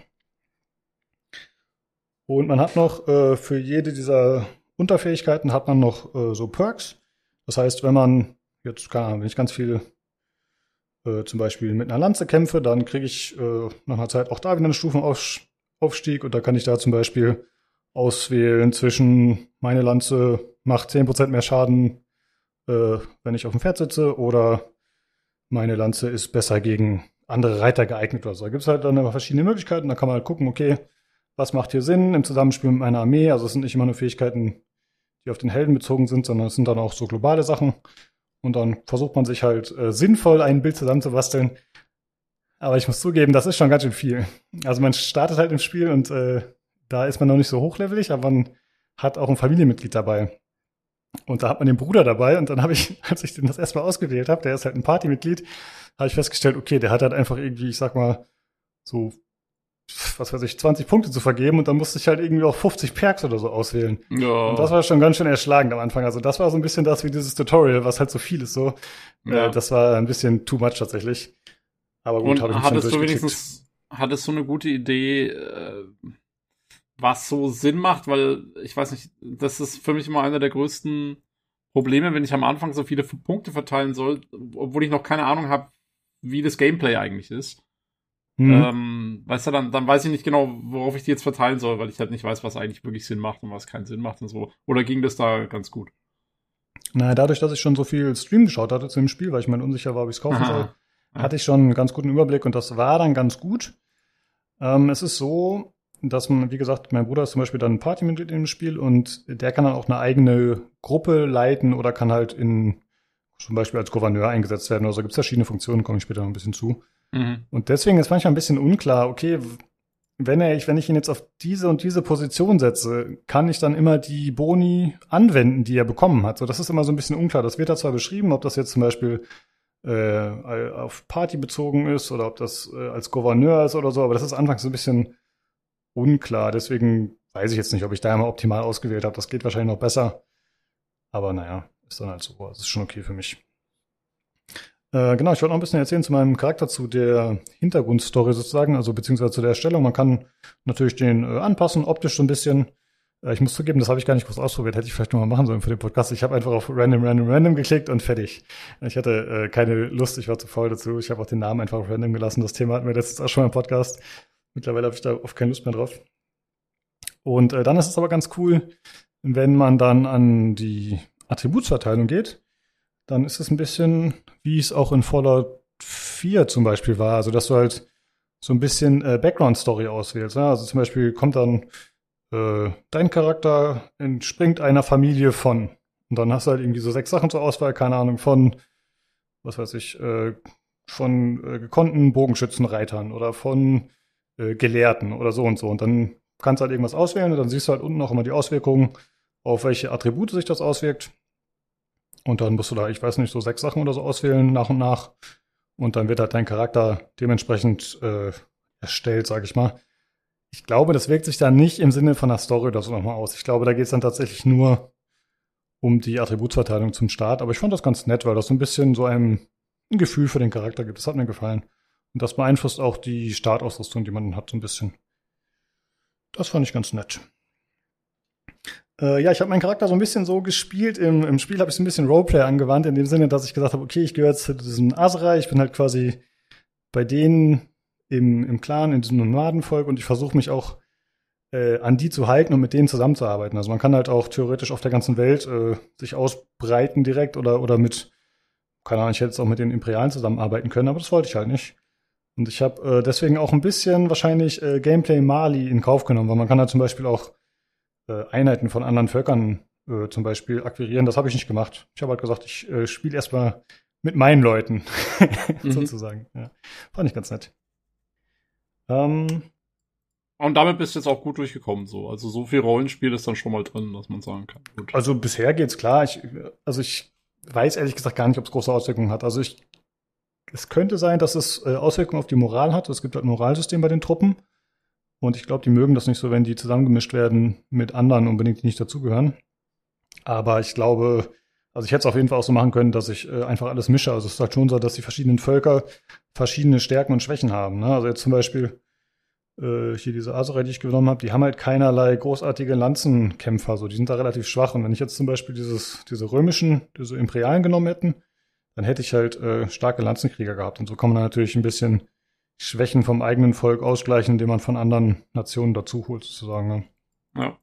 [SPEAKER 1] Und man hat noch äh, für jede dieser Unterfähigkeiten hat man noch äh, so Perks. Das heißt, wenn man jetzt, keine Ahnung, wenn ich ganz viel äh, zum Beispiel mit einer Lanze kämpfe, dann kriege ich äh, nach einer Zeit auch da wieder einen Stufenaufstieg und da kann ich da zum Beispiel auswählen zwischen meine Lanze macht 10% mehr Schaden, äh, wenn ich auf dem Pferd sitze oder meine Lanze ist besser gegen andere Reiter geeignet oder so. Da gibt es halt dann immer verschiedene Möglichkeiten. Da kann man halt gucken, okay, was macht hier Sinn im Zusammenspiel mit meiner Armee. Also es sind nicht immer nur Fähigkeiten, die auf den Helden bezogen sind, sondern es sind dann auch so globale Sachen. Und dann versucht man sich halt äh, sinnvoll ein Bild zusammenzubasteln. Aber ich muss zugeben, das ist schon ganz schön viel. Also man startet halt im Spiel und äh, da ist man noch nicht so hochlevelig, aber man hat auch ein Familienmitglied dabei. Und da hat man den Bruder dabei und dann habe ich, als ich den das erstmal ausgewählt habe, der ist halt ein Partymitglied, habe ich festgestellt, okay, der hat halt einfach irgendwie, ich sag mal, so, was weiß ich, 20 Punkte zu vergeben und dann musste ich halt irgendwie auch 50 Perks oder so auswählen.
[SPEAKER 3] Ja.
[SPEAKER 1] Und das war schon ganz schön erschlagend am Anfang. Also das war so ein bisschen das wie dieses Tutorial, was halt so viel ist so.
[SPEAKER 3] Ja.
[SPEAKER 1] Äh, das war ein bisschen too much tatsächlich. Aber gut, habe ich
[SPEAKER 3] hattest du wenigstens, hattest du eine gute Idee, äh, was so Sinn macht? Weil, ich weiß nicht, das ist für mich immer einer der größten Probleme, wenn ich am Anfang so viele Punkte verteilen soll, obwohl ich noch keine Ahnung habe, wie das Gameplay eigentlich ist.
[SPEAKER 1] Hm.
[SPEAKER 3] Ähm, weißt du, dann, dann weiß ich nicht genau, worauf ich die jetzt verteilen soll, weil ich halt nicht weiß, was eigentlich wirklich Sinn macht und was keinen Sinn macht und so. Oder ging das da ganz gut?
[SPEAKER 1] Naja, dadurch, dass ich schon so viel Stream geschaut hatte zu dem Spiel, weil ich mir unsicher war, ob ich es kaufen
[SPEAKER 3] Aha.
[SPEAKER 1] soll,
[SPEAKER 3] Ja.
[SPEAKER 1] hatte ich schon einen ganz guten Überblick und das war dann ganz gut. Ähm, es ist so, dass man, wie gesagt, mein Bruder ist zum Beispiel dann ein Partymitglied im Spiel und der kann dann auch eine eigene Gruppe leiten oder kann halt in zum Beispiel als Gouverneur eingesetzt werden. Also gibt es verschiedene Funktionen, komme ich später noch ein bisschen zu.
[SPEAKER 3] Mhm.
[SPEAKER 1] Und deswegen ist manchmal ein bisschen unklar, okay, wenn er, wenn ich ihn jetzt auf diese und diese Position setze, kann ich dann immer die Boni anwenden, die er bekommen hat. So, das ist immer so ein bisschen unklar. Das wird da zwar beschrieben, ob das jetzt zum Beispiel äh, auf Party bezogen ist oder ob das äh, als Gouverneur ist oder so, aber das ist anfangs so ein bisschen unklar. Deswegen weiß ich jetzt nicht, ob ich da immer optimal ausgewählt habe. Das geht wahrscheinlich noch besser. Aber naja, ist dann halt so. Das ist schon okay für mich. Äh, genau, ich wollte noch ein bisschen erzählen zu meinem Charakter, zu der Hintergrundstory sozusagen, also beziehungsweise zu der Erstellung. Man kann natürlich den äh, anpassen, optisch so ein bisschen. Äh, ich muss zugeben, das habe ich gar nicht groß ausprobiert, hätte ich vielleicht noch mal machen sollen für den Podcast. Ich habe einfach auf Random, Random, Random geklickt und fertig. Ich hatte äh, keine Lust, ich war zu faul dazu. Ich habe auch den Namen einfach auf Random gelassen. Das Thema hatten wir letztens auch schon im Podcast. Mittlerweile habe ich da oft keine Lust mehr drauf. Und äh, dann ist es aber ganz cool, wenn man dann an die Attributsverteilung geht, dann ist es ein bisschen, wie es auch in Fallout 4 zum Beispiel war. Also, dass du halt so ein bisschen äh, Background-Story auswählst. Ne? Also zum Beispiel kommt dann äh, dein Charakter entspringt einer Familie von. Und dann hast du halt irgendwie so sechs Sachen zur Auswahl, keine Ahnung, von, was weiß ich, äh, von äh, gekonnten Bogenschützenreitern oder von äh, Gelehrten oder so und so. Und dann kannst du halt irgendwas auswählen und dann siehst du halt unten auch immer die Auswirkungen, auf welche Attribute sich das auswirkt. Und dann musst du da, ich weiß nicht, so sechs Sachen oder so auswählen nach und nach. Und dann wird halt dein Charakter dementsprechend äh, erstellt, sag ich mal. Ich glaube, das wirkt sich dann nicht im Sinne von einer Story oder so nochmal aus. Ich glaube, da geht es dann tatsächlich nur um die Attributsverteilung zum Start. Aber ich fand das ganz nett, weil das so ein bisschen so ein, ein Gefühl für den Charakter gibt. Das hat mir gefallen. Und das beeinflusst auch die Startausrüstung, die man hat, so ein bisschen. Das fand ich ganz nett. Äh, ja, ich habe meinen Charakter so ein bisschen so gespielt. Im, im Spiel habe ich so ein bisschen Roleplay angewandt, in dem Sinne, dass ich gesagt habe, okay, ich gehöre zu diesem Asra, ich bin halt quasi bei denen im, im Clan, in diesem Nomadenvolk und ich versuche mich auch äh, an die zu halten und mit denen zusammenzuarbeiten. Also man kann halt auch theoretisch auf der ganzen Welt äh, sich ausbreiten direkt oder, oder mit, keine Ahnung, ich hätte jetzt auch mit den Imperialen zusammenarbeiten können, aber das wollte ich halt nicht. Und ich habe äh, deswegen auch ein bisschen wahrscheinlich äh, Gameplay Mali in Kauf genommen, weil man kann halt zum Beispiel auch äh, Einheiten von anderen Völkern äh, zum Beispiel akquirieren. Das habe ich nicht gemacht. Ich habe halt gesagt, ich äh, spiele erstmal mit meinen Leuten,
[SPEAKER 3] Mhm.
[SPEAKER 1] sozusagen. Ja. Fand ich ganz nett. Ähm,
[SPEAKER 3] Und damit bist du jetzt auch gut durchgekommen, so. Also so viel Rollenspiel ist dann schon mal drin, dass man sagen kann. Gut.
[SPEAKER 1] also bisher geht's klar. Ich, also ich weiß ehrlich gesagt gar nicht, ob es große Auswirkungen hat. Also ich, es könnte sein, dass es äh, Auswirkungen auf die Moral hat. Es gibt halt ein Moralsystem bei den Truppen. Und ich glaube, die mögen das nicht so, wenn die zusammengemischt werden mit anderen unbedingt, die nicht dazugehören. Aber ich glaube, also ich hätte es auf jeden Fall auch so machen können, dass ich äh, einfach alles mische. Also es ist halt schon so, dass die verschiedenen Völker verschiedene Stärken und Schwächen haben. Ne? Also jetzt zum Beispiel äh, hier diese Aserai, die ich genommen habe, die haben halt keinerlei großartige Lanzenkämpfer. So, die sind da relativ schwach. Und wenn ich jetzt zum Beispiel dieses, diese römischen, diese Imperialen genommen hätten, dann hätte ich halt äh, starke Lanzenkrieger gehabt. Und so kann man natürlich ein bisschen Schwächen vom eigenen Volk ausgleichen, indem man von anderen Nationen dazu holt, sozusagen. Ne?
[SPEAKER 3] Ja.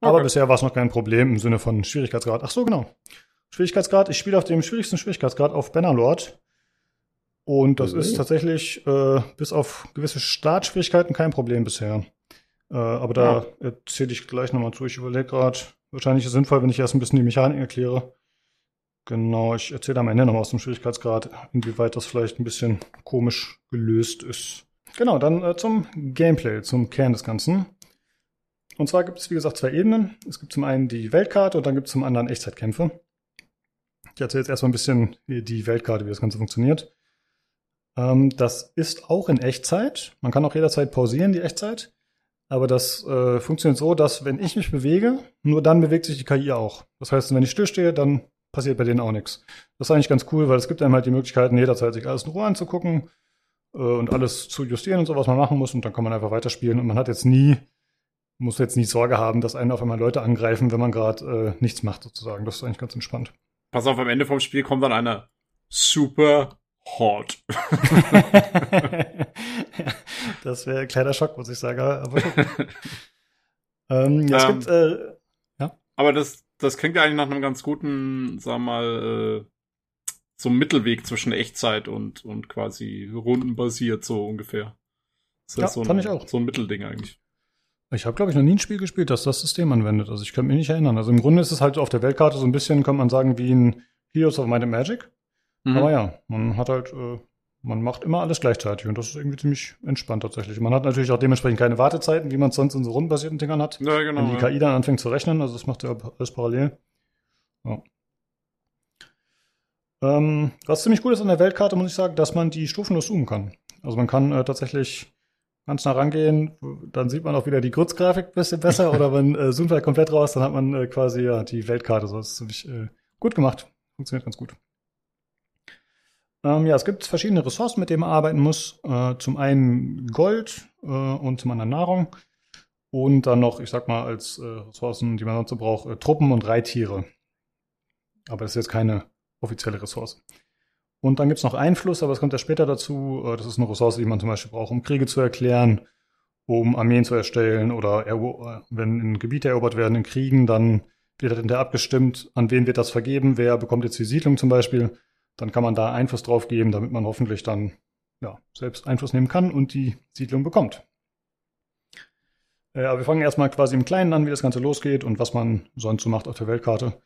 [SPEAKER 1] Aber
[SPEAKER 3] Okay.
[SPEAKER 1] bisher war es noch kein Problem im Sinne von Schwierigkeitsgrad. Ach so, genau. Schwierigkeitsgrad, ich spiele auf dem schwierigsten Schwierigkeitsgrad auf Bannerlord. Und das
[SPEAKER 2] Mhm.
[SPEAKER 1] ist tatsächlich äh, bis auf gewisse Startschwierigkeiten kein Problem bisher. Äh, aber da erzähle ich gleich nochmal zu. Ich überlege gerade, wahrscheinlich ist es sinnvoll, wenn ich erst ein bisschen die Mechanik erkläre. Genau, ich erzähle am Ende nochmal aus dem Schwierigkeitsgrad, inwieweit das vielleicht ein bisschen komisch gelöst ist. Genau, dann äh, zum Gameplay, zum Kern des Ganzen. Und zwar gibt es, wie gesagt, zwei Ebenen. Es gibt zum einen die Weltkarte und dann gibt es zum anderen Echtzeitkämpfe. Ich erzähle jetzt erstmal ein bisschen die- Weltkarte, wie das Ganze funktioniert. Ähm, das ist auch in Echtzeit. Man kann auch jederzeit pausieren, die Echtzeit. Aber das äh, funktioniert so, dass wenn ich mich bewege, nur dann bewegt sich die KI auch. Das heißt, wenn ich stillstehe, dann passiert bei denen auch nichts. Das ist eigentlich ganz cool, weil es gibt einem halt die Möglichkeiten, jederzeit sich alles in Ruhe anzugucken äh, und alles zu justieren und so, was man machen muss. Und dann kann man einfach weiterspielen. Und man hat jetzt nie, muss jetzt nie Sorge haben, dass einen auf einmal Leute angreifen, wenn man gerade äh, nichts macht, sozusagen. Das ist eigentlich ganz entspannt.
[SPEAKER 3] Pass auf, am Ende vom Spiel kommt dann einer super hot.
[SPEAKER 1] das wäre ein kleiner Schock, muss ich sagen. Aber ähm, ja, es
[SPEAKER 3] Ähm,
[SPEAKER 1] gibt, äh,
[SPEAKER 3] Aber das, das klingt ja eigentlich nach einem ganz guten, sag mal, äh, so Mittelweg zwischen Echtzeit und, und quasi rundenbasiert, so ungefähr. Das ist
[SPEAKER 1] Ja,
[SPEAKER 3] so ein,
[SPEAKER 1] fand ich auch.
[SPEAKER 3] So ein Mittelding eigentlich.
[SPEAKER 1] Ich habe, glaube ich, noch nie ein Spiel gespielt, das das System anwendet. Also ich kann mich nicht erinnern. Also im Grunde ist es halt auf der Weltkarte so ein bisschen, kann man sagen, wie ein Heroes of Might and Magic.
[SPEAKER 3] Mhm.
[SPEAKER 1] Aber ja, man hat halt, äh, man macht immer alles gleichzeitig und das ist irgendwie ziemlich entspannt tatsächlich. Man hat natürlich auch dementsprechend keine Wartezeiten, wie man es sonst in so rundenbasierten Dingern hat.
[SPEAKER 3] Ja, genau.
[SPEAKER 1] Wenn die. KI dann anfängt zu rechnen, also das macht ja alles parallel. Ja. Ähm, was ziemlich cool ist an der Weltkarte, muss ich sagen, dass man die stufenlos zoomen kann. Also man kann äh, tatsächlich ganz nah rangehen, dann sieht man auch wieder die Kurzgrafik ein bisschen besser oder man äh, zoomt halt komplett raus, dann hat man äh, quasi ja die Weltkarte. So, das ist ziemlich äh, gut gemacht. Funktioniert ganz gut. Ähm, ja, es gibt verschiedene Ressourcen, mit denen man arbeiten muss. Äh, zum einen Gold äh, und zum anderen Nahrung. Und dann noch, ich sag mal, als äh, Ressourcen, die man sonst so braucht, äh, Truppen und Reittiere. Aber das ist jetzt keine offizielle Ressource. Und dann gibt's noch Einfluss, aber das kommt ja später dazu. Äh, das ist eine Ressource, die man zum Beispiel braucht, um Kriege zu erklären, um Armeen zu erstellen oder äh, wenn Gebiete erobert werden in Kriegen, dann wird halt hinterher abgestimmt, an wen wird das vergeben, wer bekommt jetzt die Siedlung zum Beispiel. Dann kann man da Einfluss drauf geben, damit man hoffentlich dann ja, selbst Einfluss nehmen kann und die Siedlung bekommt. Äh, aber wir fangen erstmal quasi im Kleinen an, wie das Ganze losgeht und was man sonst so macht auf der Weltkarte.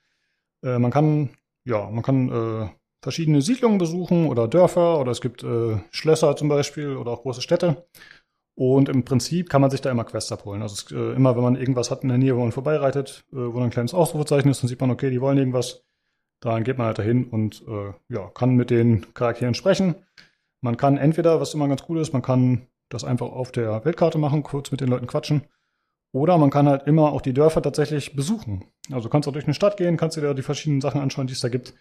[SPEAKER 1] Äh, man kann, ja, man kann äh, verschiedene Siedlungen besuchen oder Dörfer oder es gibt äh, Schlösser zum Beispiel oder auch große Städte. Und im Prinzip kann man sich da immer Quests abholen. Also es, äh, immer, wenn man irgendwas hat in der Nähe, wo man vorbeireitet, äh, wo dann ein kleines Ausrufezeichen ist, dann sieht man, okay, die wollen irgendwas. Dann geht man halt dahin und äh, ja, kann mit den Charakteren sprechen. Man kann entweder, was immer ganz cool ist, man kann das einfach auf der Weltkarte machen, kurz mit den Leuten quatschen. Oder man kann halt immer auch die Dörfer tatsächlich besuchen. Also du kannst auch durch eine Stadt gehen, kannst dir da die verschiedenen Sachen anschauen, die es da gibt.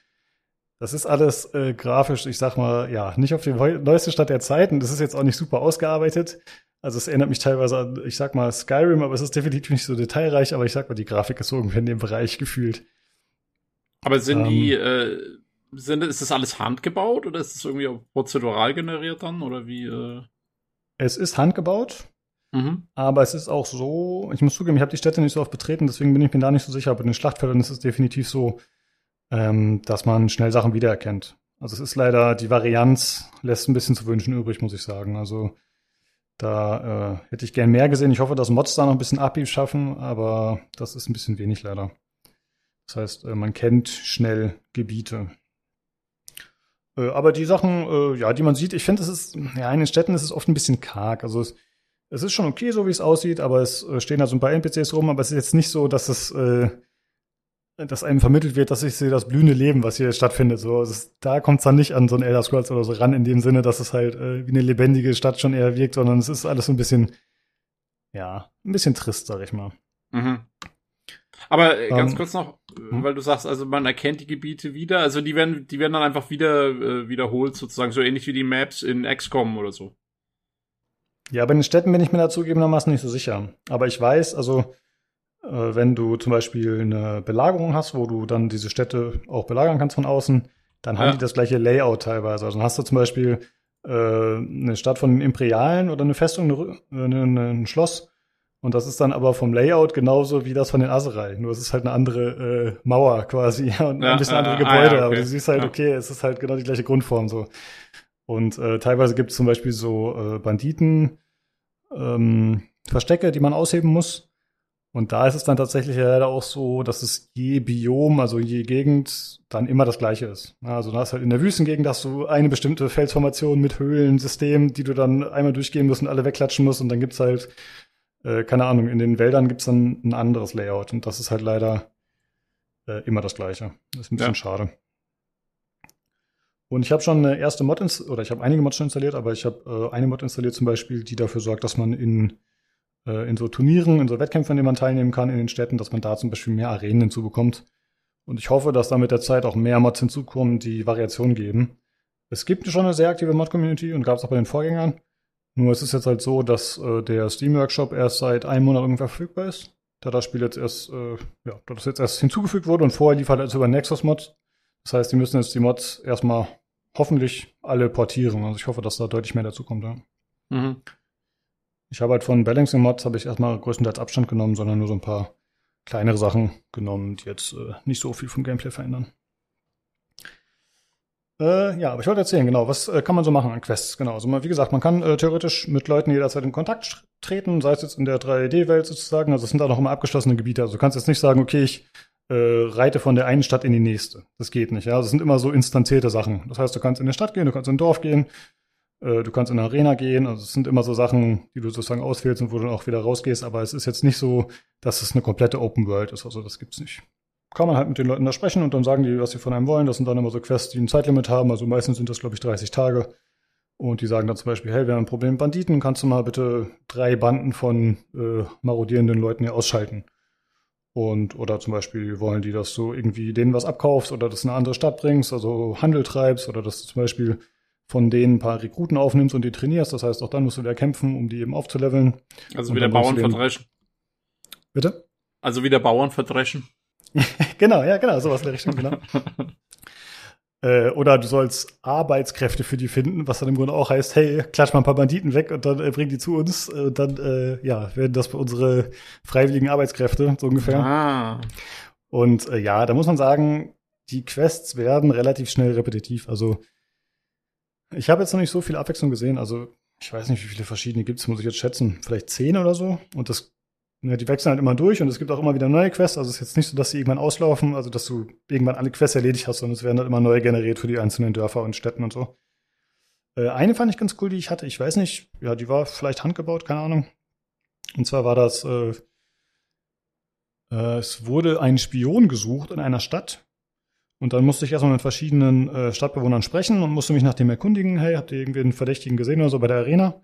[SPEAKER 1] Das ist alles äh, grafisch, ich sag mal, ja, nicht auf die neu- neueste Stadt der Zeiten. Das ist jetzt auch nicht super ausgearbeitet. Also es erinnert mich teilweise an, ich sag mal, Skyrim, aber es ist definitiv nicht so detailreich, aber ich sag mal, die Grafik ist so ungefähr in dem Bereich gefühlt.
[SPEAKER 3] Aber sind
[SPEAKER 1] Ähm,
[SPEAKER 3] die, äh, sind, ist das alles handgebaut oder ist das irgendwie auch prozedural generiert dann? Oder wie? Äh?
[SPEAKER 1] Es ist handgebaut,
[SPEAKER 3] Mhm.
[SPEAKER 1] aber es ist auch so, ich muss zugeben, ich habe die Städte nicht so oft betreten, deswegen bin ich mir da nicht so sicher, aber in den Schlachtfeldern ist es definitiv so, ähm, dass man schnell Sachen wiedererkennt. Also es ist leider, die Varianz lässt ein bisschen zu wünschen übrig, muss ich sagen. Also da äh, hätte ich gern mehr gesehen. Ich hoffe, dass Mods da noch ein bisschen Abrieb schaffen, aber das ist ein bisschen wenig leider. Das heißt, äh, man kennt schnell Gebiete. Äh, aber die Sachen, äh, ja, die man sieht, ich finde, es ist, ja, in den Städten ist es oft ein bisschen karg. Also es, es ist schon okay, so wie es aussieht, aber es stehen da so ein paar NPCs rum, aber es ist jetzt nicht so, dass es, dass einem vermittelt wird, dass ich sehe das blühende Leben, was hier stattfindet. So, ist, da kommt es dann nicht an so ein Elder Scrolls oder so ran, in dem Sinne, dass es halt äh, wie eine lebendige Stadt schon eher wirkt, sondern es ist alles so ein bisschen, ja, ein bisschen trist, sag ich mal.
[SPEAKER 3] Mhm. Aber äh, ganz
[SPEAKER 1] Ähm,
[SPEAKER 3] kurz noch, äh,
[SPEAKER 1] hm?
[SPEAKER 3] weil du sagst, also man erkennt die Gebiete wieder, also die werden, die werden dann einfach wieder äh, wiederholt, sozusagen, so ähnlich wie die Maps in XCOM oder so.
[SPEAKER 1] Ja, bei den Städten bin ich mir da zugegebenermaßen nicht so sicher. Aber ich weiß, also äh, wenn du zum Beispiel eine Belagerung hast, wo du dann diese Städte auch belagern kannst von außen, dann haben
[SPEAKER 3] Ja.
[SPEAKER 1] die das gleiche Layout teilweise. Also dann hast du zum Beispiel äh, eine Stadt von den Imperialen oder eine Festung, eine, Rü- eine, ein Schloss. Und das ist dann aber vom Layout genauso wie das von den Aserai. Nur es ist halt eine andere äh, Mauer quasi ja, und
[SPEAKER 3] Ja,
[SPEAKER 1] ein bisschen
[SPEAKER 3] äh,
[SPEAKER 1] andere
[SPEAKER 3] ah,
[SPEAKER 1] Gebäude.
[SPEAKER 3] ja,
[SPEAKER 1] Aber
[SPEAKER 3] okay.
[SPEAKER 1] du siehst halt,
[SPEAKER 3] Ja.
[SPEAKER 1] okay, es ist halt genau die gleiche Grundform so. Und äh, teilweise gibt es zum Beispiel so äh, Banditen, ähm, Verstecke, die man ausheben muss. Und da ist es dann tatsächlich leider auch so, dass es je Biom, also je Gegend, dann immer das gleiche ist. Ja, Also da ist halt in der Wüstengegend hast du eine bestimmte Felsformation mit Höhlensystem, die du dann einmal durchgehen musst und alle wegklatschen musst. Und dann gibt's halt, äh, keine Ahnung, in den Wäldern gibt's dann ein anderes Layout. Und das ist halt leider äh, immer das gleiche. Das ist ein bisschen
[SPEAKER 3] Ja.
[SPEAKER 1] schade. Und ich habe schon eine erste Mod oder ich habe einige Mods schon installiert, aber ich habe äh, eine Mod installiert zum Beispiel, die dafür sorgt, dass man in äh, in so Turnieren, in so Wettkämpfen, an denen man teilnehmen kann in den Städten, dass man da zum Beispiel mehr Arenen hinzubekommt. Und ich hoffe, dass da mit der Zeit auch mehr Mods hinzukommen, die Variation geben. Es gibt schon eine sehr aktive Mod-Community und gab es auch bei den Vorgängern. Nur es ist jetzt halt so, dass äh, der Steam-Workshop erst seit einem Monat ungefähr verfügbar ist. Da das Spiel jetzt erst, äh, ja, da das jetzt erst hinzugefügt wurde und vorher lief halt alles über Nexus-Mods. Das heißt, die müssen jetzt die Mods erstmal hoffentlich alle portieren. Also ich hoffe, dass da deutlich mehr dazu kommt. Ja.
[SPEAKER 3] Mhm.
[SPEAKER 1] Ich habe halt von Balancing Mods habe ich erstmal größtenteils Abstand genommen, sondern nur so ein paar kleinere Sachen genommen, die jetzt äh, nicht so viel vom Gameplay verändern. Äh, ja, aber ich wollte erzählen, genau, was äh, kann man so machen an Quests? Genau, also man, wie gesagt, man kann äh, theoretisch mit Leuten jederzeit in Kontakt treten, sei es jetzt in der 3D-Welt sozusagen, also es sind da noch immer abgeschlossene Gebiete. Also du kannst jetzt nicht sagen, okay, ich äh, reite von der einen Stadt in die nächste. Das geht nicht, ja. Also es sind immer so instanzierte Sachen. Das heißt, du kannst in eine Stadt gehen, du kannst in ein Dorf gehen, äh, du kannst in eine Arena gehen. Also es sind immer so Sachen, die du sozusagen auswählst und wo du dann auch wieder rausgehst. Aber es ist jetzt nicht so, dass es eine komplette Open World ist. Also das gibt's nicht. Kann man halt mit den Leuten da sprechen und dann sagen die, was sie von einem wollen. Das sind dann immer so Quests, die ein Zeitlimit haben. Also meistens sind das, glaube ich, 30 Tage. Und die sagen dann zum Beispiel, hey, wir haben ein Problem mit Banditen, kannst du mal bitte drei Banden von äh, marodierenden Leuten hier ausschalten? Und, oder zum Beispiel wollen die, dass du irgendwie denen was abkaufst oder das in eine andere Stadt bringst, also Handel treibst oder dass du zum Beispiel von denen ein paar Rekruten aufnimmst und die trainierst. Das heißt, auch dann musst du wieder kämpfen, um die eben aufzuleveln.
[SPEAKER 3] Also
[SPEAKER 1] Und
[SPEAKER 3] wieder Bauern
[SPEAKER 1] du
[SPEAKER 3] verdreschen.
[SPEAKER 1] Bitte?
[SPEAKER 3] Also wieder Bauern verdreschen.
[SPEAKER 1] Genau, ja, genau, sowas in der Richtung, genau. Äh, oder du sollst Arbeitskräfte für die finden, was dann im Grunde auch heißt, hey, klatsch mal ein paar Banditen weg und dann äh, bring die zu uns. äh, Und dann, äh, ja, werden das unsere freiwilligen Arbeitskräfte, so ungefähr.
[SPEAKER 3] Ah.
[SPEAKER 1] Und äh, ja, da muss man sagen, die Quests werden relativ schnell repetitiv. Also ich habe jetzt noch nicht so viel Abwechslung gesehen. Also ich weiß nicht, wie viele verschiedene gibt es, muss ich jetzt schätzen. Vielleicht zehn oder so. Und das, ja, die wechseln halt immer durch und es gibt auch immer wieder neue Quests. Also es ist jetzt nicht so, dass sie irgendwann auslaufen, also dass du irgendwann alle Quests erledigt hast, sondern es werden halt immer neue generiert für die einzelnen Dörfer und Städten und so. Äh, eine fand ich ganz cool, die ich hatte. Ich weiß nicht, ja, die war vielleicht handgebaut, keine Ahnung. Und zwar war das, äh, äh, es wurde ein Spion gesucht in einer Stadt. Und dann musste ich erstmal mit verschiedenen äh, Stadtbewohnern sprechen und musste mich nach dem erkundigen, hey, habt ihr irgendwie einen Verdächtigen gesehen oder so bei der Arena?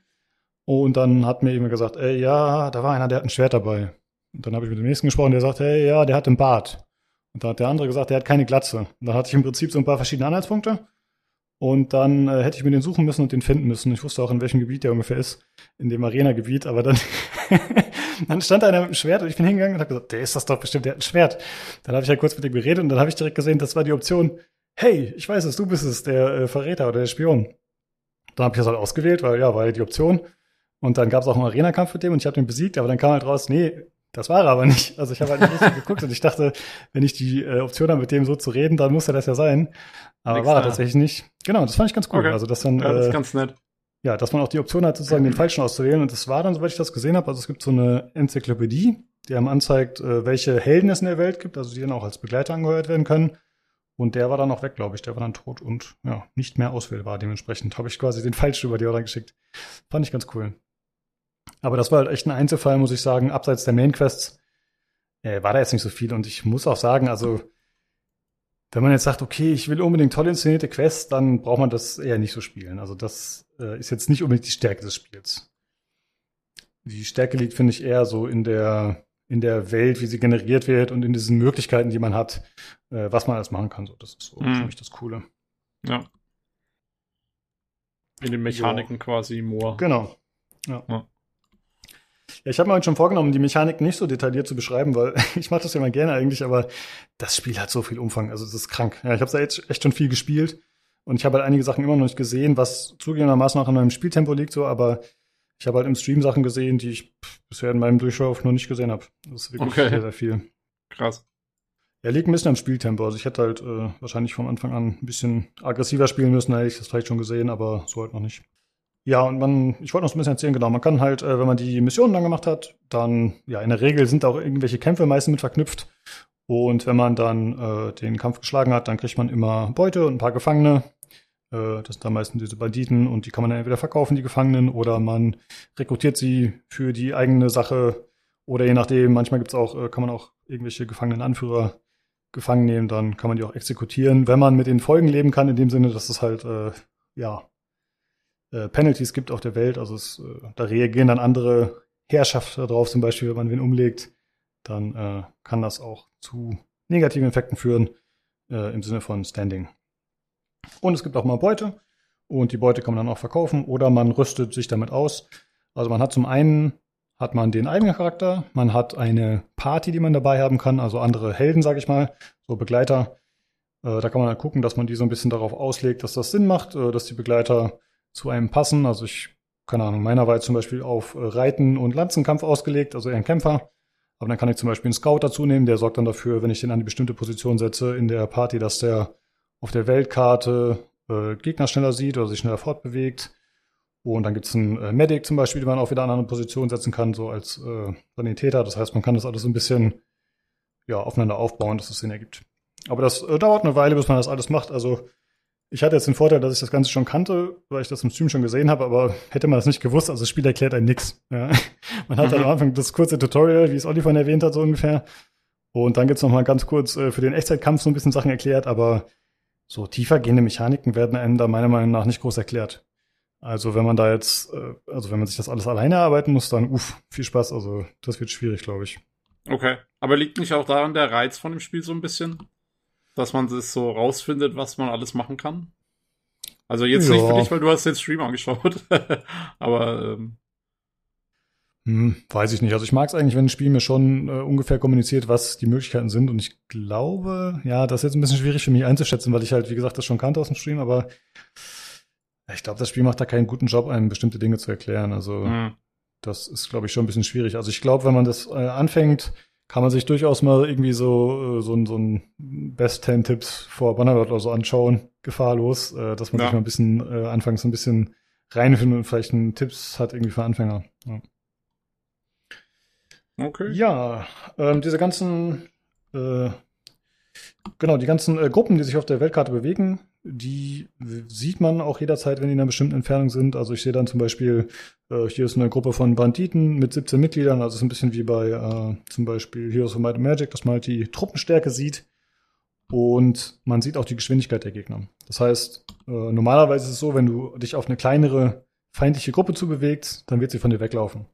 [SPEAKER 1] Und dann hat mir jemand gesagt, ey, ja, da war einer, der hat ein Schwert dabei. Und dann habe ich mit dem nächsten gesprochen, der sagt, hey, ja, der hat einen Bart. Und dann hat der andere gesagt, der hat keine Glatze. Und dann hatte ich im Prinzip so ein paar verschiedene Anhaltspunkte. Und dann äh, hätte ich mir den suchen müssen und den finden müssen. Ich wusste auch, in welchem Gebiet der ungefähr ist, in dem Arena-Gebiet. Aber dann, dann stand einer mit einem Schwert und ich bin hingegangen und habe gesagt, der ist das doch bestimmt, der hat ein Schwert. Dann habe ich halt kurz mit ihm geredet und dann habe ich direkt gesehen, das war die Option, hey, ich weiß es, du bist es, der äh, Verräter oder der Spion. Dann habe ich das halt ausgewählt, weil ja, war ja die Option. Und dann gab es auch einen Arena-Kampf mit dem und ich habe den besiegt, aber dann kam halt raus, nee, das war er aber nicht. Also ich habe halt nicht richtig geguckt und ich dachte, wenn ich die äh, Option habe, mit dem so zu reden, dann muss er das ja sein. Aber
[SPEAKER 3] Nix
[SPEAKER 1] war er tatsächlich nicht. Genau, das fand ich ganz cool.
[SPEAKER 3] Okay.
[SPEAKER 1] Also dass dann,
[SPEAKER 3] Ja, das
[SPEAKER 1] äh,
[SPEAKER 3] ist ganz nett.
[SPEAKER 1] ja, dass man auch die Option hat, sozusagen den falschen auszuwählen. Und das war dann, soweit ich das gesehen habe, also es gibt so eine Enzyklopädie, die einem anzeigt, äh, welche Helden es in der Welt gibt, also die dann auch als Begleiter angeheuert werden können. Und der war dann auch weg, glaube ich. Der war dann tot und ja, nicht mehr auswählbar. Dementsprechend habe ich quasi den falschen über die Order geschickt. Fand ich ganz cool. Aber das war halt echt ein Einzelfall, muss ich sagen. Abseits der Main-Quests äh, war da jetzt nicht so viel. Und ich muss auch sagen, also wenn man jetzt sagt, okay, ich will unbedingt toll inszenierte Quests, dann braucht man das eher nicht so spielen. Also das äh, ist jetzt nicht unbedingt die Stärke des Spiels. Die Stärke liegt, finde ich, eher so in der in der Welt, wie sie generiert wird und in diesen Möglichkeiten, die man hat, äh, was man alles machen kann. So, das ist so
[SPEAKER 3] Mhm.
[SPEAKER 1] für mich das Coole.
[SPEAKER 3] Ja. In den Mechaniken quasi more.
[SPEAKER 1] Genau. Ja.
[SPEAKER 3] Ja.
[SPEAKER 1] Ja, ich habe mir heute schon vorgenommen, die Mechanik nicht so detailliert zu beschreiben, weil ich mache das ja mal gerne eigentlich, aber das Spiel hat so viel Umfang, also das ist krank. Ja, ich habe da jetzt echt schon viel gespielt und ich habe halt einige Sachen immer noch nicht gesehen, was zugegebenermaßen auch an meinem Spieltempo liegt, so, aber ich habe halt im Stream Sachen gesehen, die ich bisher in meinem Durchlauf noch nicht gesehen habe. Das ist wirklich
[SPEAKER 3] Okay.
[SPEAKER 1] sehr, sehr viel.
[SPEAKER 3] Krass.
[SPEAKER 1] Er liegt ein bisschen am Spieltempo. Also ich hätte halt äh, wahrscheinlich vom Anfang an ein bisschen aggressiver spielen müssen, hätte ich das vielleicht schon gesehen, aber so halt noch nicht. Ja, und man, ich wollte noch so ein bisschen erzählen, genau, man kann halt, äh, wenn man die Missionen dann gemacht hat, dann, ja, in der Regel sind auch irgendwelche Kämpfe meistens mit verknüpft. Und wenn man dann äh, den Kampf geschlagen hat, dann kriegt man immer Beute und ein paar Gefangene. Äh, das sind dann meistens diese Banditen und die kann man dann entweder verkaufen, die Gefangenen, oder man rekrutiert sie für die eigene Sache. Oder je nachdem, manchmal gibt's auch, äh, kann man auch irgendwelche Gefangenenanführer gefangen nehmen, dann kann man die auch exekutieren, wenn man mit den Folgen leben kann, in dem Sinne, dass es halt, äh, ja, äh, Penalties gibt auf der Welt. Also es, äh, da reagieren dann andere Herrschaften drauf, zum Beispiel, wenn man wen umlegt, dann äh, kann das auch zu negativen Effekten führen, äh, im Sinne von Standing. Und es gibt auch mal Beute. Und die Beute kann man dann auch verkaufen oder man rüstet sich damit aus. Also man hat zum einen hat man den eigenen Charakter, man hat eine Party, die man dabei haben kann, also andere Helden, sag ich mal, so Begleiter. Da kann man halt gucken, dass man die so ein bisschen darauf auslegt, dass das Sinn macht, dass die Begleiter zu einem passen. Also ich, keine Ahnung, meiner war jetzt zum Beispiel auf äh, Reiten und Lanzenkampf ausgelegt, also eher ein Kämpfer. Aber dann kann ich zum Beispiel einen Scout dazu nehmen, der sorgt dann dafür, wenn ich den an die bestimmte Position setze in der Party, dass der auf der Weltkarte äh, Gegner schneller sieht oder sich schneller fortbewegt. Und dann gibt's einen äh, Medic zum Beispiel, den man auch wieder an eine Position setzen kann, so als äh, Sanitäter. Das heißt, man kann das alles ein bisschen ja, aufeinander aufbauen, dass es Sinn ergibt. Aber das äh, dauert eine Weile, bis man das alles macht. Also ich hatte jetzt den Vorteil, dass ich das Ganze schon kannte, weil ich das im Stream schon gesehen habe, aber hätte man das nicht gewusst, also das Spiel erklärt einem nix. Ja. Man hat
[SPEAKER 3] Mhm.
[SPEAKER 1] am Anfang das kurze Tutorial, wie es Olli vorhin erwähnt hat, so ungefähr. Und dann gibt's noch mal ganz kurz äh, für den Echtzeitkampf so ein bisschen Sachen erklärt, aber so tiefer gehende Mechaniken werden einem da meiner Meinung nach nicht groß erklärt. Also wenn man da jetzt, äh, also wenn man sich das alles alleine erarbeiten muss, dann uff, viel Spaß. Also das wird schwierig, glaube ich.
[SPEAKER 3] Okay. Aber liegt nicht auch daran der Reiz von dem Spiel so ein bisschen? Dass man das so rausfindet, was man alles machen kann? Also jetzt nicht
[SPEAKER 1] Ja.
[SPEAKER 3] für dich, weil du hast den Stream angeschaut. Aber ähm,
[SPEAKER 1] Hm, weiß ich nicht. Also ich mag es eigentlich, wenn ein Spiel mir schon äh, ungefähr kommuniziert, was die Möglichkeiten sind. Und ich glaube, ja, das ist jetzt ein bisschen schwierig für mich einzuschätzen, weil ich halt, wie gesagt, das schon kannte aus dem Stream, aber ich glaube, das Spiel macht da keinen guten Job, einem bestimmte Dinge zu erklären. Also
[SPEAKER 3] mh.
[SPEAKER 1] das ist, glaube ich, schon ein bisschen schwierig. Also ich glaube, wenn man das äh, anfängt, kann man sich durchaus mal irgendwie so, äh, so, ein- so ein Best 10 Tipps vor Bannerlord oder so anschauen, gefahrlos, äh, dass man
[SPEAKER 3] Ja.
[SPEAKER 1] sich mal ein bisschen äh, anfangs so ein bisschen reinfindet und vielleicht einen Tipps hat irgendwie für Anfänger. Ja.
[SPEAKER 3] okay.
[SPEAKER 1] Ja, ähm, diese ganzen, äh, genau, die ganzen äh, Gruppen, die sich auf der Weltkarte bewegen, die sieht man auch jederzeit, wenn die in einer bestimmten Entfernung sind. Also ich sehe dann zum Beispiel, äh, hier ist eine Gruppe von Banditen mit 17 Mitgliedern, also es ist ein bisschen wie bei äh, zum Beispiel Heroes of Might and Magic, dass man halt die Truppenstärke sieht und man sieht auch die Geschwindigkeit der Gegner. Das heißt, äh, normalerweise ist es so, wenn du dich auf eine kleinere feindliche Gruppe zubewegst, dann wird sie von dir weglaufen.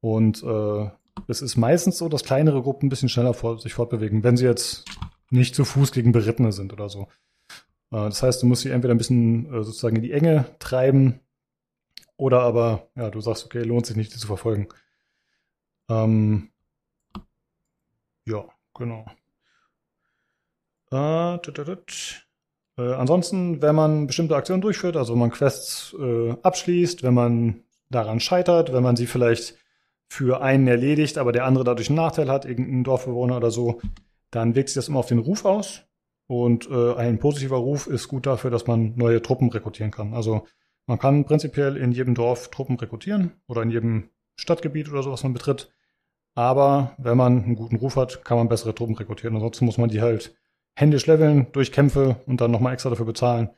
[SPEAKER 1] Und äh, es ist meistens so, dass kleinere Gruppen ein bisschen schneller vor, sich fortbewegen, wenn sie jetzt nicht zu Fuß gegen Berittene sind oder so. Äh, das heißt, du musst sie entweder ein bisschen äh, sozusagen in die Enge treiben oder aber, ja, du sagst, okay, lohnt sich nicht, die zu verfolgen. Ähm, ja, genau. Äh, tut, tut. Äh, ansonsten, wenn man bestimmte Aktionen durchführt, also wenn man Quests äh, abschließt, wenn man daran scheitert, wenn man sie vielleicht für einen erledigt, aber der andere dadurch einen Nachteil hat, irgendein Dorfbewohner oder so, dann wirkt sich das immer auf den Ruf aus. Und äh, ein positiver Ruf ist gut dafür, dass man neue Truppen rekrutieren kann. Also man kann prinzipiell in jedem Dorf Truppen rekrutieren oder in jedem Stadtgebiet oder so, was man betritt. Aber wenn man einen guten Ruf hat, kann man bessere Truppen rekrutieren. Ansonsten muss man die halt händisch leveln durch Kämpfe und dann nochmal extra dafür bezahlen.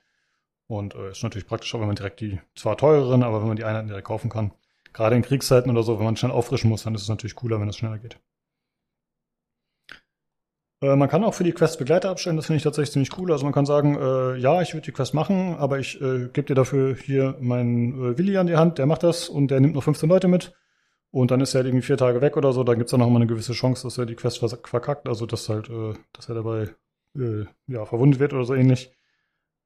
[SPEAKER 1] Und äh, ist natürlich praktischer, wenn man direkt die zwar teureren, aber wenn man die Einheiten direkt kaufen kann. Gerade in Kriegszeiten oder so, wenn man schnell auffrischen muss, dann ist es natürlich cooler, wenn es schneller geht. Äh, man kann auch für die Quest Begleiter abstellen, das finde ich tatsächlich ziemlich cool. Also man kann sagen, äh, ja, ich würde die Quest machen, aber ich äh, gebe dir dafür hier meinen äh, Willi an die Hand, der macht das und der nimmt noch 15 Leute mit. Und dann ist er halt irgendwie vier Tage weg oder so, dann gibt's dann noch mal eine gewisse Chance, dass er die Quest verkackt, also dass halt, äh, dass er dabei ja, verwundet wird oder so ähnlich.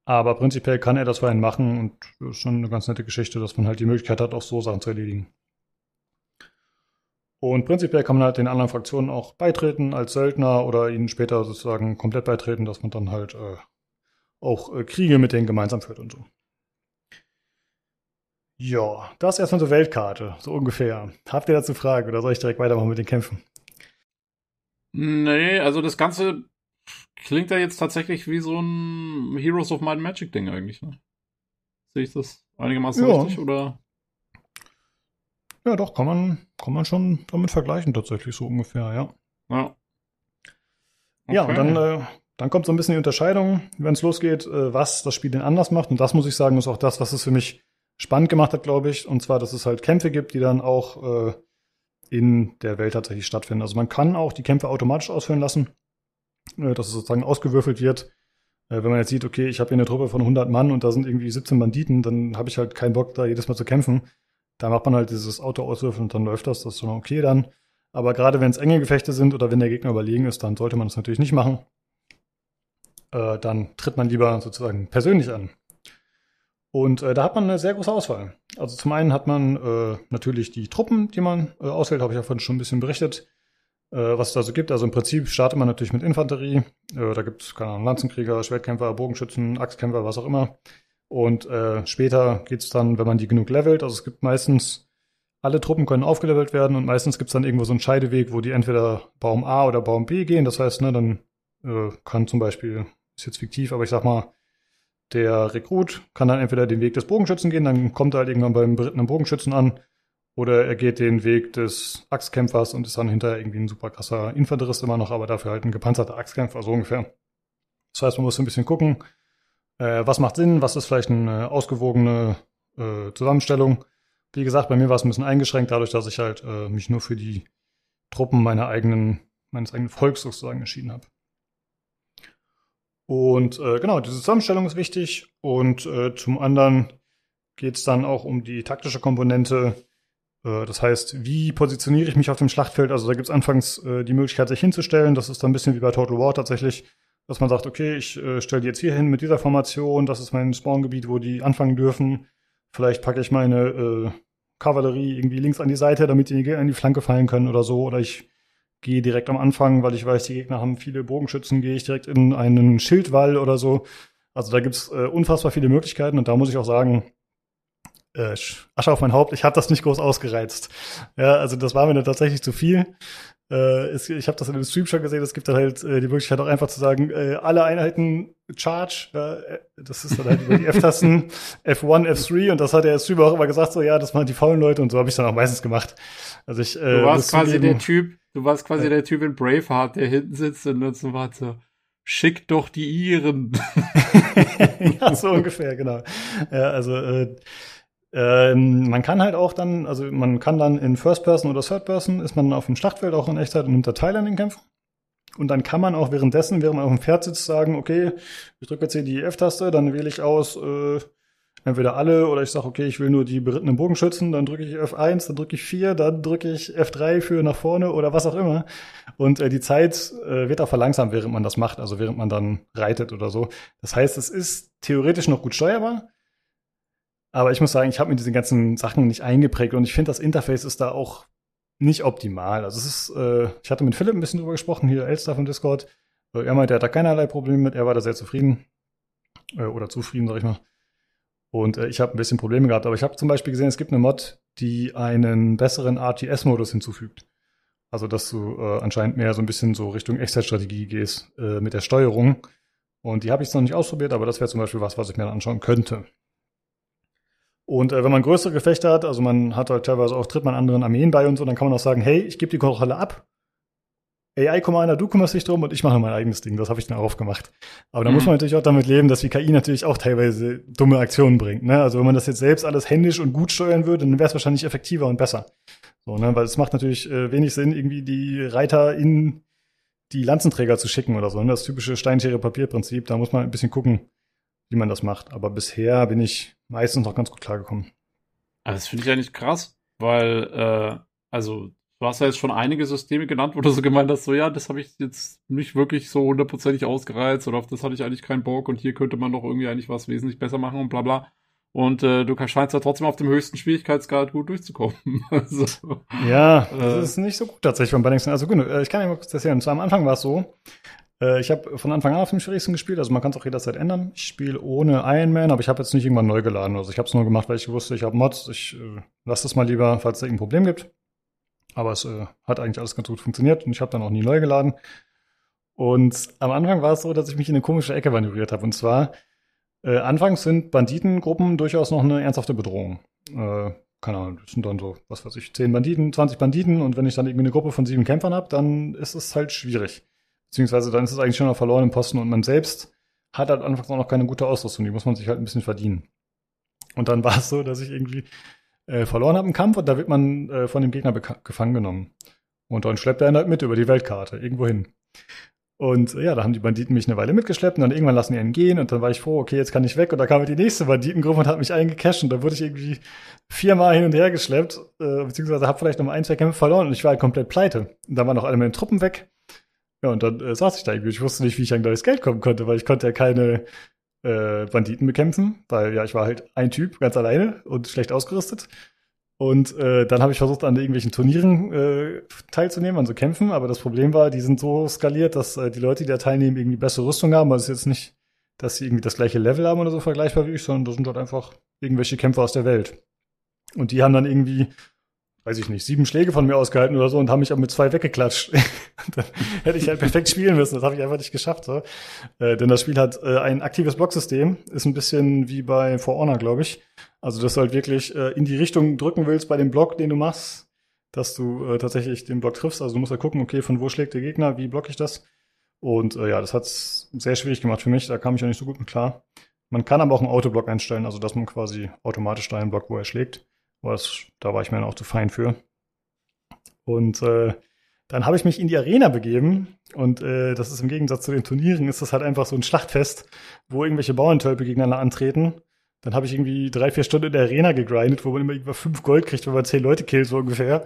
[SPEAKER 1] Aber prinzipiell kann er das für einen machen und das ist schon eine ganz nette Geschichte, dass man halt die Möglichkeit hat, auch so Sachen zu erledigen. Und prinzipiell kann man halt den anderen Fraktionen auch beitreten als Söldner oder ihnen später sozusagen komplett beitreten, dass man dann halt äh, auch äh, Kriege mit denen gemeinsam führt und so. Ja, das ist erstmal so Weltkarte, so ungefähr. Habt ihr dazu Fragen oder soll ich direkt weitermachen mit den Kämpfen?
[SPEAKER 3] Nee, also das Ganze klingt ja jetzt tatsächlich wie so ein Heroes of Might and Magic Ding eigentlich. Ne? Sehe ich das einigermaßen
[SPEAKER 1] Ja.
[SPEAKER 3] richtig oder?
[SPEAKER 1] Ja, doch, kann man, kann man schon damit vergleichen, tatsächlich so ungefähr, ja.
[SPEAKER 3] Ja.
[SPEAKER 1] Ja, und
[SPEAKER 3] Okay.
[SPEAKER 1] dann, äh, dann kommt so ein bisschen die Unterscheidung, wenn es losgeht, äh, was das Spiel denn anders macht. Und das muss ich sagen, ist auch das, was es für mich spannend gemacht hat, glaube ich. Und zwar, dass es halt Kämpfe gibt, die dann auch äh, in der Welt tatsächlich stattfinden. Also man kann auch die Kämpfe automatisch ausführen lassen, äh, dass es sozusagen ausgewürfelt wird. Äh, wenn man jetzt sieht, okay, ich habe hier eine Truppe von 100 Mann und da sind irgendwie 17 Banditen, dann habe ich halt keinen Bock, da jedes Mal zu kämpfen. Da macht man halt dieses Auto auswürfeln und dann läuft das. Das ist schon okay dann. Aber gerade wenn es enge Gefechte sind oder wenn der Gegner überlegen ist, dann sollte man das natürlich nicht machen. Äh, dann tritt man lieber sozusagen persönlich an. Und äh, da hat man eine sehr große Auswahl. Also zum einen hat man äh, natürlich die Truppen, die man äh, auswählt, habe ich ja vorhin schon ein bisschen berichtet, äh, was es da so gibt. Also im Prinzip startet man natürlich mit Infanterie. Äh, da gibt es, keine Ahnung, Lanzenkrieger, Schwertkämpfer, Bogenschützen, Axtkämpfer, was auch immer. Und äh, später geht's dann, wenn man die genug levelt, also es gibt meistens, alle Truppen können aufgelevelt werden und meistens gibt's dann irgendwo so einen Scheideweg, wo die entweder Baum A oder Baum B gehen. Das heißt, ne, dann äh, kann zum Beispiel, ist jetzt fiktiv, aber ich sag mal, der Rekrut kann dann entweder den Weg des Bogenschützen gehen, dann kommt er halt irgendwann beim berittenen Bogenschützen an, oder er geht den Weg des Axtkämpfers und ist dann hinterher irgendwie ein super krasser Infanterist immer noch, aber dafür halt ein gepanzerter Axtkämpfer, so ungefähr. Das heißt, man muss ein bisschen gucken, äh, was macht Sinn, was ist vielleicht eine ausgewogene äh, Zusammenstellung. Wie gesagt, bei mir war es ein bisschen eingeschränkt, dadurch, dass ich halt äh, mich nur für die Truppen meiner eigenen, meines eigenen Volks sozusagen entschieden habe. Und äh, genau, diese Zusammenstellung ist wichtig. Und äh, zum anderen geht es dann auch um die taktische Komponente. Äh, das heißt, wie positioniere ich mich auf dem Schlachtfeld? Also da gibt es anfangs äh, die Möglichkeit, sich hinzustellen. Das ist dann ein bisschen wie bei Total War tatsächlich, dass man sagt, okay, ich äh, stelle die jetzt hier hin mit dieser Formation. Das ist mein Spawngebiet, wo die anfangen dürfen. Vielleicht packe ich meine äh, Kavallerie irgendwie links an die Seite, damit die in die Flanke fallen können oder so. Oder ich gehe direkt am Anfang, weil ich weiß, die Gegner haben viele Bogenschützen, gehe ich direkt in einen Schildwall oder so. Also da gibt's äh, unfassbar viele Möglichkeiten und da muss ich auch sagen, äh, Asche auf mein Haupt, ich habe das nicht groß ausgereizt. Ja, also das war mir dann tatsächlich zu viel. Äh, es, ich habe das in dem Stream schon gesehen, es gibt dann halt äh, die Möglichkeit auch einfach zu sagen, äh, alle Einheiten Charge, äh, das ist dann halt über die F-Tasten, F1, F3 und das hat der Streamer auch immer gesagt, so ja, das machen die faulen Leute und so habe ich dann auch meistens gemacht. Also ich, äh,
[SPEAKER 3] Du warst quasi
[SPEAKER 1] zugeben-
[SPEAKER 3] der Typ, du warst quasi der Typ in Braveheart, der hinten sitzt und dann so warte, so, schick doch die Iren.
[SPEAKER 1] ja, so ungefähr, genau. Ja, also äh, ähm, man kann halt auch dann, also man kann dann in First Person oder Third Person ist man auf dem Schlachtfeld auch in Echtzeit und nimmt da teil an den Kämpfen. Und dann kann man auch währenddessen, während man auf dem Pferd sitzt, sagen, okay, ich drücke jetzt hier die F-Taste, dann wähle ich aus äh, entweder alle oder ich sage, okay, ich will nur die berittenen Bogenschützen, dann drücke ich F1, dann drücke ich 4, dann drücke ich F3 für nach vorne oder was auch immer. Und äh, die Zeit äh, wird auch verlangsamt, während man das macht, also während man dann reitet oder so. Das heißt, es ist theoretisch noch gut steuerbar. Aber ich muss sagen, ich habe mir diese ganzen Sachen nicht eingeprägt und ich finde, das Interface ist da auch nicht optimal. Also es ist, äh, ich hatte mit Philipp ein bisschen drüber gesprochen, hier Elster von Discord. Äh, er meinte, er hat da keinerlei Probleme mit, er war da sehr zufrieden. Äh, oder zufrieden, sag ich mal. Und äh, ich habe ein bisschen Probleme gehabt. Aber ich habe zum Beispiel gesehen, es gibt eine Mod, die einen besseren RTS-Modus hinzufügt. Also, dass du äh, anscheinend mehr so ein bisschen so Richtung Echtzeitstrategie gehst äh, mit der Steuerung. Und die habe ich noch nicht ausprobiert, aber das wäre zum Beispiel was, was ich mir dann anschauen könnte. Und äh, wenn man größere Gefechte hat, also man hat halt teilweise auch, tritt man anderen Armeen bei und so, dann kann man auch sagen, hey, ich gebe die Kontrolle ab. AI-Commander, du kümmerst dich drum und ich mache mein eigenes Ding. Das habe ich dann auch gemacht. Aber da
[SPEAKER 3] Mhm.
[SPEAKER 1] muss man natürlich auch damit leben, dass die KI natürlich auch teilweise dumme Aktionen bringt. Ne? Also wenn man das jetzt selbst alles händisch und gut steuern würde, dann wäre es wahrscheinlich effektiver und besser. So, ne? Weil es macht natürlich äh, wenig Sinn, irgendwie die Reiter in die Lanzenträger zu schicken oder so. Ne? Das typische Steinschere-Papier-Prinzip. Da muss man ein bisschen gucken, wie man das macht. Aber bisher bin ich meistens noch ganz gut klargekommen.
[SPEAKER 3] Also das finde ich eigentlich krass, weil, äh, also, du hast ja jetzt schon einige Systeme genannt, wo du so gemeint hast, so ja, das habe ich jetzt nicht wirklich so hundertprozentig ausgereizt oder auf das hatte ich eigentlich keinen Bock und hier könnte man doch irgendwie eigentlich was wesentlich besser machen und bla bla. Und äh, du scheinst da trotzdem auf dem höchsten Schwierigkeitsgrad gut durchzukommen. also,
[SPEAKER 1] ja, äh, das ist nicht so gut tatsächlich beim Balancing. Also gut, äh, ich kann ja mal kurz erzählen. Und zwar am Anfang war es so, äh, ich habe von Anfang an auf dem schwierigsten gespielt, also man kann es auch jederzeit ändern. Ich spiele ohne Iron Man, aber ich habe jetzt nicht irgendwann neu geladen. Also ich habe es nur gemacht, weil ich wusste, ich habe Mods. Ich äh, lasse das mal lieber, falls es irgendein Problem gibt. Aber es äh, hat eigentlich alles ganz gut funktioniert und ich habe dann auch nie neu geladen. Und am Anfang war es so, dass ich mich in eine komische Ecke manövriert habe. Und zwar äh, anfangs sind Banditengruppen durchaus noch eine ernsthafte Bedrohung. Äh, keine Ahnung, das sind dann so, was weiß ich, 10 Banditen, 20 Banditen und wenn ich dann irgendwie eine Gruppe von sieben Kämpfern habe, dann ist es halt schwierig. Beziehungsweise dann ist es eigentlich schon auf verlorenen Posten und man selbst hat halt anfangs auch noch keine gute Ausrüstung, die muss man sich halt ein bisschen verdienen. Und dann war es so, dass ich irgendwie äh, verloren habe im Kampf und da wird man äh, von dem Gegner gefangen genommen. Und dann schleppt er ihn halt mit über die Weltkarte, irgendwo hin. Und ja, da haben die Banditen mich eine Weile mitgeschleppt und dann irgendwann lassen die einen gehen und dann war ich froh, okay, jetzt kann ich weg und da kam halt die nächste Banditengruppe und hat mich eingecasht und da wurde ich irgendwie viermal hin und her geschleppt, äh, beziehungsweise habe vielleicht noch ein, zwei Kämpfe verloren und ich war halt komplett pleite. Und da waren noch alle meine Truppen weg. Ja, und dann äh, saß ich da irgendwie. Ich wusste nicht, wie ich an neues Geld kommen konnte, weil ich konnte ja keine äh, Banditen bekämpfen, weil ja, ich war halt ein Typ, ganz alleine und schlecht ausgerüstet. Und äh, dann habe ich versucht, an irgendwelchen Turnieren äh, teilzunehmen, an so Kämpfen. Aber das Problem war, die sind so skaliert, dass äh, die Leute, die da teilnehmen, irgendwie bessere Rüstung haben. Also es ist jetzt nicht, dass sie irgendwie das gleiche Level haben oder so vergleichbar wie ich, sondern das sind dort einfach irgendwelche Kämpfer aus der Welt. Und die haben dann irgendwie, weiß ich nicht, sieben Schläge von mir ausgehalten oder so und haben mich aber mit zwei weggeklatscht. dann hätte ich halt perfekt spielen müssen. Das habe ich einfach nicht geschafft. So. Äh, denn das Spiel hat äh, ein aktives Blocksystem. Ist ein bisschen wie bei For Honor, glaube ich. Also, dass du halt wirklich äh, in die Richtung drücken willst bei dem Block, den du machst, dass du äh, tatsächlich den Block triffst. Also du musst ja halt gucken, okay, von wo schlägt der Gegner, wie blocke ich das? Und äh, ja, das hat's sehr schwierig gemacht für mich. Da kam ich auch nicht so gut mit klar. Man kann aber auch einen Autoblock einstellen, also dass man quasi automatisch da einen Block, wo er schlägt. Das, da war ich mir dann auch zu fein für. Und äh, dann habe ich mich in die Arena begeben und äh, das ist im Gegensatz zu den Turnieren, ist das halt einfach so ein Schlachtfest, wo irgendwelche Bauerntölpe gegeneinander antreten dann habe ich irgendwie drei, vier Stunden in der Arena gegrindet, wo man immer über fünf Gold kriegt, wenn man zehn Leute killt, so ungefähr.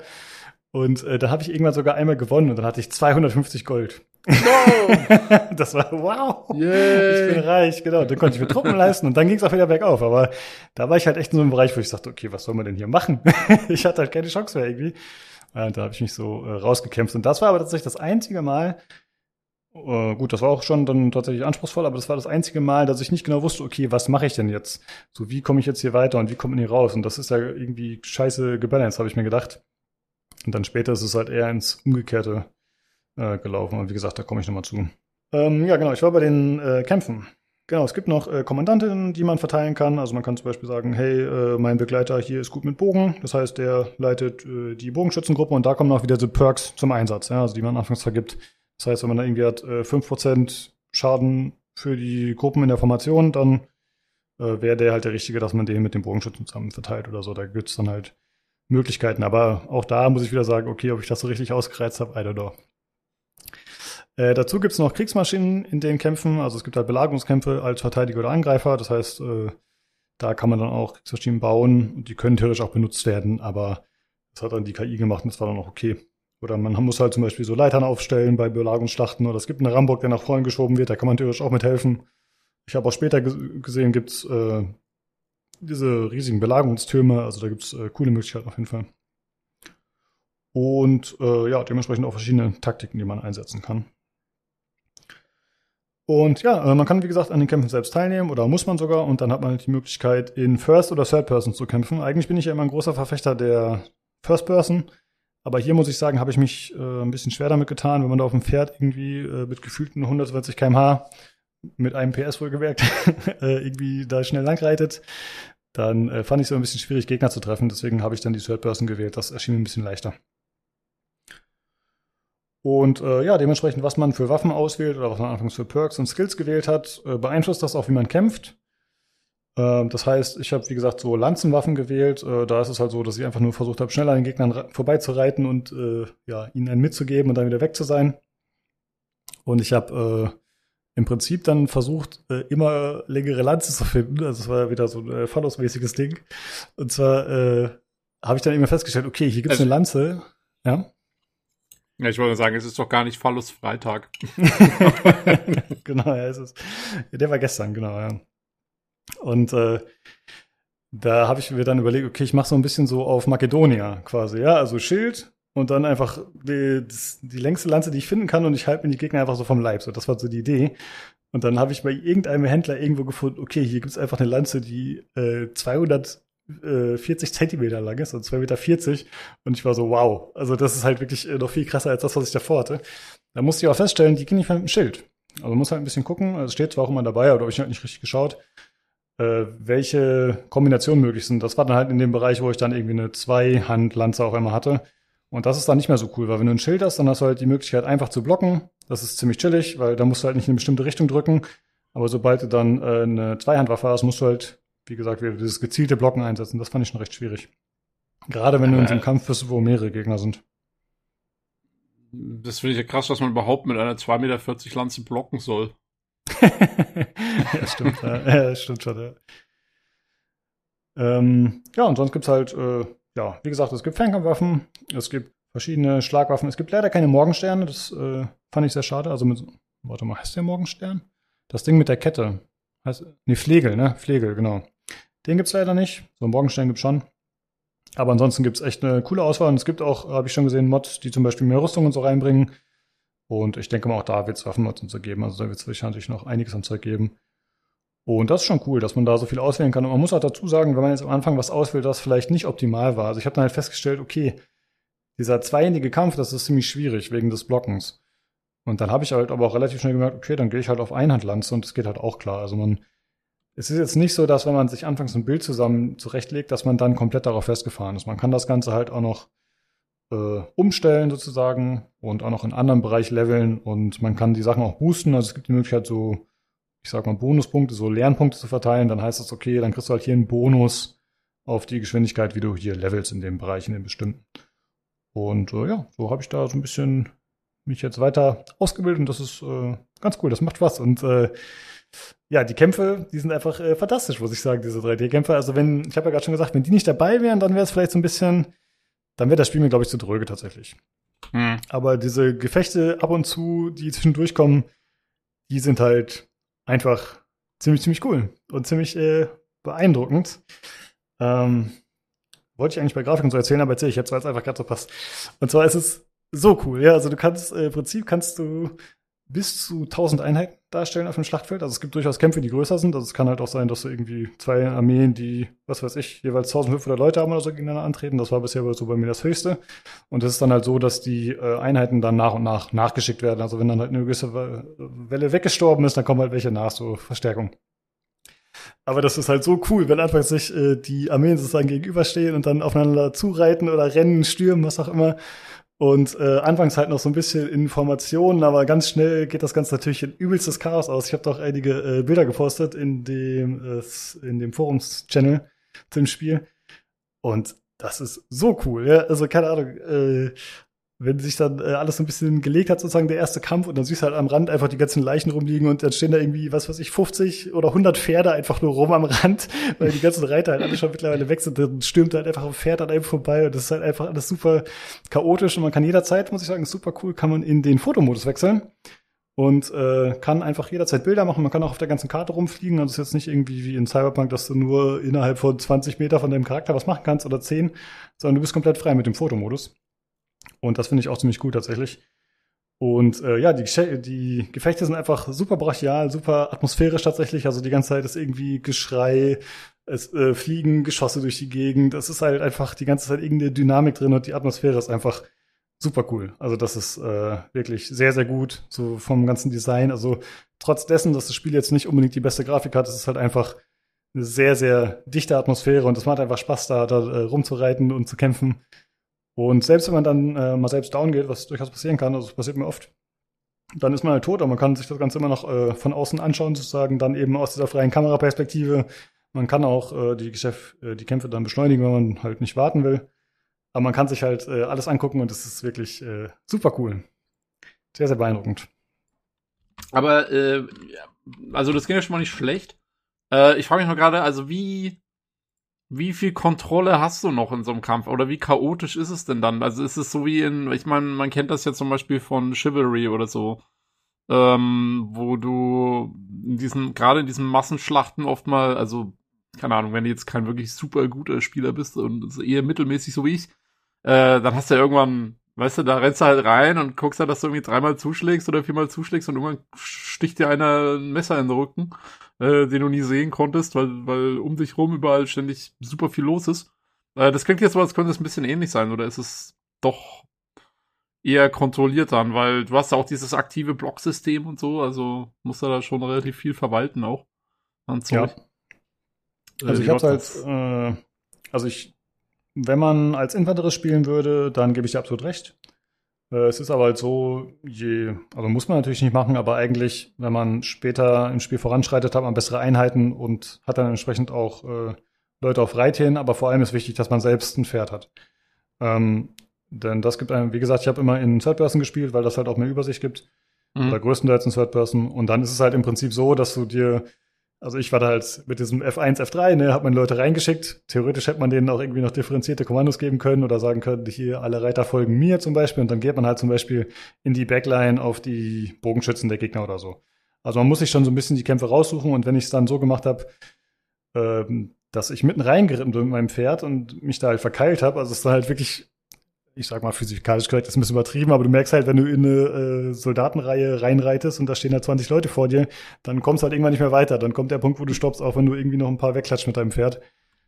[SPEAKER 1] Und äh, dann habe ich irgendwann sogar einmal gewonnen und dann hatte ich 250 Gold. No. das war wow. Yay. Ich bin reich, genau. Dann konnte ich mir Truppen leisten und dann ging es auch wieder bergauf. Aber da war ich halt echt in so einem Bereich, wo ich dachte, okay, was soll man denn hier machen? ich hatte halt keine Chance mehr irgendwie. Und da habe ich mich so äh, rausgekämpft. Und das war aber tatsächlich das einzige Mal, äh, gut, das war auch schon dann tatsächlich anspruchsvoll, aber das war das einzige Mal, dass ich nicht genau wusste, okay, was mache ich denn jetzt? So, wie komme ich jetzt hier weiter und wie kommt man hier raus? Und das ist ja irgendwie scheiße gebalanced, habe ich mir gedacht. Und dann später ist es halt eher ins Umgekehrte äh, gelaufen. Und wie gesagt, da komme ich nochmal zu. Ähm, ja, genau, ich war bei den äh, Kämpfen. Genau, es gibt noch äh, Kommandantinnen, die man verteilen kann. Also man kann zum Beispiel sagen, hey, äh, mein Begleiter hier ist gut mit Bogen. Das heißt, der leitet äh, die Bogenschützengruppe und da kommen auch wieder so Perks zum Einsatz, ja, also die man anfangs vergibt. Das heißt, wenn man da irgendwie hat äh, 5% Schaden für die Gruppen in der Formation, dann äh, wäre der halt der Richtige, dass man den mit dem Bogenschützen zusammen verteilt oder so. Da gibt's dann halt Möglichkeiten. Aber auch da muss ich wieder sagen, okay, ob ich das so richtig ausgereizt habe, I don't know. Äh, dazu gibt's noch Kriegsmaschinen in den Kämpfen. Also es gibt halt Belagerungskämpfe als Verteidiger oder Angreifer. Das heißt, äh, da kann man dann auch Kriegsmaschinen bauen und die können theoretisch auch benutzt werden, aber das hat dann die KI gemacht und das war dann auch okay. Oder man muss halt zum Beispiel so Leitern aufstellen bei Belagerungsschlachten oder es gibt einen Rambock, der nach vorne geschoben wird, da kann man theoretisch auch mithelfen. Ich habe auch später gesehen, gibt's äh, diese riesigen Belagerungstürme, also da gibt's äh, coole Möglichkeiten auf jeden Fall. Und äh, ja, dementsprechend auch verschiedene Taktiken, die man einsetzen kann. Und ja, äh, man kann wie gesagt an den Kämpfen selbst teilnehmen oder muss man sogar und dann hat man die Möglichkeit in First oder Third Person zu kämpfen. Eigentlich bin ich ja immer ein großer Verfechter der First Person, aber hier muss ich sagen, habe ich mich äh, ein bisschen schwer damit getan, wenn man da auf dem Pferd irgendwie äh, mit gefühlten 120 km/h mit einem PS wohlgemerkt äh, irgendwie da schnell langreitet, dann äh, fand ich es so ein bisschen schwierig, Gegner zu treffen. Deswegen habe ich dann die Third Person gewählt. Das erschien mir ein bisschen leichter. Und äh, ja, dementsprechend, was man für Waffen auswählt oder was man anfangs für Perks und Skills gewählt hat, äh, beeinflusst das auch, wie man kämpft. Ähm, das heißt, ich habe, wie gesagt, so Lanzenwaffen gewählt. Äh, da ist es halt so, dass ich einfach nur versucht habe, schnell an den Gegnern vorbeizureiten und äh, ja, ihnen einen mitzugeben und dann wieder weg zu sein. Und ich habe äh, im Prinzip dann versucht, äh, immer längere Lanze zu finden. Also es war ja wieder so ein äh, Fallos-mäßiges Ding. Und zwar äh, habe ich dann immer festgestellt, okay, hier gibt es also, eine Lanze. Ja.
[SPEAKER 3] Ja, ich wollte sagen, es ist doch gar nicht Phallus Freitag.
[SPEAKER 1] genau, ja, es ist. Der war gestern, genau, ja. Und äh, da habe ich mir dann überlegt, okay, ich mache so ein bisschen so auf Makedonia quasi, ja, also Schild und dann einfach die, die längste Lanze, die ich finden kann und ich halte mir die Gegner einfach so vom Leib. So, das war so die Idee. Und dann habe ich bei irgendeinem Händler irgendwo gefunden, okay, hier gibt's einfach eine Lanze, die äh, 240 Zentimeter lang ist, also 2,40 Meter. Und ich war so, wow. Also das ist halt wirklich äh, noch viel krasser als das, was ich davor hatte. Da musste ich auch feststellen, die ging nicht mit dem Schild. Also man muss halt ein bisschen gucken. Also es steht zwar auch immer dabei, aber habe ich halt nicht richtig geschaut, äh, welche Kombinationen möglich sind. Das war dann halt in dem Bereich, wo ich dann irgendwie eine Zweihand-Lanze auch immer hatte. Und das ist dann nicht mehr so cool, weil wenn du ein Schild hast, dann hast du halt die Möglichkeit einfach zu blocken. Das ist ziemlich chillig, weil da musst du halt nicht in eine bestimmte Richtung drücken. Aber sobald du dann äh, eine Zweihandwaffe hast, musst du halt, wie gesagt, wieder dieses gezielte Blocken einsetzen. Das fand ich schon recht schwierig. Gerade wenn du in so einem Kampf bist, wo mehrere Gegner sind.
[SPEAKER 3] Das finde ich ja krass, dass man überhaupt mit einer 2,40 Meter Lanze blocken soll.
[SPEAKER 1] ja, stimmt, ja, stimmt schon, ja. Ähm, ja, und sonst gibt's halt, äh, ja, wie gesagt, es gibt Fernkampfwaffen, es gibt verschiedene Schlagwaffen. Es gibt leider keine Morgensterne, das äh, fand ich sehr schade. Also mit, warte mal, heißt der Morgenstern? Das Ding mit der Kette. Heißt, nee, Flegel, ne? Flegel, genau. Den gibt's leider nicht. So einen Morgenstern gibt's schon. Aber ansonsten gibt's echt eine coole Auswahl. Und es gibt auch, habe ich schon gesehen, Mods, die zum Beispiel mehr Rüstung und so reinbringen. Und ich denke mal, auch da wird's Waffenmods und so geben. Also da wird's wahrscheinlich noch einiges an Zeug geben. Und das ist schon cool, dass man da so viel auswählen kann. Und man muss auch dazu sagen, wenn man jetzt am Anfang was auswählt, das vielleicht nicht optimal war. Also ich habe dann halt festgestellt, okay, dieser zweihändige Kampf, das ist ziemlich schwierig wegen des Blockens. Und dann habe ich halt aber auch relativ schnell gemerkt, okay, dann gehe ich halt auf Einhandlanze und es geht halt auch klar. Also man, es ist jetzt nicht so, dass wenn man sich anfangs ein Bild zusammen zurechtlegt, dass man dann komplett darauf festgefahren ist. Man kann das Ganze halt auch noch äh, umstellen sozusagen und auch noch in anderen Bereich leveln und man kann die Sachen auch boosten. Also es gibt die Möglichkeit so, ich sag mal Bonuspunkte, so Lernpunkte zu verteilen. Dann heißt das, okay, dann kriegst du halt hier einen Bonus auf die Geschwindigkeit, wie du hier levelst in dem Bereich, in dem bestimmten. Und äh, ja, so habe ich da so ein bisschen mich jetzt weiter ausgebildet und das ist äh, ganz cool, das macht Spaß. Und äh, ja, die Kämpfe, die sind einfach äh, fantastisch, muss ich sagen, diese 3D-Kämpfe. Also wenn, ich habe ja gerade schon gesagt, wenn die nicht dabei wären, dann wäre es vielleicht so ein bisschen, dann wäre das Spiel mir, glaube ich, zu dröge tatsächlich. Mhm. Aber diese Gefechte ab und zu, die zwischendurch kommen, die sind halt einfach ziemlich, ziemlich cool und ziemlich äh, beeindruckend. Ähm, wollte ich eigentlich bei Grafiken so erzählen, aber erzähle ich jetzt, weil es einfach gerade so passt. Und zwar ist es so cool, ja. Also du kannst, äh, im Prinzip kannst du bis zu 1000 Einheiten darstellen auf dem Schlachtfeld. Also es gibt durchaus Kämpfe, die größer sind. Also es kann halt auch sein, dass du irgendwie zwei Armeen, die, was weiß ich, jeweils 1500 Leute haben oder so gegeneinander antreten. Das war bisher so bei mir das Höchste. Und es ist dann halt so, dass die äh, Einheiten dann nach und nach nachgeschickt werden. Also wenn dann halt eine gewisse Welle weggestorben ist, dann kommen halt welche nach, so Verstärkung. Aber das ist halt so cool, wenn anfangs sich äh, die Armeen sozusagen gegenüberstehen und dann aufeinander zureiten oder rennen, stürmen, was auch immer. Und äh, anfangs halt noch so ein bisschen Informationen, aber ganz schnell geht das Ganze natürlich in übelstes Chaos aus. Ich habe doch einige äh, Bilder gepostet in dem, äh, in dem Forums-Channel zum Spiel. Und das ist so cool, ja. Also keine Ahnung, äh, wenn sich dann äh, alles so ein bisschen gelegt hat, sozusagen der erste Kampf, und dann siehst du halt am Rand einfach die ganzen Leichen rumliegen und dann stehen da irgendwie, was weiß ich, 50 oder 100 Pferde einfach nur rum am Rand, weil die ganzen Reiter halt alle schon mittlerweile weg sind. Dann stürmt halt einfach ein Pferd an einem vorbei und das ist halt einfach alles super chaotisch und man kann jederzeit, muss ich sagen, super cool, kann man in den Fotomodus wechseln und äh, kann einfach jederzeit Bilder machen. Man kann auch auf der ganzen Karte rumfliegen. Also es ist jetzt nicht irgendwie wie in Cyberpunk, dass du nur innerhalb von 20 Meter von deinem Charakter was machen kannst oder 10, sondern du bist komplett frei mit dem Fotomodus. Und das finde ich auch ziemlich gut tatsächlich. Und äh, ja, die, die Gefechte sind einfach super brachial, super atmosphärisch tatsächlich. Also die ganze Zeit ist irgendwie Geschrei, es äh, fliegen Geschosse durch die Gegend. Es ist halt einfach die ganze Zeit irgendeine Dynamik drin und die Atmosphäre ist einfach super cool. Also das ist äh, wirklich sehr, sehr gut, so vom ganzen Design. Also trotz dessen, dass das Spiel jetzt nicht unbedingt die beste Grafik hat, ist es halt einfach eine sehr, sehr dichte Atmosphäre und es macht einfach Spaß, da, da äh, rumzureiten und zu kämpfen. Und selbst wenn man dann äh, mal selbst down geht, was durchaus passieren kann, also das passiert mir oft, dann ist man halt tot, aber man kann sich das Ganze immer noch äh, von außen anschauen, sozusagen, dann eben aus dieser freien Kameraperspektive. Man kann auch äh, die, Geschäft, äh, die Kämpfe dann beschleunigen, wenn man halt nicht warten will. Aber man kann sich halt äh, alles angucken und es ist wirklich äh, super cool. Sehr, sehr beeindruckend.
[SPEAKER 3] Aber, äh, also das ging ja schon mal nicht schlecht. Äh, ich frage mich nur gerade, also wie, wie viel Kontrolle hast du noch in so einem Kampf? Oder wie chaotisch ist es denn dann? Also ist es so wie in, ich meine, man kennt das ja zum Beispiel von Chivalry oder so, ähm, wo du in diesen, gerade in diesen Massenschlachten oft mal, also keine Ahnung, wenn du jetzt kein wirklich super guter Spieler bist und eher mittelmäßig so wie ich, äh, dann hast du ja irgendwann, weißt du, da rennst du halt rein und guckst halt, dass du irgendwie dreimal zuschlägst oder viermal zuschlägst und irgendwann sticht dir einer ein Messer in den Rücken, äh, den du nie sehen konntest, weil, weil um dich rum überall ständig super viel los ist. Äh, das klingt jetzt so, als könnte es ein bisschen ähnlich sein, oder ist es doch eher kontrolliert dann, weil du hast ja auch dieses aktive Blocksystem und so, also musst du da schon relativ viel verwalten auch.
[SPEAKER 1] Ja. Also äh, ich hab's als, äh, also ich, wenn man als Infanterist spielen würde, dann gebe ich dir absolut recht. Äh, es ist aber halt so, je, also muss man natürlich nicht machen, aber eigentlich, wenn man später im Spiel voranschreitet, hat man bessere Einheiten und hat dann entsprechend auch äh, Leute auf Reittieren, aber vor allem ist wichtig, dass man selbst ein Pferd hat. Ähm, denn das gibt einem, wie gesagt, ich habe immer in Third Person gespielt, weil das halt auch mehr Übersicht gibt. Mhm. Oder größtenteils in Third Person. Und dann ist es halt im Prinzip so, dass du dir, also ich war da halt mit diesem F1, F3, ne, hat man Leute reingeschickt. Theoretisch hätte man denen auch irgendwie noch differenzierte Kommandos geben können oder sagen können, hier alle Reiter folgen mir zum Beispiel. Und dann geht man halt zum Beispiel in die Backline auf die Bogenschützen der Gegner oder so. Also man muss sich schon so ein bisschen die Kämpfe raussuchen. Und wenn ich es dann so gemacht habe, ähm, dass ich mitten reingeritten bin mit meinem Pferd und mich da halt verkeilt habe, also es ist halt wirklich ich sag mal physikalisch korrekt, ist ein bisschen übertrieben, aber du merkst halt, wenn du in eine äh, Soldatenreihe reinreitest und da stehen halt 20 Leute vor dir, dann kommst du halt irgendwann nicht mehr weiter. Dann kommt der Punkt, wo du stoppst, auch wenn du irgendwie noch ein paar wegklatscht mit deinem Pferd.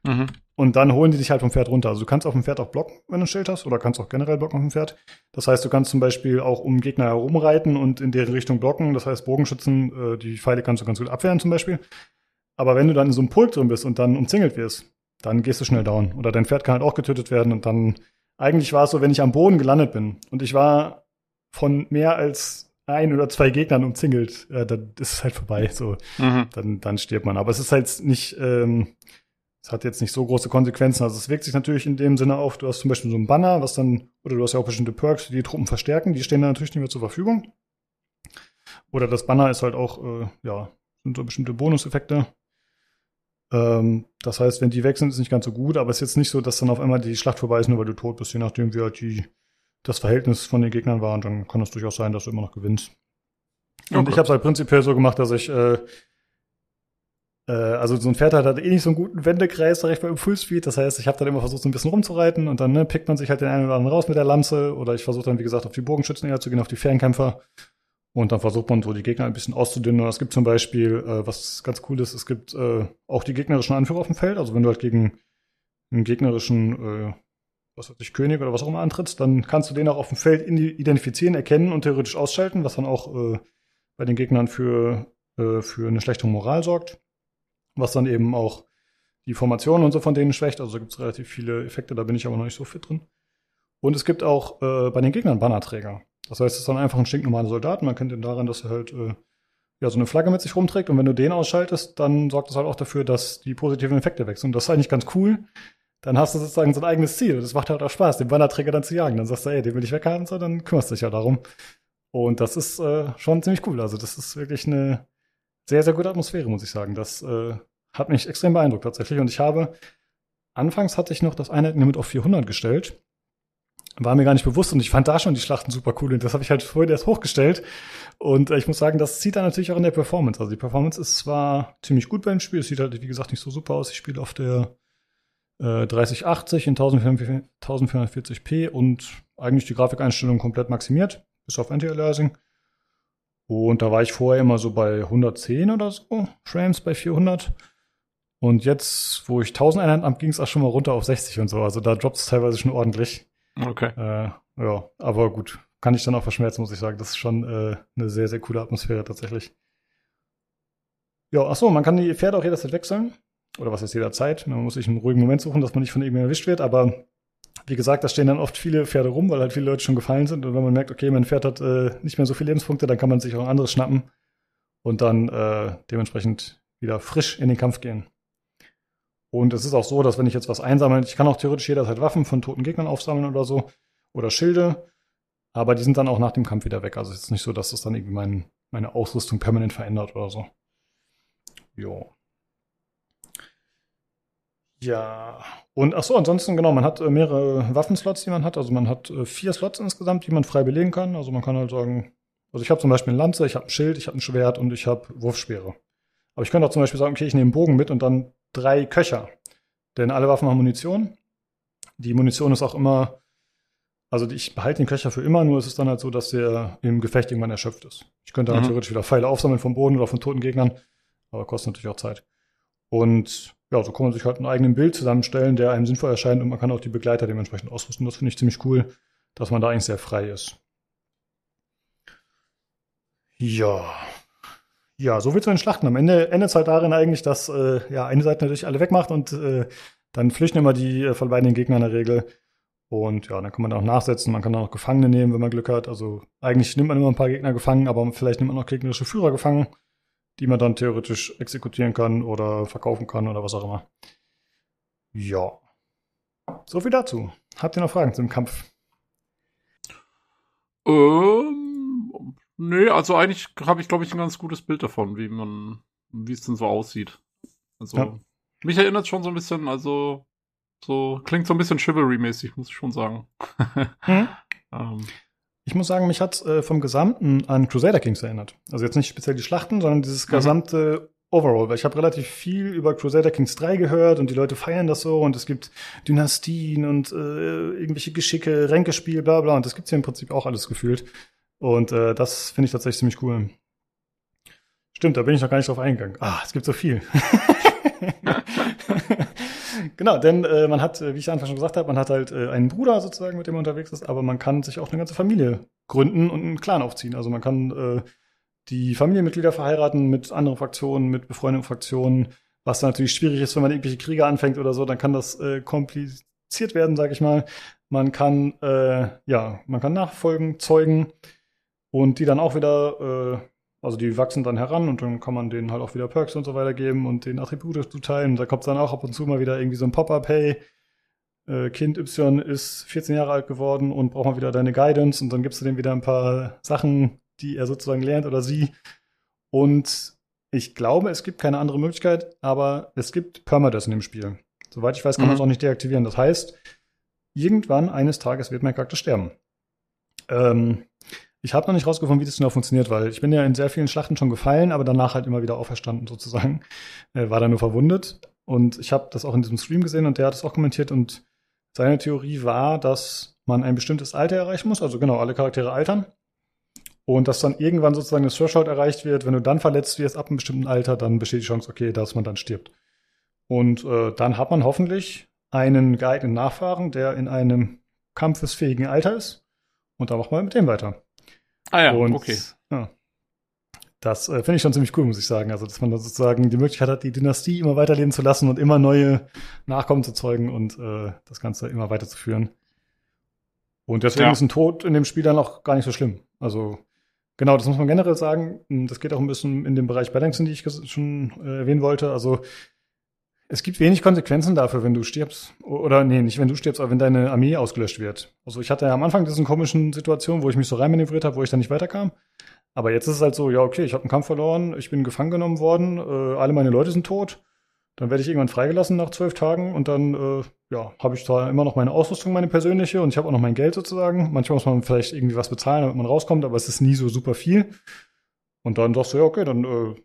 [SPEAKER 1] Mhm. Und dann holen die dich halt vom Pferd runter. Also du kannst auf dem Pferd auch blocken, wenn du ein Schild hast, oder kannst auch generell blocken auf dem Pferd. Das heißt, du kannst zum Beispiel auch um Gegner herumreiten und in deren Richtung blocken. Das heißt, Bogenschützen, äh, die Pfeile kannst du ganz gut abwehren zum Beispiel. Aber wenn du dann in so einem Pulk drin bist und dann umzingelt wirst, dann gehst du schnell down. Oder dein Pferd kann halt auch getötet werden und dann eigentlich war es so, wenn ich am Boden gelandet bin und ich war von mehr als ein oder zwei Gegnern umzingelt, äh, dann ist es halt vorbei. So, mhm. dann, dann stirbt man. Aber es ist halt nicht, ähm, es hat jetzt nicht so große Konsequenzen. Also es wirkt sich natürlich in dem Sinne auf, du hast zum Beispiel so ein Banner, was dann, oder du hast ja auch bestimmte Perks, die die Truppen verstärken, die stehen dann natürlich nicht mehr zur Verfügung. Oder das Banner ist halt auch, äh, ja, sind so bestimmte Bonuseffekte, ähm, das heißt, wenn die weg sind, ist nicht ganz so gut, aber es ist jetzt nicht so, dass dann auf einmal die Schlacht vorbei ist, nur weil du tot bist, je nachdem, wie halt die, das Verhältnis von den Gegnern war. Und dann kann es durchaus sein, dass du immer noch gewinnst. Und okay. ich habe es halt prinzipiell so gemacht, dass ich äh, äh, also so ein Pferd hat halt eh nicht so einen guten Wendekreis direkt beim Fullspeed. Das heißt, ich habe dann immer versucht, so ein bisschen rumzureiten und dann ne, pickt man sich halt den einen oder anderen raus mit der Lanze oder ich versuche dann, wie gesagt, auf die Bogenschützen eher zu gehen, auf die Fernkämpfer. Und dann versucht man so die Gegner ein bisschen auszudünnen. Es gibt zum Beispiel, äh, was ganz cool ist, es gibt äh, auch die gegnerischen Anführer auf dem Feld. Also wenn du halt gegen einen gegnerischen, äh, was weiß ich, König oder was auch immer antrittst, dann kannst du den auch auf dem Feld identifizieren, erkennen und theoretisch ausschalten, was dann auch äh, bei den Gegnern für, äh, für eine schlechtere Moral sorgt. Was dann eben auch die Formation und so von denen schwächt. Also gibt es relativ viele Effekte, da bin ich aber noch nicht so fit drin. Und es gibt auch äh, bei den Gegnern Bannerträger. Das heißt, es ist dann einfach ein stinknormaler Soldat. Man kennt ihn daran, dass er halt äh, ja, so eine Flagge mit sich rumträgt. Und wenn du den ausschaltest, dann sorgt das halt auch dafür, dass die positiven Effekte wechseln. Und das ist eigentlich ganz cool. Dann hast du sozusagen so ein eigenes Ziel. Das macht halt auch Spaß, den Bannerträger dann zu jagen. Dann sagst du, ey, den will ich weghaben, so, dann kümmerst du dich ja darum. Und das ist äh, schon ziemlich cool. Also das ist wirklich eine sehr, sehr gute Atmosphäre, muss ich sagen. Das äh, hat mich extrem beeindruckt tatsächlich. Und ich habe, anfangs hatte ich noch das Einheitenlimit auf 400 gestellt war mir gar nicht bewusst und ich fand da schon die Schlachten super cool und das habe ich halt vorhin erst hochgestellt und äh, ich muss sagen, das zieht dann natürlich auch in der Performance. Also die Performance ist zwar ziemlich gut beim Spiel, es sieht halt wie gesagt nicht so super aus. Ich spiele auf der äh, 3080 in 1440p und eigentlich die Grafikeinstellung komplett maximiert, bis auf Anti-Aliasing. Und da war ich vorher immer so bei 110 oder so Frames bei 400. Und jetzt, wo ich 1000 Einheiten habe, ging es auch schon mal runter auf 60 und so. Also da droppt es teilweise schon ordentlich.
[SPEAKER 3] Okay.
[SPEAKER 1] Äh, ja, aber gut. Kann ich dann auch verschmerzen, muss ich sagen. Das ist schon äh, eine sehr, sehr coole Atmosphäre tatsächlich. Ja, ach so, man kann die Pferde auch jederzeit wechseln. Oder was heißt jederzeit? Man muss sich einen ruhigen Moment suchen, dass man nicht von irgendjemandem erwischt wird. Aber wie gesagt, da stehen dann oft viele Pferde rum, weil halt viele Leute schon gefallen sind. Und wenn man merkt, okay, mein Pferd hat äh, nicht mehr so viele Lebenspunkte, dann kann man sich auch ein anderes schnappen und dann äh, dementsprechend wieder frisch in den Kampf gehen. Und es ist auch so, dass wenn ich jetzt was einsammle, ich kann auch theoretisch jederzeit Waffen von toten Gegnern aufsammeln oder so. Oder Schilde. Aber die sind dann auch nach dem Kampf wieder weg. Also es ist nicht so, dass es dann irgendwie mein, meine Ausrüstung permanent verändert oder so. Jo. Ja. Und ach so, ansonsten genau, man hat äh, mehrere Waffenslots, die man hat. Also man hat äh, vier Slots insgesamt, die man frei belegen kann. Also man kann halt sagen, also ich habe zum Beispiel eine Lanze, ich habe ein Schild, ich habe ein Schwert und ich habe Wurfspeere. Aber ich könnte auch zum Beispiel sagen, okay, ich nehme einen Bogen mit und dann drei Köcher. Denn alle Waffen haben Munition. Die Munition ist auch immer, also ich behalte den Köcher für immer, nur ist es dann halt so, dass der im Gefecht irgendwann erschöpft ist. Ich könnte dann
[SPEAKER 3] Mhm.
[SPEAKER 1] theoretisch wieder Pfeile aufsammeln vom Boden oder von toten Gegnern, aber kostet natürlich auch Zeit. Und ja, so kann man sich halt einen eigenen Bild zusammenstellen, der einem sinnvoll erscheint und man kann auch die Begleiter dementsprechend ausrüsten. Das finde ich ziemlich cool, dass man da eigentlich sehr frei ist. Ja. Ja, so viel zu den Schlachten. Am Ende endet es halt darin eigentlich, dass äh, ja eine Seite natürlich alle wegmacht und äh, dann flüchten immer die äh, verweidenden Gegner in der Regel. Und ja, dann kann man da auch nachsetzen. Man kann da noch Gefangene nehmen, wenn man Glück hat. Also eigentlich nimmt man immer ein paar Gegner gefangen, aber vielleicht nimmt man auch gegnerische Führer gefangen, die man dann theoretisch exekutieren kann oder verkaufen kann oder was auch immer. Ja. So viel dazu. Habt ihr noch Fragen zum Kampf?
[SPEAKER 3] Ähm, nee, also eigentlich habe ich, glaube ich, ein ganz gutes Bild davon, wie man, wie es denn so aussieht. Also,
[SPEAKER 1] Ja.
[SPEAKER 3] mich erinnert schon so ein bisschen, also, so, klingt so ein bisschen Chivalry-mäßig, muss ich schon sagen.
[SPEAKER 1] Hm?
[SPEAKER 3] ähm,
[SPEAKER 1] Ich muss sagen, mich hat äh, vom Gesamten an Crusader Kings erinnert. Also jetzt nicht speziell die Schlachten, sondern dieses
[SPEAKER 3] Mhm.
[SPEAKER 1] gesamte Overall, weil ich habe relativ viel über Crusader Kings 3 gehört und die Leute feiern das so und es gibt Dynastien und äh, irgendwelche Geschicke, Ränkespiel, bla bla und das gibt's hier im Prinzip auch alles gefühlt. Und äh, das finde ich tatsächlich ziemlich cool. Stimmt, da bin ich noch gar nicht drauf eingegangen. Ah, es gibt so viel. genau, denn äh, man hat, äh, wie ich anfangs schon gesagt habe, man hat halt äh, einen Bruder sozusagen, mit dem man unterwegs ist, aber man kann sich auch eine ganze Familie gründen und einen Clan aufziehen. Also man kann äh, die Familienmitglieder verheiraten mit anderen Fraktionen, mit befreundeten Fraktionen, was dann natürlich schwierig ist, wenn man irgendwelche Kriege anfängt oder so, dann kann das äh, kompliziert werden, sage ich mal. Man kann, äh, ja, man kann Nachfolgen zeugen und die dann auch wieder, äh, also die wachsen dann heran und dann kann man denen halt auch wieder Perks und so weiter geben und den Attribute zuteilen. Da kommt dann auch ab und zu mal wieder irgendwie so ein Pop-up, hey, äh, Kind Y ist 14 Jahre alt geworden und braucht mal wieder deine Guidance und dann gibst du dem wieder ein paar Sachen, die er sozusagen lernt oder sie. Und ich glaube, es gibt keine andere Möglichkeit, aber es gibt Permadeath in dem Spiel. Soweit ich weiß, kann man es
[SPEAKER 3] Mhm.
[SPEAKER 1] auch nicht deaktivieren. Das heißt, irgendwann eines Tages wird mein Charakter sterben. Ähm, ich habe noch nicht rausgefunden, wie das genau funktioniert, weil ich bin ja in sehr vielen Schlachten schon gefallen, aber danach halt immer wieder auferstanden sozusagen. Äh, war da nur verwundet. Und ich habe das auch in diesem Stream gesehen und der hat es auch kommentiert und seine Theorie war, dass man ein bestimmtes Alter erreichen muss, also genau, alle Charaktere altern. Und dass dann irgendwann sozusagen das Threshold erreicht wird, wenn du dann verletzt wirst ab einem bestimmten Alter, dann besteht die Chance, okay, dass man dann stirbt. Und äh, dann hat man hoffentlich einen geeigneten Nachfahren, der in einem kampfesfähigen Alter ist. Und dann macht man mit dem weiter.
[SPEAKER 3] Ah ja,
[SPEAKER 1] und,
[SPEAKER 3] okay.
[SPEAKER 1] Ja. Das äh, finde ich schon ziemlich cool, muss ich sagen. Also, dass man da sozusagen die Möglichkeit hat, die Dynastie immer weiterleben zu lassen und immer neue Nachkommen zu zeugen und äh, das Ganze immer weiterzuführen. Und deswegen
[SPEAKER 3] Ja.
[SPEAKER 1] ist ein Tod in dem Spiel dann auch gar nicht so schlimm. Also, genau, das muss man generell sagen. Das geht auch ein bisschen in den Bereich Balancing, die ich schon äh, erwähnen wollte. Also, es gibt wenig Konsequenzen dafür, wenn du stirbst. Oder nee, nicht wenn du stirbst, aber wenn deine Armee ausgelöscht wird. Also ich hatte ja am Anfang diesen komischen Situation, wo ich mich so reinmanövriert habe, wo ich dann nicht weiterkam. Aber jetzt ist es halt so, ja, okay, ich habe einen Kampf verloren, ich bin gefangen genommen worden, äh, alle meine Leute sind tot. Dann werde ich irgendwann freigelassen nach zwölf Tagen und dann, äh, ja, habe ich zwar immer noch meine Ausrüstung, meine persönliche, und ich habe auch noch mein Geld sozusagen. Manchmal muss man vielleicht irgendwie was bezahlen, damit man rauskommt, aber es ist nie so super viel. Und dann sagst du, ja, okay, dann äh,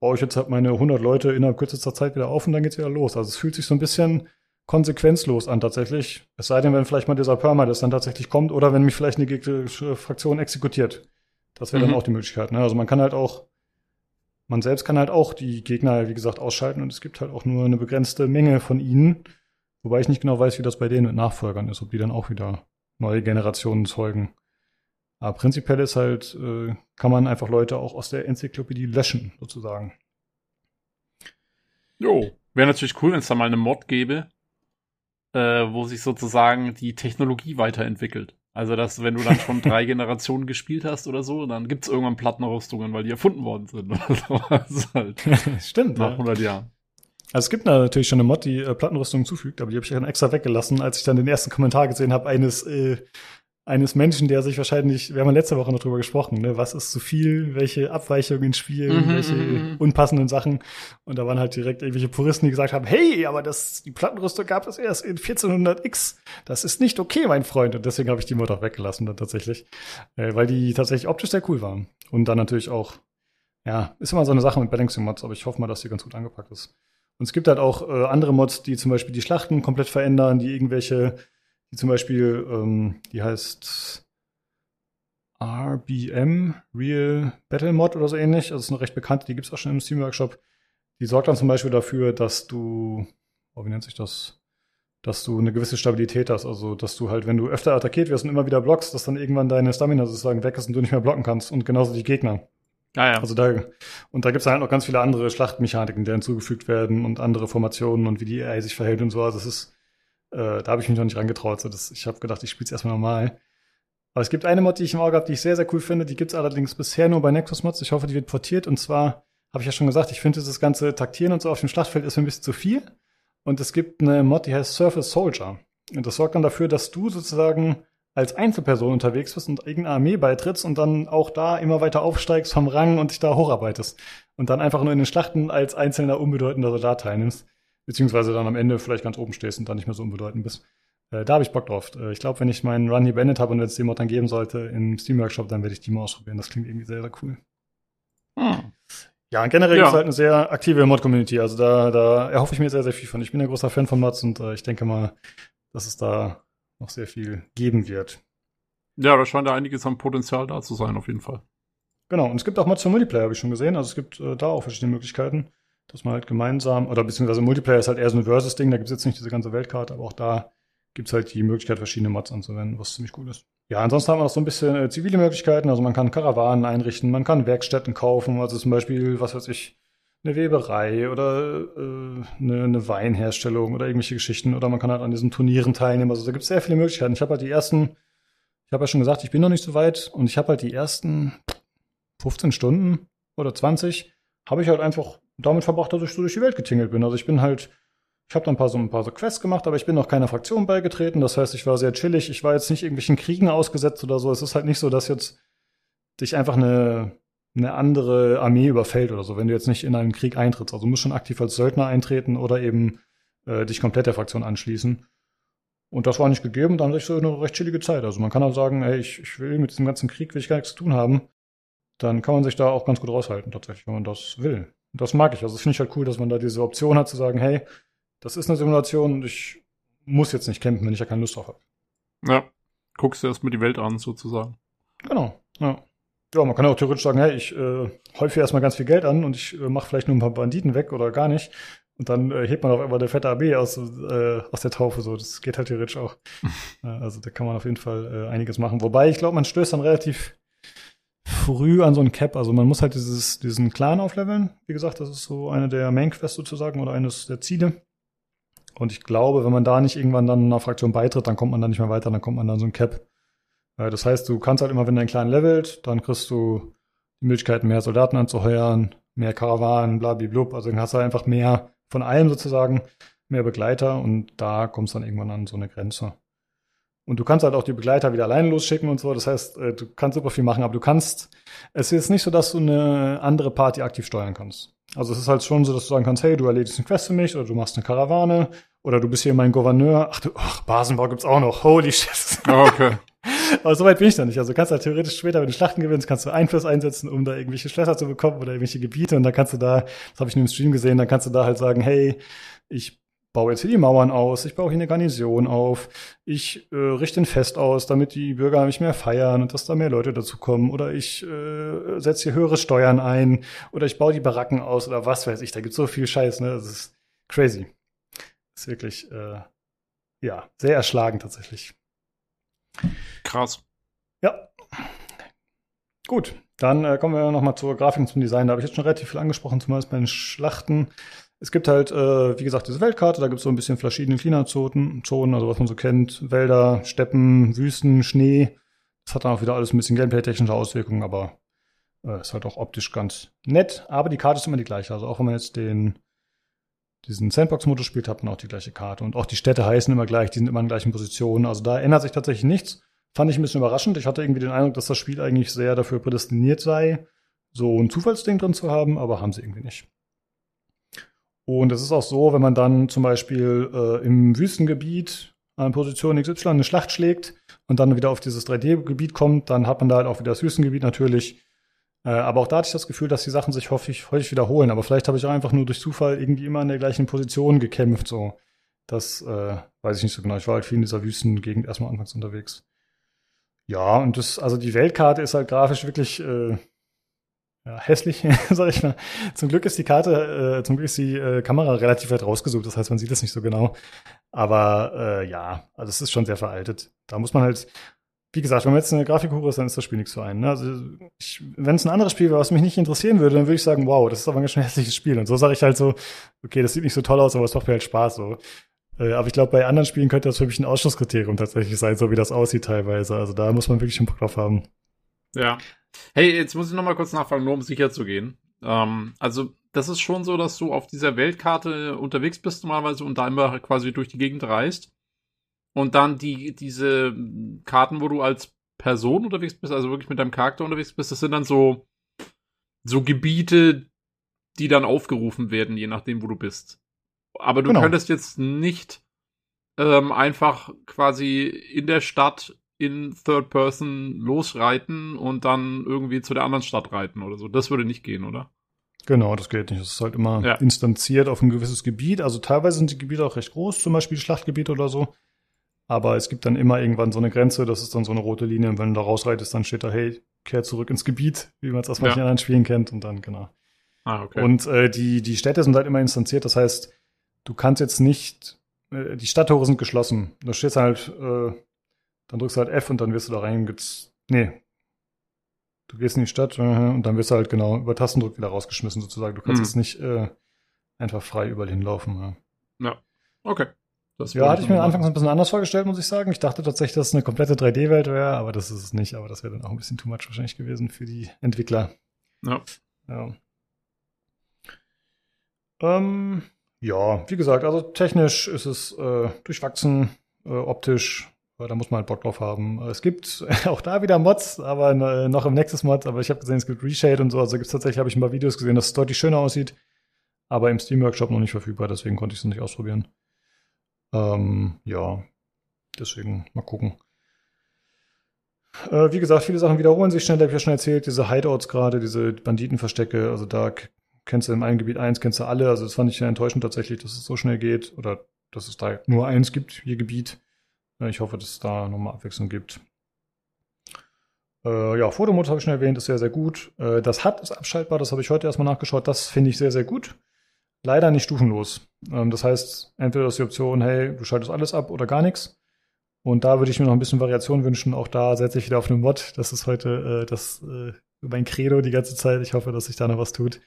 [SPEAKER 1] baue ich jetzt halt meine 100 Leute innerhalb kürzester Zeit wieder auf und dann geht's wieder los. Also es fühlt sich so ein bisschen konsequenzlos an tatsächlich. Es sei denn, wenn vielleicht mal dieser Perma das dann tatsächlich kommt oder wenn mich vielleicht eine gegnerische Fraktion exekutiert. Das wäre dann
[SPEAKER 3] Mhm.
[SPEAKER 1] auch die Möglichkeit. Ne? Also man kann halt auch, man selbst kann halt auch die Gegner, wie gesagt, ausschalten und es gibt halt auch nur eine begrenzte Menge von ihnen. Wobei ich nicht genau weiß, wie das bei denen mit Nachfolgern ist, ob die dann auch wieder neue Generationen zeugen. Aber prinzipiell ist halt, äh, kann man einfach Leute auch aus der Enzyklopädie löschen, sozusagen.
[SPEAKER 3] Jo. Wäre natürlich cool, wenn es da mal eine Mod gäbe, äh, wo sich sozusagen die Technologie weiterentwickelt. Also, dass wenn du dann schon drei Generationen gespielt hast oder so, dann gibt's irgendwann Plattenrüstungen, weil die erfunden worden sind. Oder so. Das ist halt
[SPEAKER 1] Stimmt.
[SPEAKER 3] nach
[SPEAKER 1] Ja.
[SPEAKER 3] 100 Jahren.
[SPEAKER 1] Also es gibt natürlich schon eine Mod, die äh, Plattenrüstung zufügt, aber die habe ich dann extra weggelassen, als ich dann den ersten Kommentar gesehen habe eines äh, eines Menschen, der sich wahrscheinlich, wir haben ja letzte Woche noch drüber gesprochen, ne, was ist zu viel, welche Abweichungen spielen,
[SPEAKER 3] Mhm,
[SPEAKER 1] welche
[SPEAKER 3] mhm, mhm.
[SPEAKER 1] unpassenden Sachen. Und da waren halt direkt irgendwelche Puristen, die gesagt haben, hey, aber das, die Plattenrüstung gab es erst in 1400X. Das ist nicht okay, mein Freund. Und deswegen habe ich die Mod auch weggelassen dann tatsächlich, äh, weil die tatsächlich optisch sehr cool waren. Und dann natürlich auch ja, ist immer so eine Sache mit Balancing-Mods, aber ich hoffe mal, dass die ganz gut angepackt ist. Und es gibt halt auch äh, andere Mods, die zum Beispiel die Schlachten komplett verändern, die irgendwelche, die zum Beispiel, ähm, die heißt RBM, Real Battle Mod oder so ähnlich. Also ist eine recht bekannte, die gibt's auch schon im Steam Workshop. Die sorgt dann zum Beispiel dafür, dass du, oh, wie nennt sich das? Dass du eine gewisse Stabilität hast. Also, dass du halt, wenn du öfter attackiert wirst und immer wieder blockst, dass dann irgendwann deine Stamina sozusagen weg ist und du nicht mehr blocken kannst. Und genauso die Gegner.
[SPEAKER 3] Ja, ja.
[SPEAKER 1] Also da, und da gibt's halt noch ganz viele andere Schlachtmechaniken, die hinzugefügt werden und andere Formationen und wie die AI sich verhält und so. Also das ist, äh, da habe ich mich noch nicht rangetraut. So das, ich habe gedacht, ich spiele es erstmal normal. Aber es gibt eine Mod, die ich im Auge habe, die ich sehr, sehr cool finde. Die gibt's allerdings bisher nur bei Nexus Mods. Ich hoffe, die wird portiert. Und zwar habe ich ja schon gesagt, ich finde dieses ganze Taktieren und so auf dem Schlachtfeld ist mir ein bisschen zu viel. Und es gibt eine Mod, die heißt Surface Soldier. Und das sorgt dann dafür, dass du sozusagen als Einzelperson unterwegs bist und irgendeiner Armee beitrittst und dann auch da immer weiter aufsteigst vom Rang und dich da hocharbeitest. Und dann einfach nur in den Schlachten als einzelner unbedeutender Soldat teilnimmst. Beziehungsweise dann am Ende vielleicht ganz oben stehst und dann nicht mehr so unbedeutend bist. Äh, da habe ich Bock drauf. Äh, ich glaube, wenn ich meinen Run hier beendet habe und wenn es den Mod dann geben sollte im Steam Workshop, dann werde ich die mal ausprobieren. Das klingt irgendwie sehr, sehr cool.
[SPEAKER 3] Hm.
[SPEAKER 1] Ja, und generell
[SPEAKER 3] Ja.
[SPEAKER 1] ist halt eine sehr aktive Mod-Community. Also da, da erhoffe ich mir sehr, sehr viel von. Ich bin ein großer Fan von Mods und äh, ich denke mal, dass es da noch sehr viel geben wird.
[SPEAKER 3] Ja, da scheint ja einiges an Potenzial da zu sein, auf jeden Fall.
[SPEAKER 1] Genau, und es gibt auch Mods für Multiplayer, habe ich schon gesehen. Also es gibt äh, da auch verschiedene Möglichkeiten, dass man halt gemeinsam, oder beziehungsweise Multiplayer ist halt eher so ein Versus-Ding, da gibt's jetzt nicht diese ganze Weltkarte, aber auch da gibt's halt die Möglichkeit, verschiedene Mods anzuwenden, was ziemlich cool ist. Ja, ansonsten haben wir noch so ein bisschen äh, zivile Möglichkeiten, also man kann Karawanen einrichten, man kann Werkstätten kaufen, also zum Beispiel, was weiß ich, eine Weberei oder äh, eine, eine Weinherstellung oder irgendwelche Geschichten oder man kann halt an diesen Turnieren teilnehmen. Also da gibt's sehr viele Möglichkeiten. Ich habe halt die ersten, ich habe ja schon gesagt, ich bin noch nicht so weit und ich habe halt die ersten 15 Stunden oder 20 habe ich halt einfach damit verbracht, dass ich so durch die Welt getingelt bin. Also ich bin halt, ich habe dann ein paar so ein paar so Quests gemacht, aber ich bin noch keiner Fraktion beigetreten. Das heißt, ich war sehr chillig. Ich war jetzt nicht irgendwelchen Kriegen ausgesetzt oder so. Es ist halt nicht so, dass jetzt dich einfach eine eine andere Armee überfällt oder so, wenn du jetzt nicht in einen Krieg eintrittst. Also du musst schon aktiv als Söldner eintreten oder eben äh, dich komplett der Fraktion anschließen. Und das war nicht gegeben, dann hatte ich so eine recht chillige Zeit. Also man kann auch sagen, ey, ich, ich will mit diesem ganzen Krieg will ich gar nichts zu tun haben. Dann kann man sich da auch ganz gut raushalten, tatsächlich, wenn man das will. Und das mag ich. Also das finde ich halt cool, dass man da diese Option hat zu sagen, hey, das ist eine Simulation und ich muss jetzt nicht campen, wenn ich ja keine Lust drauf habe.
[SPEAKER 3] Ja. Guckst dir erstmal die Welt an, sozusagen.
[SPEAKER 1] Genau, ja. Ja, man kann auch theoretisch sagen, hey, ich äh, häufe erstmal ganz viel Geld an und ich äh, mache vielleicht nur ein paar Banditen weg oder gar nicht. Und dann äh, hebt man auf einmal eine fette AB aus, äh, aus der Taufe. So, das geht halt theoretisch auch. also da kann man auf jeden Fall äh, einiges machen. Wobei, ich glaube, man stößt dann relativ früh an so ein Cap. Also man muss halt dieses, diesen Clan aufleveln. Wie gesagt, das ist so eine der Main Quests sozusagen oder eines der Ziele. Und ich glaube, wenn man da nicht irgendwann dann einer Fraktion beitritt, dann kommt man da nicht mehr weiter, dann kommt man dann so ein Cap. Äh, Das heißt, du kannst halt immer, wenn dein Clan levelt, dann kriegst du die Möglichkeit, mehr Soldaten anzuheuern, mehr Karawanen, blablablub. Also dann hast du einfach mehr von allem sozusagen, mehr Begleiter und da kommst dann irgendwann an so eine Grenze. Und du kannst halt auch die Begleiter wieder alleine losschicken und so. Das heißt, äh, du kannst super viel machen, aber du kannst, es ist nicht so, dass du eine andere Party aktiv steuern kannst. Also es ist halt schon so, dass du sagen kannst, hey, du erledigst eine Quest für mich oder du machst eine Karawane oder du bist hier mein Gouverneur. Ach du, ach, Basenbau gibt's auch noch. Holy shit.
[SPEAKER 3] Okay.
[SPEAKER 1] Aber so weit bin ich da nicht. Also du kannst halt theoretisch später, wenn du Schlachten gewinnst, kannst du Einfluss einsetzen, um da irgendwelche Schlösser zu bekommen oder irgendwelche Gebiete. Und dann kannst du da, das habe ich nur im Stream gesehen, dann kannst du da halt sagen, hey, ich baue jetzt hier die Mauern aus, ich baue hier eine Garnison auf, ich äh, richte ein Fest aus, damit die Bürger mich mehr feiern und dass da mehr Leute dazu kommen. Oder ich äh, setze hier höhere Steuern ein oder ich baue die Baracken aus oder was weiß ich. Da gibt's so viel Scheiß, ne? Das ist crazy. Das ist wirklich, äh, ja, sehr erschlagend tatsächlich.
[SPEAKER 3] Krass.
[SPEAKER 1] Ja. Gut, dann äh, kommen wir nochmal zur Grafik und zum Design. Da habe ich jetzt schon relativ viel angesprochen, zumindest bei den Schlachten. Es gibt halt, äh, wie gesagt, diese Weltkarte, da gibt es so ein bisschen verschiedene Klimazonen, Zonen, also was man so kennt, Wälder, Steppen, Wüsten, Schnee. Das hat dann auch wieder alles ein bisschen gameplay-technische Auswirkungen, aber äh, ist halt auch optisch ganz nett. Aber die Karte ist immer die gleiche. Also auch wenn man jetzt den diesen Sandbox-Modus spielt, hat man auch die gleiche Karte. Und auch die Städte heißen immer gleich, die sind immer in gleichen Positionen. Also da ändert sich tatsächlich nichts. Fand ich ein bisschen überraschend. Ich hatte irgendwie den Eindruck, dass das Spiel eigentlich sehr dafür prädestiniert sei, so ein Zufallsding drin zu haben, aber haben sie irgendwie nicht. Und es ist auch so, wenn man dann zum Beispiel äh, im Wüstengebiet an Position XY eine Schlacht schlägt und dann wieder auf dieses 3D-Gebiet kommt, dann hat man da halt auch wieder das Wüstengebiet natürlich Äh, aber auch da hatte ich das Gefühl, dass die Sachen sich häufig, häufig wiederholen. Aber vielleicht habe ich auch einfach nur durch Zufall irgendwie immer in der gleichen Position gekämpft. So, das äh, weiß ich nicht so genau. Ich war halt viel in dieser Wüstengegend erstmal anfangs unterwegs. Ja, und das, also die Weltkarte ist halt grafisch wirklich äh, ja, hässlich, sag ich mal. Zum Glück ist die Karte, äh, zum Glück ist die äh, Kamera relativ weit rausgesucht, das heißt, man sieht es nicht so genau. Aber äh, ja, also es ist schon sehr veraltet. Da muss man halt, wie gesagt, wenn man jetzt eine Grafikhure ist, dann ist das Spiel nichts für einen. Ne? Also wenn es ein anderes Spiel wäre, was mich nicht interessieren würde, dann würde ich sagen, wow, das ist aber ein ganz schön hässliches Spiel. Und so sage ich halt so, okay, das sieht nicht so toll aus, aber es macht mir halt Spaß so. Äh, aber ich glaube, bei anderen Spielen könnte das für mich ein Ausschlusskriterium tatsächlich sein, so wie das aussieht teilweise. Also da muss man wirklich einen Bock drauf haben.
[SPEAKER 3] Ja. Hey, jetzt muss ich noch mal kurz nachfragen, nur um sicher zu gehen. Ähm, also, das ist schon so, dass du auf dieser Weltkarte unterwegs bist normalerweise und da immer quasi durch die Gegend reist. Und dann die, diese Karten, wo du als Person unterwegs bist, also wirklich mit deinem Charakter unterwegs bist, das sind dann so, so Gebiete, die dann aufgerufen werden, je nachdem, wo du bist. Aber du genau. könntest jetzt nicht ähm, einfach quasi in der Stadt in Third Person losreiten und dann irgendwie zu der anderen Stadt reiten oder so. Das würde nicht gehen, oder?
[SPEAKER 1] Genau, das geht nicht. Das ist halt immer ja. instanziert auf ein gewisses Gebiet. Also teilweise sind die Gebiete auch recht groß, zum Beispiel Schlachtgebiete oder so. Aber es gibt dann immer irgendwann so eine Grenze, das ist dann so eine rote Linie. Und wenn du da rausreitest, dann steht da, hey, kehr zurück ins Gebiet, wie man es aus manchen ja. anderen Spielen kennt. Und dann, genau. Ah, okay. Und äh, die, die Städte sind halt immer instanziert. Das heißt, du kannst jetzt nicht, äh, die Stadttore sind geschlossen. Da steht halt, äh, dann drückst du halt F und dann wirst du da rein, nee. Du gehst in die Stadt äh, und dann wirst du halt genau über Tastendruck wieder rausgeschmissen sozusagen. Du kannst hm. jetzt nicht äh, einfach frei überall hinlaufen. Ja,
[SPEAKER 3] ja. okay.
[SPEAKER 1] Das ja, hatte ich mir anfangs ein bisschen anders vorgestellt, muss ich sagen. Ich dachte tatsächlich, dass es eine komplette 3D-Welt wäre, aber das ist es nicht. Aber das wäre dann auch ein bisschen too much wahrscheinlich gewesen für die Entwickler.
[SPEAKER 3] Ja.
[SPEAKER 1] Ja. Ähm, ja, wie gesagt, also technisch ist es äh, durchwachsen, äh, optisch da muss man halt Bock drauf haben. Es gibt auch da wieder Mods, aber noch im Nexus Mod, aber ich habe gesehen, es gibt Reshade und so. Also gibt's tatsächlich, habe ich ein paar Videos gesehen, dass es deutlich schöner aussieht. Aber im Steam Workshop noch nicht verfügbar, deswegen konnte ich es nicht ausprobieren. Ähm, ja, deswegen mal gucken. Äh, wie gesagt, viele Sachen wiederholen sich schnell, habe ich ja schon erzählt. Diese Hideouts gerade, diese Banditenverstecke, also da kennst du im einen Gebiet eins, kennst du alle. Also das fand ich ja enttäuschend tatsächlich, dass es so schnell geht oder dass es da nur eins gibt, je Gebiet. Ich hoffe, dass es da nochmal Abwechslung gibt. Äh, ja, Fotomodus habe ich schon erwähnt, ist sehr, sehr gut. Äh, das HUD ist abschaltbar, das habe ich heute erstmal nachgeschaut. Das finde ich sehr, sehr gut. Leider nicht stufenlos. Ähm, das heißt, entweder ist die Option, hey, du schaltest alles ab oder gar nichts. Und da würde ich mir noch ein bisschen Variation wünschen. Auch da setze ich wieder auf eine Mod. Das ist heute äh, das äh, mein Credo die ganze Zeit. Ich hoffe, dass sich da noch was tut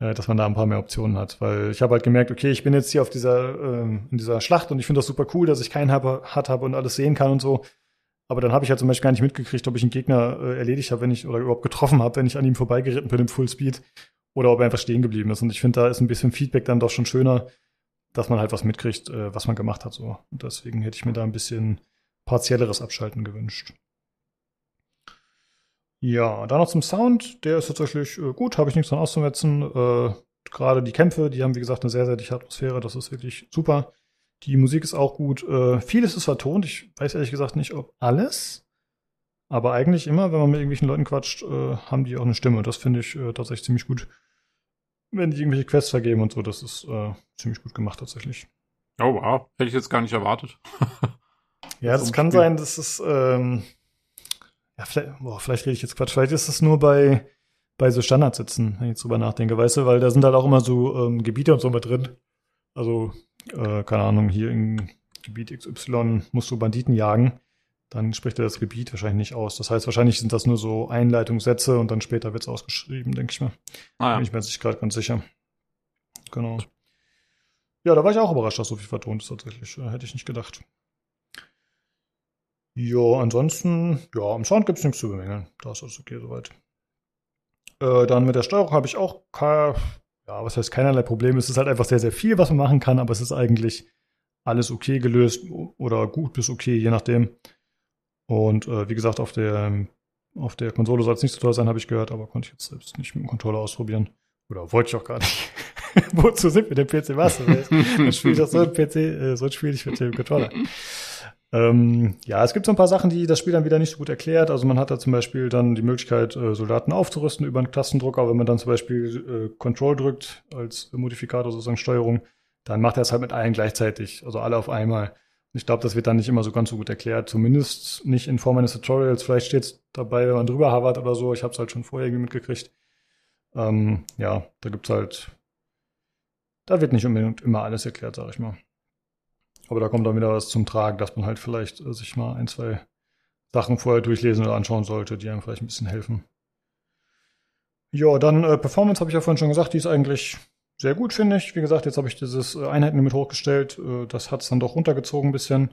[SPEAKER 1] dass man da ein paar mehr Optionen hat. Weil ich habe halt gemerkt, okay, ich bin jetzt hier auf dieser, ähm, in dieser Schlacht und ich finde das super cool, dass ich keinen Hut habe und alles sehen kann und so. Aber dann habe ich halt zum Beispiel gar nicht mitgekriegt, ob ich einen Gegner äh, erledigt habe, wenn ich oder überhaupt getroffen habe, wenn ich an ihm vorbeigeritten bin im Fullspeed oder ob er einfach stehen geblieben ist. Und ich finde, da ist ein bisschen Feedback dann doch schon schöner, dass man halt was mitkriegt, äh, was man gemacht hat. So. Und deswegen hätte ich mir da ein bisschen partielleres Abschalten gewünscht. Ja, dann noch zum Sound. Der ist tatsächlich äh, gut, habe ich nichts dran auszumetzen. Äh, Gerade die Kämpfe, die haben, wie gesagt, eine sehr, sehr dichte Atmosphäre. Das ist wirklich super. Die Musik ist auch gut. Äh, vieles ist vertont. Ich weiß ehrlich gesagt nicht, ob alles. Aber eigentlich immer, wenn man mit irgendwelchen Leuten quatscht, äh, haben die auch eine Stimme. Das finde ich äh, tatsächlich ziemlich gut. Wenn die irgendwelche Quests vergeben und so, das ist äh, ziemlich gut gemacht tatsächlich.
[SPEAKER 3] Oh wow, hätte ich jetzt gar nicht erwartet.
[SPEAKER 1] ja, das kann Spiel. sein, dass es ähm, ja, vielleicht, boah, vielleicht rede ich jetzt Quatsch. Vielleicht ist es nur bei, bei so Standardsitzen, wenn ich jetzt drüber nachdenke, weißt du, weil da sind halt auch immer so ähm, Gebiete und so mit drin. Also, äh, keine Ahnung, hier in Gebiet XY musst du Banditen jagen. Dann spricht er das Gebiet wahrscheinlich nicht aus. Das heißt, wahrscheinlich sind das nur so Einleitungssätze und dann später wird es ausgeschrieben, denke ich mal. Ah, ja. Bin ich mir jetzt nicht gerade ganz sicher. Genau. Ja, da war ich auch überrascht, dass so viel vertont ist tatsächlich. Äh, hätte ich nicht gedacht. Ja, ansonsten, ja, am Sound gibt es nichts zu bemängeln. Da ist alles okay soweit. Äh, dann mit der Steuerung habe ich auch, ja, was heißt keinerlei Probleme. Es ist halt einfach sehr, sehr viel, was man machen kann, aber es ist eigentlich alles okay gelöst oder gut bis okay, je nachdem. Und äh, wie gesagt, auf der, auf der Konsole soll es nicht so toll sein, habe ich gehört, aber konnte ich jetzt selbst nicht mit dem Controller ausprobieren. Oder wollte ich auch gar nicht. Wozu sind wir dem PC was? Dann spiele ich das so ein PC, äh, so ein Spiel ich mit dem Controller. Ähm, ja, es gibt so ein paar Sachen, die das Spiel dann wieder nicht so gut erklärt. Also man hat da zum Beispiel dann die Möglichkeit, äh, Soldaten aufzurüsten über einen Tastendrucker. Wenn man dann zum Beispiel äh, Control drückt als Modifikator sozusagen Steuerung, dann macht er es halt mit allen gleichzeitig, also alle auf einmal. Ich glaube, das wird dann nicht immer so ganz so gut erklärt. Zumindest nicht in Form eines Tutorials. Vielleicht steht es dabei, wenn man drüber havert oder so. Ich habe es halt schon vorher irgendwie mitgekriegt. Ähm, ja, da gibt's halt, da wird nicht unbedingt immer alles erklärt, sag ich mal. Aber da kommt dann wieder was zum Tragen, dass man halt vielleicht äh, sich mal ein, zwei Sachen vorher durchlesen oder anschauen sollte, die einem vielleicht ein bisschen helfen. Ja, dann äh, Performance habe ich ja vorhin schon gesagt, die ist eigentlich sehr gut, finde ich. Wie gesagt, jetzt habe ich dieses äh, Einheitenlimit hochgestellt. Äh, das hat es dann doch runtergezogen ein bisschen.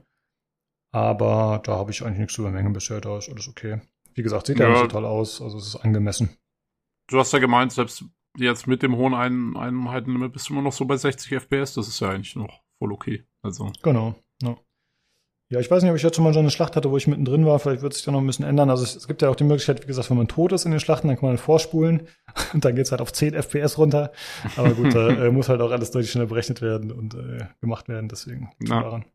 [SPEAKER 1] Aber da habe ich eigentlich nichts zu bemängeln bisher. Da ist alles okay. Wie gesagt, sieht ja, nicht so toll aus. Also es ist angemessen.
[SPEAKER 3] Du hast ja gemeint, selbst jetzt mit dem hohen Ein Einheitenlimit bist du immer noch so bei 60 FPS. Das ist ja eigentlich noch voll okay. Also.
[SPEAKER 1] Genau. Ja. ja, ich weiß nicht, ob ich jetzt schon mal so eine Schlacht hatte, wo ich mittendrin war. Vielleicht wird sich da noch ein bisschen ändern. Also es, es, gibt ja auch die Möglichkeit, wie gesagt, wenn man tot ist in den Schlachten, dann kann man vorspulen und dann geht's halt auf 10 FPS runter. Aber gut, da äh, muss halt auch alles deutlich schneller berechnet werden und äh, gemacht werden. Deswegen daran.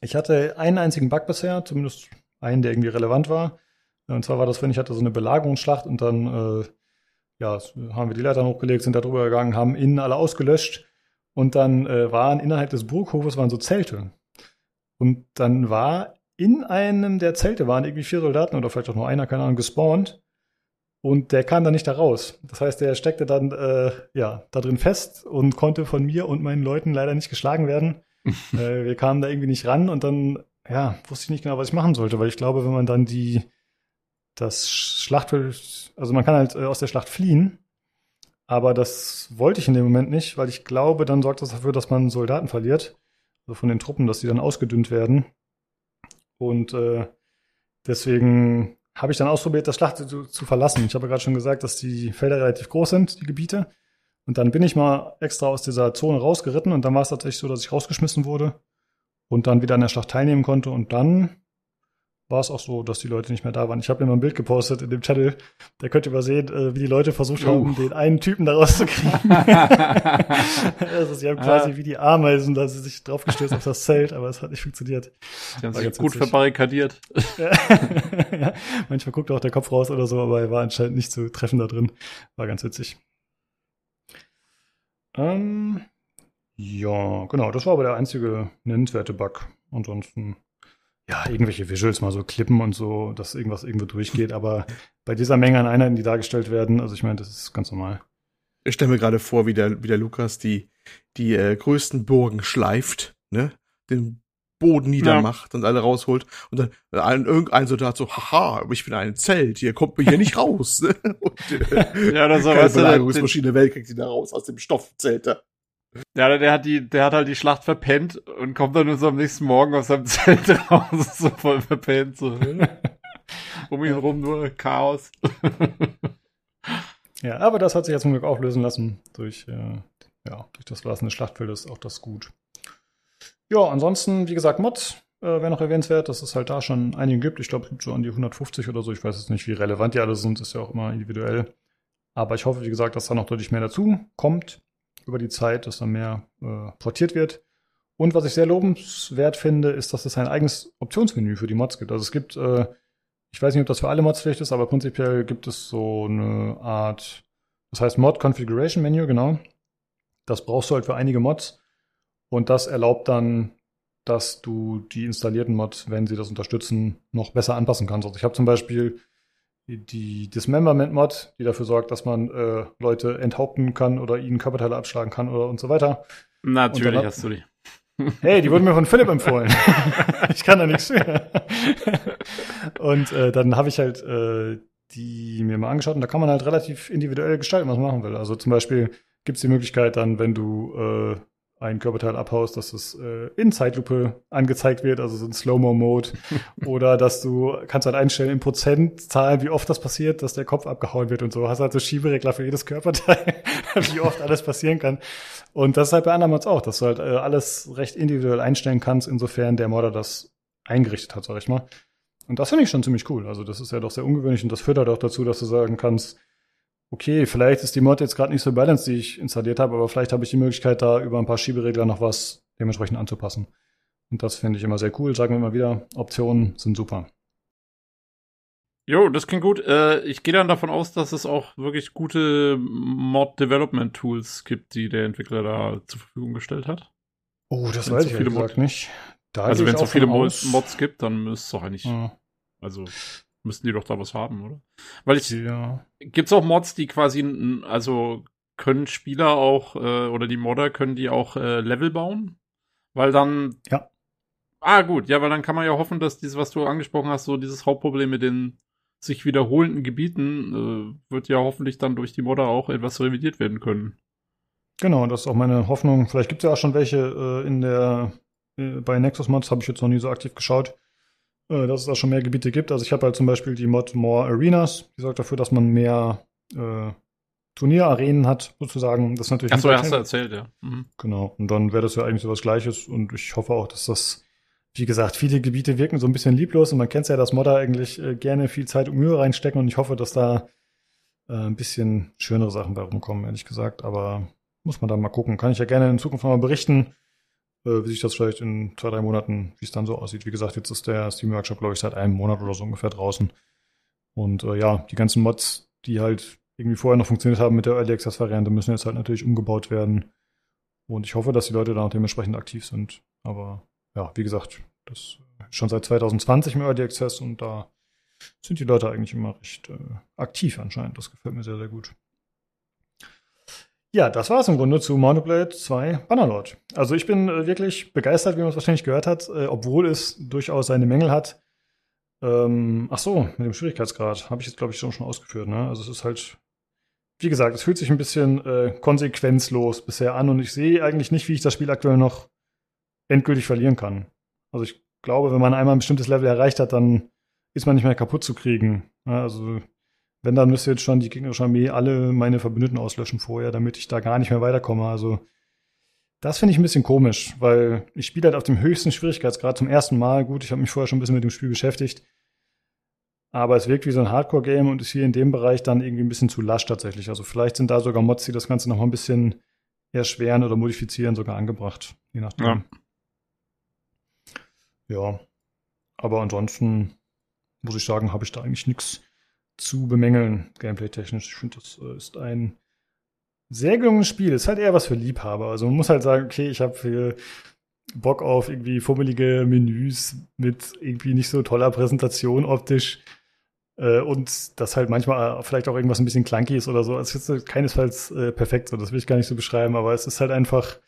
[SPEAKER 1] Ich hatte einen einzigen Bug bisher, zumindest einen, der irgendwie relevant war. Und zwar war das, wenn ich hatte so eine Belagerungsschlacht und dann äh, ja, haben wir die Leitern hochgelegt, sind da drüber gegangen, haben innen alle ausgelöscht und dann äh, waren innerhalb des Burghofes waren so Zelte. Und dann war in einem der Zelte waren irgendwie vier Soldaten oder vielleicht auch nur einer, keine Ahnung, gespawnt. Und der kam dann nicht da raus. Das heißt, der steckte dann äh, ja da drin fest und konnte von mir und meinen Leuten leider nicht geschlagen werden. äh, wir kamen da irgendwie nicht ran und dann ja wusste ich nicht genau, was ich machen sollte, weil ich glaube, wenn man dann die das Schlachtfeld, also man kann halt äh, aus der Schlacht fliehen aber das wollte ich in dem Moment nicht, weil ich glaube, dann sorgt das dafür, dass man Soldaten verliert. Also von den Truppen, dass die dann ausgedünnt werden. Und äh, deswegen habe ich dann ausprobiert, das Schlacht zu, zu verlassen. Ich habe gerade schon gesagt, dass die Felder relativ groß sind, die Gebiete. Und dann bin ich mal extra aus dieser Zone rausgeritten und dann war es tatsächlich so, dass ich rausgeschmissen wurde und dann wieder an der Schlacht teilnehmen konnte. Und dann war es auch so, dass die Leute nicht mehr da waren. Ich habe mir mal ein Bild gepostet in dem Channel. Da könnt ihr mal sehen, äh, wie die Leute versucht uh. haben, den einen Typen da rauszukriegen. also sie haben quasi ah. wie die Ameisen, da sie sich draufgestürzt auf das Zelt, aber es hat nicht funktioniert.
[SPEAKER 3] Die haben sich gut verbarrikadiert.
[SPEAKER 1] ja. Manchmal guckt auch der Kopf raus oder so, aber er war anscheinend nicht zu treffen da drin. War ganz witzig. Ähm, ja, genau, das war aber der einzige nennenswerte Bug. Ansonsten ja, irgendwelche Visuals mal so klippen und so, dass irgendwas irgendwo durchgeht. Aber bei dieser Menge an Einheiten, die dargestellt werden, also ich meine, das ist ganz normal.
[SPEAKER 2] Ich stelle mir gerade vor, wie der, wie der Lukas die, die äh, größten Burgen schleift, ne? Den Boden niedermacht ja. und alle rausholt und dann äh, ein, irgendein Soldat so, haha, ich bin ein Zelt, hier kommt mir hier nicht raus. Ne? und, äh, ja, das keine Belagerungsmaschine Welt kriegt sie da raus aus dem Stoffzelt da.
[SPEAKER 3] Ja, der hat die, der hat halt die Schlacht verpennt und kommt dann nur so am nächsten Morgen aus seinem Zelt raus, so voll verpennt, so. um ihn rum nur Chaos.
[SPEAKER 1] ja, aber das hat sich ja zum Glück auflösen lassen durch, äh, ja, durch das Verlassen des Schlachtfeldes, auch das gut. Ja, ansonsten, wie gesagt, Mods äh, wäre noch erwähnenswert, dass es halt da schon einige gibt. Ich glaube, es gibt so an die 150 oder so. Ich weiß jetzt nicht, wie relevant die alle sind, ist ja auch immer individuell. Aber ich hoffe, wie gesagt, dass da noch deutlich mehr dazu kommt über die Zeit, dass da mehr äh, portiert wird. Und was ich sehr lobenswert finde, ist, dass es ein eigenes Optionsmenü für die Mods gibt. Also es gibt, äh, ich weiß nicht, ob das für alle Mods vielleicht ist, aber prinzipiell gibt es so eine Art, das heißt Mod Configuration Menu, genau. Das brauchst du halt für einige Mods. Und das erlaubt dann, dass du die installierten Mods, wenn sie das unterstützen, noch besser anpassen kannst. Also ich habe zum Beispiel die Dismemberment-Mod, die dafür sorgt, dass man äh, Leute enthaupten kann oder ihnen Körperteile abschlagen kann oder und so weiter.
[SPEAKER 3] Natürlich hast du die.
[SPEAKER 1] Hey, die wurden mir von Philipp empfohlen. ich kann da nichts für. und äh, dann habe ich halt äh, die mir mal angeschaut und da kann man halt relativ individuell gestalten, was man machen will. Also zum Beispiel gibt es die Möglichkeit dann, wenn du äh, ein Körperteil abhaust, dass es äh, in Zeitlupe angezeigt wird, also so ein Slow-Mo-Mode. Oder dass du kannst halt einstellen in Prozentzahlen, wie oft das passiert, dass der Kopf abgehauen wird und so. Hast halt so Schieberegler für jedes Körperteil, wie oft alles passieren kann. Und das ist halt bei anderen Mods auch, dass du halt äh, alles recht individuell einstellen kannst, insofern der Modder das eingerichtet hat, sag ich mal. Und das finde ich schon ziemlich cool. Also das ist ja doch sehr ungewöhnlich und das führt halt auch dazu, dass du sagen kannst, okay, vielleicht ist die Mod jetzt gerade nicht so balanced, die ich installiert habe, aber vielleicht habe ich die Möglichkeit, da über ein paar Schieberegler noch was dementsprechend anzupassen. Und das finde ich immer sehr cool. Sagen wir immer wieder, Optionen sind super.
[SPEAKER 3] Jo, das klingt gut. Äh, ich gehe dann davon aus, dass es auch wirklich gute Mod-Development-Tools gibt, die der Entwickler da zur Verfügung gestellt hat.
[SPEAKER 1] Oh, das
[SPEAKER 3] Wenn's
[SPEAKER 1] weiß
[SPEAKER 3] so
[SPEAKER 1] ich
[SPEAKER 3] viele Mod-
[SPEAKER 1] nicht. Da
[SPEAKER 3] also wenn es so viele. Mods gibt, dann müsste es doch eigentlich,
[SPEAKER 1] Ja.
[SPEAKER 3] also müssten die doch da was haben, oder? Weil ich,
[SPEAKER 1] Ja.
[SPEAKER 3] gibt's auch Mods, die quasi, also können Spieler auch, äh, oder die Modder, können die auch äh, Level bauen? Weil dann.
[SPEAKER 1] Ja.
[SPEAKER 3] Ah, gut, ja, weil dann kann man ja hoffen, dass dieses, was du angesprochen hast, so dieses Hauptproblem mit den sich wiederholenden Gebieten, äh, wird ja hoffentlich dann durch die Modder auch etwas revidiert werden können.
[SPEAKER 1] Genau, das ist auch meine Hoffnung. Vielleicht gibt es ja auch schon welche äh, in der äh, bei Nexus Mods, habe ich jetzt noch nie so aktiv geschaut, äh, dass es da schon mehr Gebiete gibt. Also ich habe halt zum Beispiel die Mod More Arenas, die sorgt dafür, dass man mehr äh, Turnierarenen hat, sozusagen. Das ist natürlich
[SPEAKER 3] Achso,
[SPEAKER 1] ein
[SPEAKER 3] hast du erzählt, ja. Mhm.
[SPEAKER 1] Genau. Und dann wäre das ja eigentlich so was Gleiches. Und ich hoffe auch, dass das, wie gesagt, viele Gebiete wirken so ein bisschen lieblos. Und man kennt ja, dass Modder eigentlich äh, gerne viel Zeit und Mühe reinstecken. Und ich hoffe, dass da äh, ein bisschen schönere Sachen bei rumkommen, ehrlich gesagt. Aber muss man dann mal gucken. Kann ich ja gerne in Zukunft mal berichten, wie sich das vielleicht in zwei, drei Monaten, wie es dann so aussieht. Wie gesagt, jetzt ist der Steam Workshop, glaube ich, seit einem Monat oder so ungefähr draußen. Und äh, ja, die ganzen Mods, die halt irgendwie vorher noch funktioniert haben mit der Early Access Variante, müssen jetzt halt natürlich umgebaut werden. Und ich hoffe, dass die Leute da auch dementsprechend aktiv sind. Aber ja, wie gesagt, das ist schon seit 2020 im Early Access und da sind die Leute eigentlich immer recht äh, aktiv anscheinend. Das gefällt mir sehr, sehr gut. Ja, das war es im Grunde zu Monoblade 2 Bannerlord. Also ich bin äh, wirklich begeistert, wie man es wahrscheinlich gehört hat, äh, obwohl es durchaus seine Mängel hat. Ähm, ach so, mit dem Schwierigkeitsgrad habe ich jetzt, glaube ich, schon, schon ausgeführt. Ne? Also es ist halt, wie gesagt, es fühlt sich ein bisschen äh, konsequenzlos bisher an und ich sehe eigentlich nicht, wie ich das Spiel aktuell noch endgültig verlieren kann. Also ich glaube, wenn man einmal ein bestimmtes Level erreicht hat, dann ist man nicht mehr kaputt zu kriegen. Ja, also wenn, dann müsste jetzt schon die gegnerische Armee alle meine Verbündeten auslöschen vorher, damit ich da gar nicht mehr weiterkomme. Also das finde ich ein bisschen komisch, weil ich spiele halt auf dem höchsten Schwierigkeitsgrad zum ersten Mal. Gut, ich habe mich vorher schon ein bisschen mit dem Spiel beschäftigt. Aber es wirkt wie so ein Hardcore-Game und ist hier in dem Bereich dann irgendwie ein bisschen zu lasch tatsächlich. Also vielleicht sind da sogar Mods, die das Ganze noch mal ein bisschen erschweren oder modifizieren, sogar angebracht. Je nachdem.
[SPEAKER 3] Ja.
[SPEAKER 1] Ja. Aber ansonsten muss ich sagen, habe ich da eigentlich nichts zu bemängeln, gameplay-technisch. Ich finde, das äh, ist ein sehr gelungenes Spiel. Ist halt eher was für Liebhaber. Also man muss halt sagen, okay, ich habe Bock auf irgendwie fummelige Menüs mit irgendwie nicht so toller Präsentation optisch. Äh, und das halt manchmal vielleicht auch irgendwas ein bisschen clunky ist oder so. Also es ist keinesfalls äh, perfekt, so das will ich gar nicht so beschreiben, aber es ist halt einfach.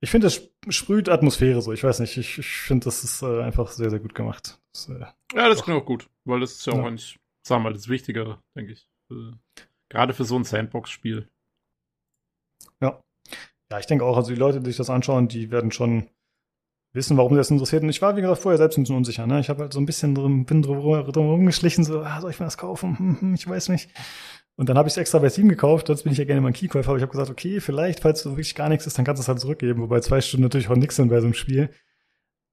[SPEAKER 1] Ich finde, es sprüht Atmosphäre so. Ich weiß nicht, ich, ich finde, das ist äh, einfach sehr, sehr gut gemacht. Das, äh,
[SPEAKER 3] Ja, das klingt auch gut, weil das ist ja auch
[SPEAKER 1] Ja.
[SPEAKER 3] eigentlich, sagen wir mal, das Wichtigere, denke ich. Äh, Gerade für so ein Sandbox-Spiel.
[SPEAKER 1] Ja. Ja, ich denke auch, also die Leute, die sich das anschauen, die werden schon wissen, warum sie das interessiert. Und ich war, wie gesagt, vorher selbst ein bisschen unsicher. Ne? Ich habe halt so ein bisschen drum, bin drum, rumgeschlichen, so, ah, soll ich mir das kaufen? Hm, hm, ich weiß nicht. Und dann habe ich es extra bei Steam gekauft, sonst bin ich ja gerne mal ein Keykäufer, aber ich habe gesagt, okay, vielleicht, falls so wirklich gar nichts ist, dann kannst du es halt zurückgeben, wobei zwei Stunden natürlich auch nichts sind bei so einem Spiel.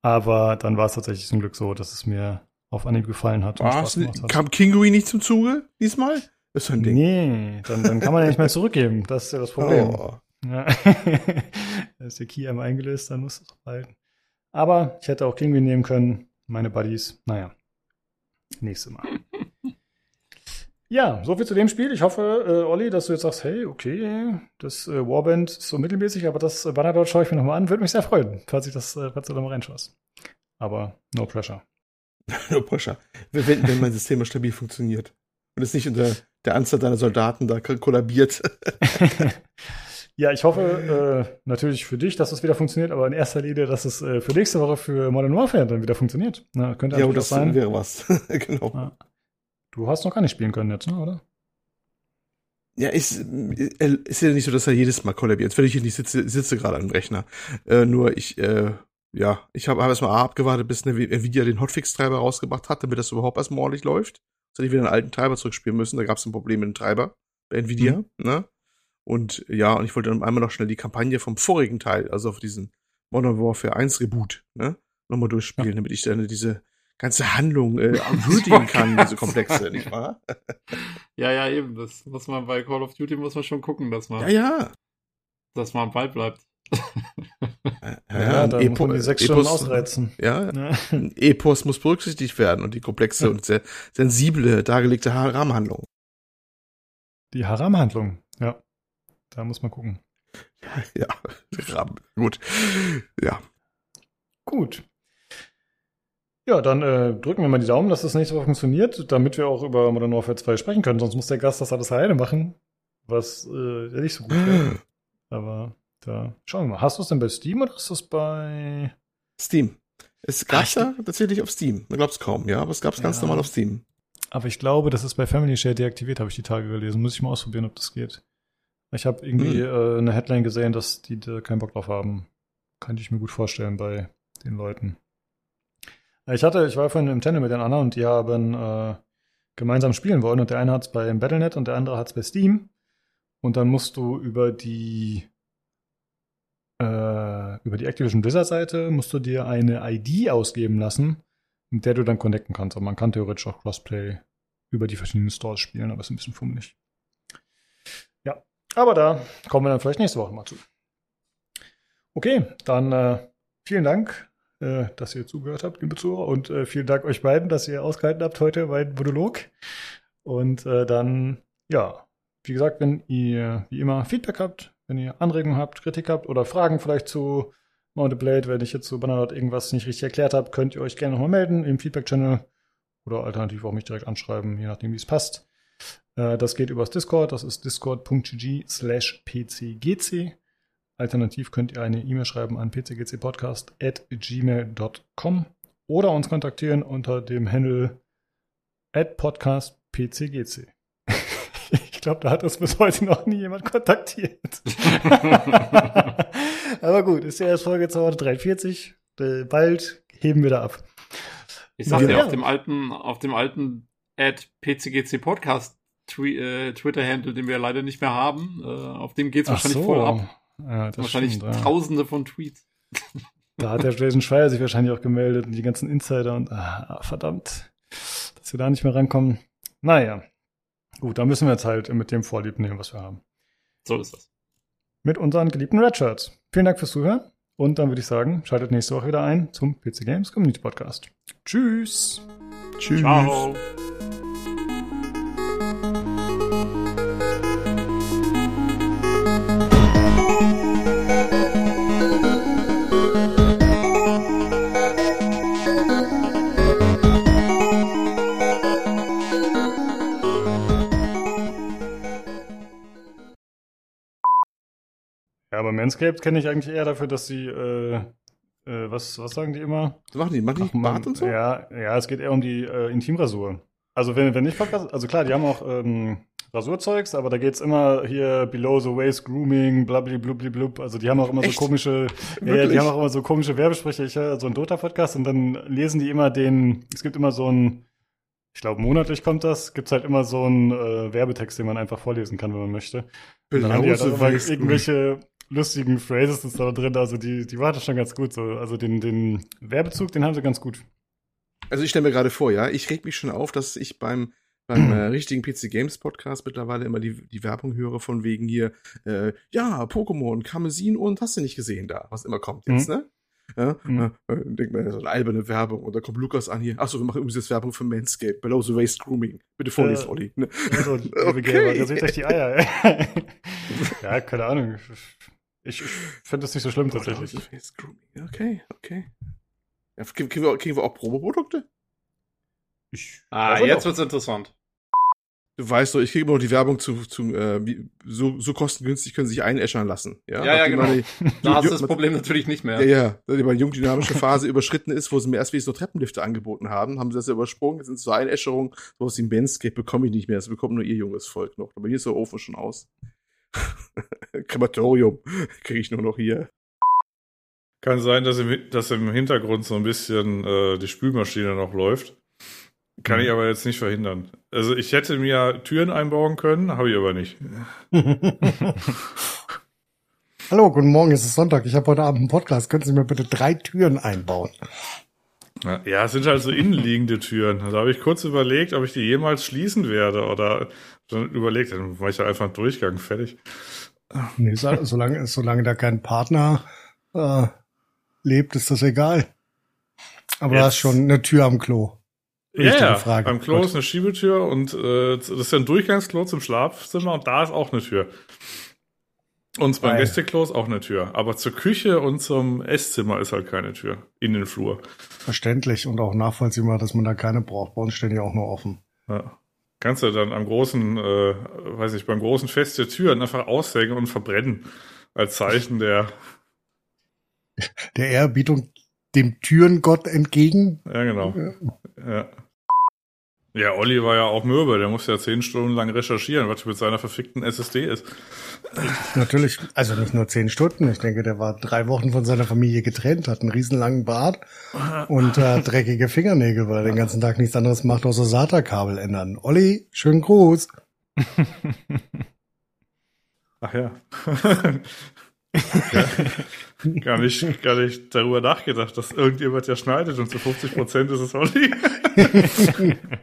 [SPEAKER 1] Aber dann war es tatsächlich zum Glück so, dass es mir auf Anhieb gefallen hat und Spaß
[SPEAKER 2] Was?
[SPEAKER 1] gemacht hat.
[SPEAKER 2] Kam Kinguin nicht zum Zuge diesmal? Das ist so ein Ding.
[SPEAKER 1] Nee, dann, dann kann man ja nicht mehr zurückgeben. Das ist ja das Problem.
[SPEAKER 2] Oh.
[SPEAKER 1] Ja. da ist der Key einmal eingelöst, dann muss es auch halten. Aber ich hätte auch Kinguin nehmen können, meine Buddies. Naja, nächstes Mal. Ja, soviel zu dem Spiel. Ich hoffe, äh, Olli, dass du jetzt sagst, hey, okay, das äh, Warband ist so mittelmäßig, aber das äh, Banner dort schaue ich mir nochmal an. Würde mich sehr freuen, falls ich das, äh, falls du da mal reinschaust. Aber no pressure.
[SPEAKER 2] No pressure. Wenn, wenn mein System stabil funktioniert. Und es nicht unter der Anzahl deiner Soldaten da kollabiert.
[SPEAKER 1] ja, ich hoffe äh, natürlich für dich, dass es wieder funktioniert, aber in erster Linie, dass es äh, für nächste Woche für Modern Warfare dann wieder funktioniert. Na, könnte
[SPEAKER 2] ja, das
[SPEAKER 1] sein.
[SPEAKER 2] wäre was. genau.
[SPEAKER 1] Ja. Du hast noch gar nicht spielen können jetzt, ne, oder?
[SPEAKER 2] Ja, ist, äh, ist ja nicht so, dass er jedes Mal kollabiert. Jetzt wenn ich hier nicht sitze, sitze gerade am Rechner. Äh, nur ich, äh, ja, ich habe hab erstmal abgewartet, bis Nvidia den Hotfix-Treiber rausgebracht hat, damit das überhaupt erstmal ordentlich läuft. Dass ich wieder einen alten Treiber zurückspielen müssen. Da gab es ein Problem mit dem Treiber bei Nvidia,
[SPEAKER 1] Mhm.
[SPEAKER 2] ne? Und ja, und ich wollte dann einmal noch schnell die Kampagne vom vorigen Teil, also auf diesen Modern Warfare 1 Reboot, ne? Nochmal durchspielen, damit ich dann diese ganze Handlung äh, würdigen kann, diese komplexe, nicht wahr?
[SPEAKER 3] Ja, ja, eben. Das muss man bei Call of Duty muss man schon gucken, dass man,
[SPEAKER 2] Ja, ja.
[SPEAKER 3] dass man am Ball bleibt.
[SPEAKER 1] Ja, da muss man die sechs Stunden ausreizen.
[SPEAKER 2] Ja,
[SPEAKER 1] Ja.
[SPEAKER 2] ein Epos muss berücksichtigt werden und die komplexe und sehr sensible dargelegte Rahmenhandlung.
[SPEAKER 1] Die Haram-Handlung, ja. Da muss man gucken.
[SPEAKER 2] Ja, Rahmen. gut. Ja,
[SPEAKER 1] Gut. Ja, dann äh, drücken wir mal die Daumen, dass das nächste Woche funktioniert, damit wir auch über Modern Warfare 2 sprechen können. Sonst muss der Gast das alles alleine machen, was äh, ja nicht so gut wäre. Aber da schauen wir mal. Hast du es denn bei Steam oder ist das bei.
[SPEAKER 2] Steam. Es
[SPEAKER 1] Ah,
[SPEAKER 2] gab's ja tatsächlich auf Steam. Man glaubt's kaum, ja, aber es gab's ganz
[SPEAKER 1] Ja.
[SPEAKER 2] normal auf Steam.
[SPEAKER 1] Aber ich glaube, das ist bei Family Share deaktiviert, habe ich die Tage gelesen. Muss ich mal ausprobieren, ob das geht. Ich habe irgendwie äh, eine Headline gesehen, dass die da keinen Bock drauf haben. Kann ich mir gut vorstellen bei den Leuten. Äh, Ich hatte, ich war vorhin im Channel mit den anderen und die haben äh, gemeinsam spielen wollen und der eine hat es bei Battle.net und der andere hat es bei Steam. Und dann musst du über die über die Activision Blizzard Seite musst du dir eine ID ausgeben lassen, mit der du dann connecten kannst. Aber man kann theoretisch auch Crossplay über die verschiedenen Stores spielen, aber ist ein bisschen fummelig. Ja, aber da kommen wir dann vielleicht nächste Woche mal zu. Okay, dann äh, vielen Dank, äh, dass ihr zugehört habt, liebe Zuhörer, und äh, vielen Dank euch beiden, dass ihr ausgehalten habt heute meinen Monolog. Und äh, dann, ja, wie gesagt, wenn ihr wie immer Feedback habt, wenn ihr Anregungen habt, Kritik habt oder Fragen vielleicht zu Mounted Blade, wenn ich jetzt zu Bannerlord irgendwas nicht richtig erklärt habe, könnt ihr euch gerne nochmal melden im Feedback-Channel oder alternativ auch mich direkt anschreiben, je nachdem, wie es passt. Äh, das geht übers Discord, das ist discord.gg slash pcgc. Alternativ könnt ihr eine E-Mail schreiben an pcgcpodcast at gmail.com oder uns kontaktieren unter dem Handle at podcastpcgc. Ich glaube, da hat uns bis heute noch nie jemand kontaktiert. Aber gut, ist ja erst Folge 243. Äh, Bald heben wir da ab.
[SPEAKER 3] Ich sagte
[SPEAKER 1] Ja.
[SPEAKER 3] ja, auf dem alten, auf dem alten at PCGC Podcast Twi äh, Twitter-Handle, den wir leider nicht mehr haben, äh, auf dem geht's wahrscheinlich voll ab.
[SPEAKER 1] Ja, das
[SPEAKER 3] wahrscheinlich
[SPEAKER 1] stimmt, ja.
[SPEAKER 3] tausende von Tweets.
[SPEAKER 1] Da hat der Jason Schreier sich wahrscheinlich auch gemeldet und die ganzen Insider und ah, verdammt, dass wir da nicht mehr rankommen. Naja, gut, dann müssen wir jetzt halt mit dem Vorlieb nehmen, was wir haben.
[SPEAKER 3] So ist das.
[SPEAKER 1] Mit unseren geliebten Redshirts. Vielen Dank fürs Zuhören und dann würde ich sagen, schaltet nächste Woche wieder ein zum PC Games Community Podcast. Tschüss.
[SPEAKER 2] Tschüss.
[SPEAKER 3] Ciao.
[SPEAKER 1] Manscaped kenne ich eigentlich eher dafür, dass sie, äh, äh, was, was sagen die immer?
[SPEAKER 2] Was machen die? Machen die
[SPEAKER 1] Ach,
[SPEAKER 2] Bart und so?
[SPEAKER 1] Ja, ja, es geht eher um die äh, Intimrasur. Also wenn, wenn nicht Podcast, also klar, die haben auch ähm, Rasurzeugs, aber da geht's immer hier below the waist grooming, blablablub, also die haben auch immer
[SPEAKER 2] Echt?
[SPEAKER 1] so komische, ja, die haben auch immer so komische Werbesprecher. Ich höre so einen Dota-Podcast und dann lesen die immer den, es gibt immer so ein, ich glaube monatlich kommt das, gibt's halt immer so einen äh, Werbetext, den man einfach vorlesen kann, wenn man möchte. Dann haben die halt
[SPEAKER 2] Below the waist
[SPEAKER 1] irgendwelche lustigen Phrases ist da drin, also die, die war das schon ganz gut so. Also den, den Werbezug, den haben sie ganz gut.
[SPEAKER 2] Also ich stelle mir gerade vor, ja, ich reg mich schon auf, dass ich beim beim äh, richtigen PC Games Podcast mittlerweile immer die, die Werbung höre von wegen hier, äh, ja, Pokémon, Kamezin und hast du nicht gesehen da, was immer kommt jetzt, ne? Ja,
[SPEAKER 1] Mhm.
[SPEAKER 2] äh, denk mal, so eine alberne Werbung und da kommt Lukas an hier. Achso, wir machen übrigens jetzt Werbung für Manscaped, Below the Waist Grooming. Bitte vorlesen,
[SPEAKER 1] Ja.
[SPEAKER 2] Olli. Ne?
[SPEAKER 1] Also, liebe
[SPEAKER 2] Okay.
[SPEAKER 1] Gamer, ihr seht euch die Eier. ja, keine Ahnung. Ich, ich finde das nicht so schlimm
[SPEAKER 2] Below
[SPEAKER 1] tatsächlich.
[SPEAKER 2] Okay, okay. Ja, kriegen, wir, kriegen wir auch Proboprodukte?
[SPEAKER 1] Ich,
[SPEAKER 3] Ah, jetzt
[SPEAKER 1] doch.
[SPEAKER 3] wird's interessant.
[SPEAKER 2] Du weißt doch, ich kriege immer noch die Werbung zu, zu äh, wie, so, so kostengünstig können sie sich einäschern lassen. Ja,
[SPEAKER 3] Ja, ja, genau.
[SPEAKER 2] meine-
[SPEAKER 3] Da hast du das Problem natürlich nicht mehr.
[SPEAKER 2] Ja, ja, nachdem meine jungdynamische Phase überschritten ist, wo sie mir erst wenigstens noch Treppenlifte angeboten haben, haben sie das ja übersprungen. Jetzt sind es so Einäscherungen, so aus dem Manscape bekomme ich nicht mehr. Das bekommt nur ihr junges Volk noch. Aber hier ist der Ofen schon aus. Krematorium kriege ich nur noch hier.
[SPEAKER 5] Kann sein, dass im, dass im Hintergrund so ein bisschen äh, die Spülmaschine noch läuft. Kann ich aber jetzt nicht verhindern. Also ich hätte mir Türen einbauen können, habe ich aber nicht.
[SPEAKER 4] Hallo, guten Morgen, es ist Sonntag. Ich habe heute Abend einen Podcast. Können Sie mir bitte drei Türen einbauen?
[SPEAKER 5] Ja, Ja, es sind halt so innenliegende Türen. Da habe ich kurz überlegt, ob ich die jemals schließen werde oder dann überlegt, dann mache ich ja einfach Durchgang fertig.
[SPEAKER 4] Nee, so- solange, solange da kein Partner äh, lebt, ist das egal. Aber
[SPEAKER 5] Jetzt-
[SPEAKER 4] hast schon eine Tür am Klo.
[SPEAKER 5] Ja, ja.
[SPEAKER 4] Frage.
[SPEAKER 5] Beim Klo
[SPEAKER 4] Gut.
[SPEAKER 5] ist eine Schiebetür und äh, das ist ja ein Durchgangsklo zum Schlafzimmer und da ist auch eine Tür. Und beim. Gästeklo ist auch eine Tür. Aber zur Küche und zum Esszimmer ist halt keine Tür. In den Flur.
[SPEAKER 4] Verständlich und auch nachvollziehbar, dass man da keine braucht. Bei uns stehen die auch nur offen.
[SPEAKER 5] Ja. Kannst du dann am großen, äh, weiß ich, beim großen Fest der Türen einfach aushängen und verbrennen. Als Zeichen der,
[SPEAKER 4] Der Ehrerbietung dem Türengott entgegen.
[SPEAKER 5] ja genau. Ja. Ja, Olli war ja auch mürbe, der musste ja zehn Stunden lang recherchieren, was mit seiner verfickten SSD ist.
[SPEAKER 4] Natürlich, also nicht nur zehn Stunden. Ich denke, der war drei Wochen von seiner Familie getrennt, hat einen riesenlangen Bart und äh, dreckige Fingernägel, weil er den ganzen Tag nichts anderes macht, außer SATA-Kabel ändern. Olli, schönen Gruß.
[SPEAKER 5] Ach ja. ja. Gar nicht, gar nicht darüber nachgedacht, dass irgendjemand ja schneidet und zu 50 Prozent ist es Olli.